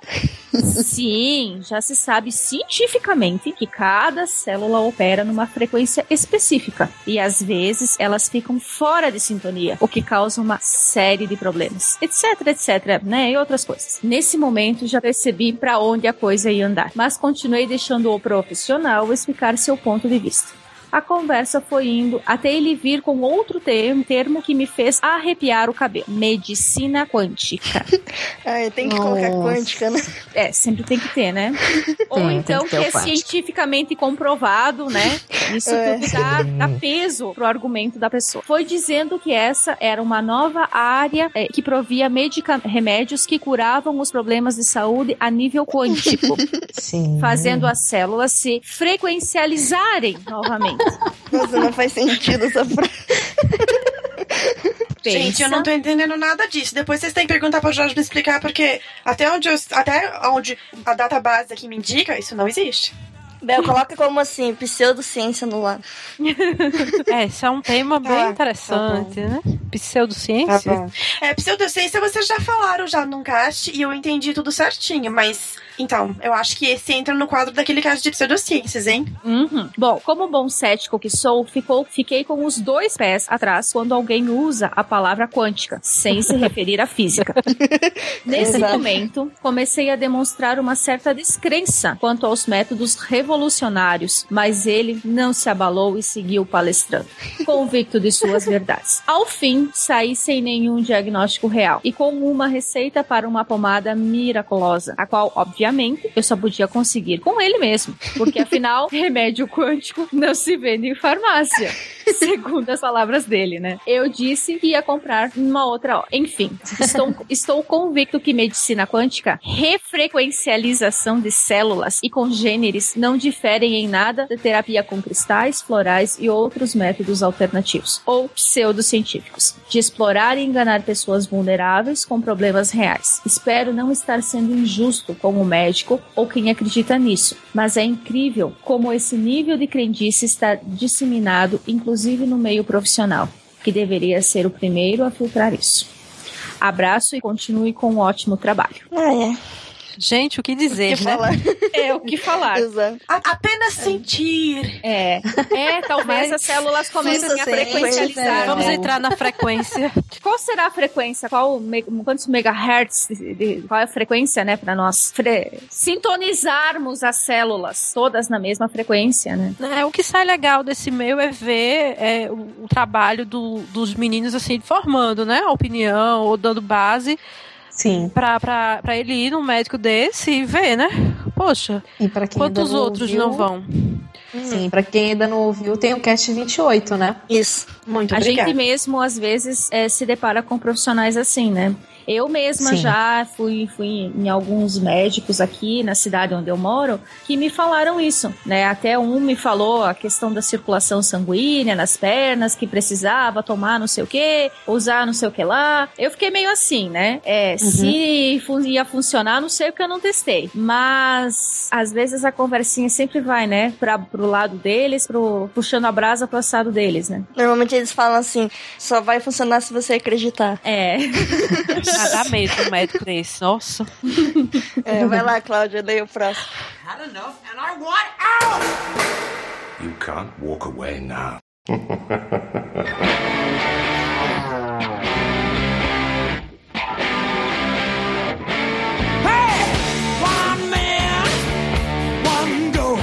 Sim, já se sabe cientificamente que cada célula opera numa frequência específica e às vezes elas ficam fora de sintonia, o que causa uma série de problemas, etc, etc, né? E outras coisas. Nesse momento já percebi para onde a coisa ia andar, mas continuei deixando o profissional explicar seu ponto de vista. A conversa foi indo até ele vir com outro termo, termo que me fez arrepiar o cabelo: medicina quântica. Ai, tem que colocar quântica, né? É, sempre tem que ter, né? Ou Tem, então tem que que, é quântico. cientificamente comprovado, né? Isso É. tudo dá, dá peso pro argumento da pessoa. Foi dizendo que essa era uma nova área é, que provia medica- remédios que curavam os problemas de saúde a nível quântico. Sim. Fazendo as células se frequencializarem novamente. Nossa, não faz sentido essa frase. Gente, eu não tô entendendo nada disso. Depois vocês têm que perguntar pro Jorge me explicar, porque até onde, eu, até onde a database aqui me indica, isso não existe. Bel, coloca como assim, pseudociência no lado. É, isso é um tema bem Tá, interessante, tá né? pseudociência? Tá. É, pseudociência vocês já falaram já num cast e eu entendi tudo certinho, mas. Então, eu acho que esse entra no quadro daquele cast de pseudociências, hein? Uhum. Bom, como bom cético que sou, ficou, fiquei com os dois pés atrás quando alguém usa a palavra quântica, sem se referir à física. Nesse Exato. momento, comecei a demonstrar uma certa descrença quanto aos métodos revolucionários, mas ele não se abalou e seguiu palestrando, convicto de suas verdades. Ao fim, saí sem nenhum diagnóstico real e com uma receita para uma pomada miraculosa, a qual, obviamente, eu só podia conseguir com ele mesmo, porque afinal, remédio quântico não se vende em farmácia. Segundo as palavras dele, né? Eu disse que ia comprar numa outra hora. Enfim, estou, estou convicto que medicina quântica, refrequencialização de células e congêneres não diferem em nada da terapia com cristais, florais e outros métodos alternativos, ou pseudocientíficos, de explorar e enganar pessoas vulneráveis com problemas reais. Espero não estar sendo injusto com o médico ou quem acredita nisso, mas é incrível como esse nível de crendice está disseminado, inclusive no meio profissional, que deveria ser o primeiro a filtrar isso. Abraço e continue com um ótimo trabalho. Ah, é. Gente, o que dizer, O que né? falar? É o que falar. A- apenas sentir. É. É, talvez as células comecem a frequencializar. Vamos né? entrar na frequência. Qual será a frequência? Qual me- quantos megahertz? de- de- qual é a frequência, né, para nós fre- sintonizarmos as células todas na mesma frequência, né? É, o que sai legal desse meio é ver é, o, o trabalho do- dos meninos assim formando, né, a opinião ou dando base. Sim. Pra, pra, pra ele ir num médico desse e ver, né? Poxa, E pra quem quantos não outros ouviu- não vão? Sim, pra quem ainda não ouviu, tem o Cast 28, né? Isso. Muito a obrigada. gente mesmo, às vezes, é, se depara com profissionais assim, né? Eu mesma Sim. já fui, fui em alguns médicos aqui na cidade onde eu moro que me falaram isso, né? Até um me falou a questão da circulação sanguínea nas pernas, que precisava tomar não sei o que, usar não sei o que lá. Eu fiquei meio assim, né? É, Se fu- ia funcionar, não sei porque eu não testei. Mas às vezes a conversinha sempre vai, né? Pra, pro lado deles, pro, puxando a brasa pro assado deles, né? Normalmente eles falam assim, só vai funcionar se você acreditar. É. Ah, dá medo um médico desse. Nossa. É, vai lá, Cláudia, daí o próximo. Had enough and I want out! You can't walk away now. One man, one goal.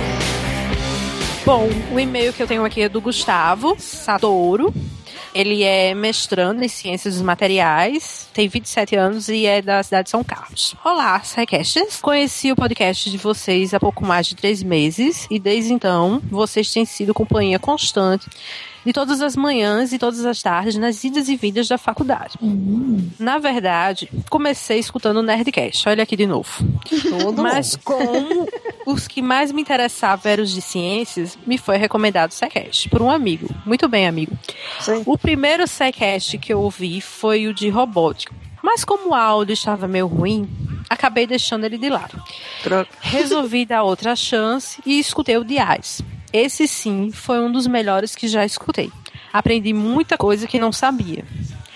Bom, o e-mail que eu tenho aqui é do Gustavo Satouro. Ele é mestrando em Ciências dos Materiais, tem 27 anos e é da cidade de São Carlos. Olá, Psycasters. Conheci o podcast de vocês há pouco mais de três meses e desde então vocês têm sido companhia constante de todas as manhãs e todas as tardes nas idas e vindas da faculdade. Na verdade, comecei escutando o Nerdcast. Olha aqui de novo. Mas como os que mais me interessavam eram os de ciências, me foi recomendado o SciCast por um amigo. Muito bem, amigo. O primeiro SciCast que eu ouvi foi o de robótica. Mas como o áudio estava meio ruim, acabei deixando ele de lado. Resolvi dar outra chance e escutei o de Ais. Esse sim foi um dos melhores que já escutei. Aprendi muita coisa que não sabia.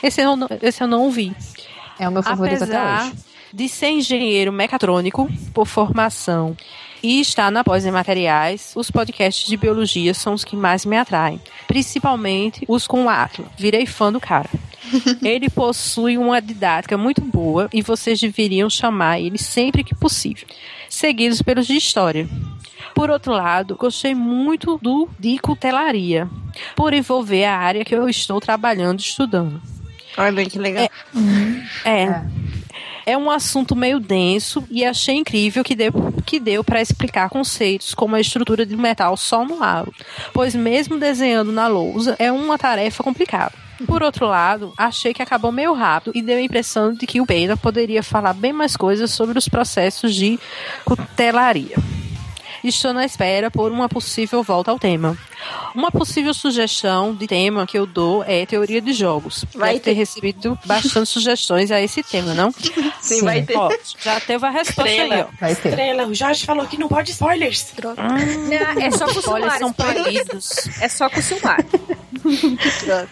Esse eu não, esse eu não ouvi. É o meu favorito até Apesar hoje. de ser engenheiro mecatrônico por formação e estar na pós em materiais, os podcasts de biologia são os que mais me atraem, principalmente os com o Atlas. Virei fã do cara. Ele possui uma didática muito boa e vocês deveriam chamar ele sempre que possível, seguidos pelos de história. Por outro lado, gostei muito do de cutelaria, por envolver a área que eu estou trabalhando e estudando. Olha que legal. É. É um assunto meio denso e achei incrível que deu, que deu para explicar conceitos como a estrutura de metal só no aro, pois mesmo desenhando na lousa é uma tarefa complicada. Por outro lado, achei que acabou meio rápido e deu a impressão de que o Pena poderia falar bem mais coisas sobre os processos de cutelaria. Estou na espera por uma possível volta ao tema. Uma possível sugestão de tema que eu dou é teoria de jogos. Vai Deve ter ter. recebido bastante sugestões a esse tema, não? Sim, vai ter. Ó, já teve a resposta aí, ó. Estrela. Estrela, o Jorge falou que não pode spoilers. Não, é só com o Spoilers Silmar. são proibidos. É só com o Silmar.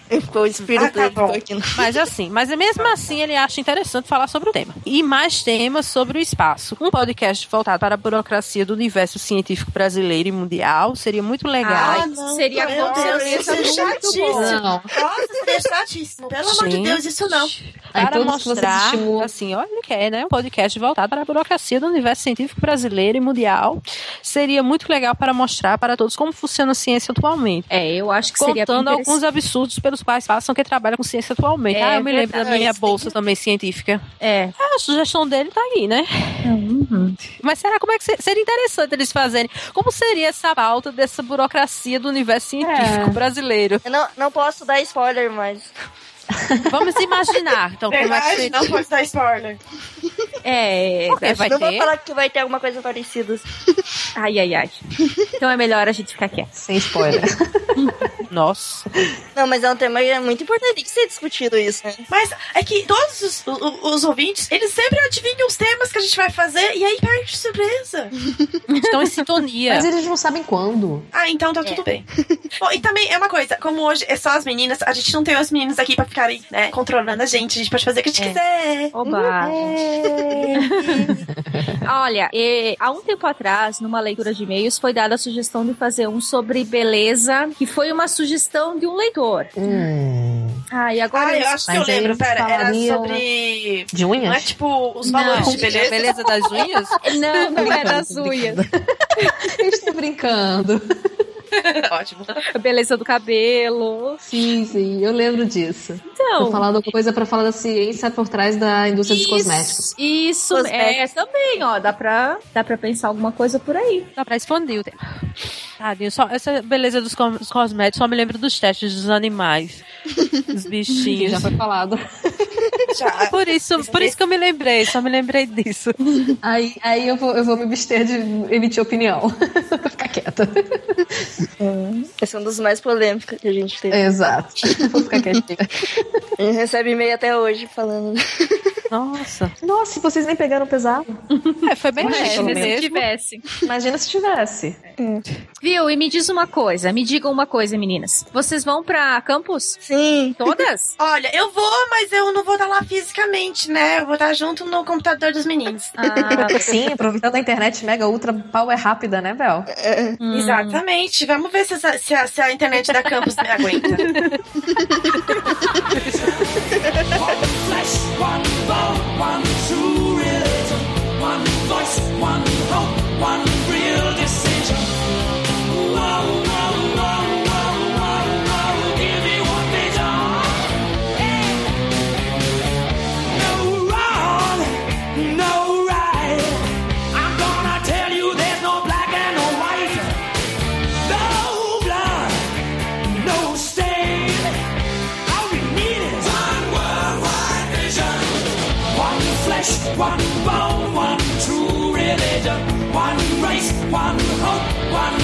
Ficou o espírito Ah, tá aqui. Mas assim, mas mesmo assim ele acha interessante falar sobre o tema. E mais temas sobre o espaço. Um podcast voltado para a burocracia do universo científico brasileiro e mundial seria muito legal. Ai, seria Meu com Deus, certeza isso é muito chatíssimo. bom. Não. Nossa, seria chatíssimo. Pelo amor de Gente. Deus, isso não. Para mostrar, assim, olha que é, né? Um podcast voltado para a burocracia do universo científico brasileiro e mundial. Seria muito legal para mostrar para todos como funciona a ciência atualmente. É, eu acho que seria Contando alguns absurdos pelos quais passam que trabalham com ciência atualmente. É ah, eu me lembro da verdade. minha bolsa também científica. É. Ah, a sugestão dele tá aí, né? Mas será como é que se- seria interessante eles fazerem? Como seria essa pauta dessa burocracia do universo científico É. brasileiro? Eu não, não posso dar spoiler, mas. Vamos imaginar, então, como é que Verdade, seria? não pode dar spoiler. É, Porque vai não vou ter? falar que vai ter alguma coisa parecida. ai, ai, ai. Então é melhor a gente ficar quieto. Sem spoiler. Nossa. Não, mas é um tema muito importante de ser discutido isso, né? Mas é que todos os, o- os ouvintes, eles sempre adivinham os temas que a gente vai fazer e aí perde surpresa. Estão em sintonia. Mas eles não sabem quando. Ah, então tá tudo bem. Bom, e também é uma coisa, como hoje é só as meninas, a gente não tem os meninos aqui pra ficarem, né, controlando a gente. A gente pode fazer o que a gente quiser. Oba. Olha, e, há um tempo atrás, numa leitura de e-mails, foi dada a sugestão de fazer um sobre beleza, que foi uma sugestão de um leitor. Ah, e agora Ah, eu acho que eu lembro, pera, era sobre. De unhas? Não é tipo os Não. valores de A beleza? beleza das unhas? Não, não é das unhas. Eu estou brincando. Ótimo. A beleza do cabelo. Sim, sim, eu lembro disso. Então. Tô falando alguma coisa pra falar da ciência por trás da indústria dos cosméticos. Isso, é, também, ó, dá pra, dá pra pensar alguma coisa por aí. Dá pra expandir o tema. Tadinho, só, essa beleza dos, cos- dos cosméticos só me lembra dos testes dos animais. Dos bichinhos. já foi falado. Já. Por isso, por isso que eu me lembrei, só me lembrei disso. Aí, aí eu, vou, eu vou me abster de emitir opinião. Vou ficar quieta. Esse é um dos mais polêmicos que a gente teve. Exato. Vou ficar quietinha. A gente recebe e-mail até hoje falando. Nossa. Nossa, vocês nem pegaram pesado. É, foi bem leve Imagina se mesmo. tivesse. Imagina se tivesse. Viu? E me diz uma coisa, me digam uma coisa, meninas. Vocês vão pra campus? Sim. Todas? Olha, eu vou, mas eu não vou estar lá fisicamente, né? Eu vou estar junto no computador dos meninos. Ah, Sim, aproveitando a internet mega ultra power rápida, né, Bel? hum. Exatamente. Vamos ver se, se a, se a internet da campus me aguenta. One bone, one true religion. One race, one hope, one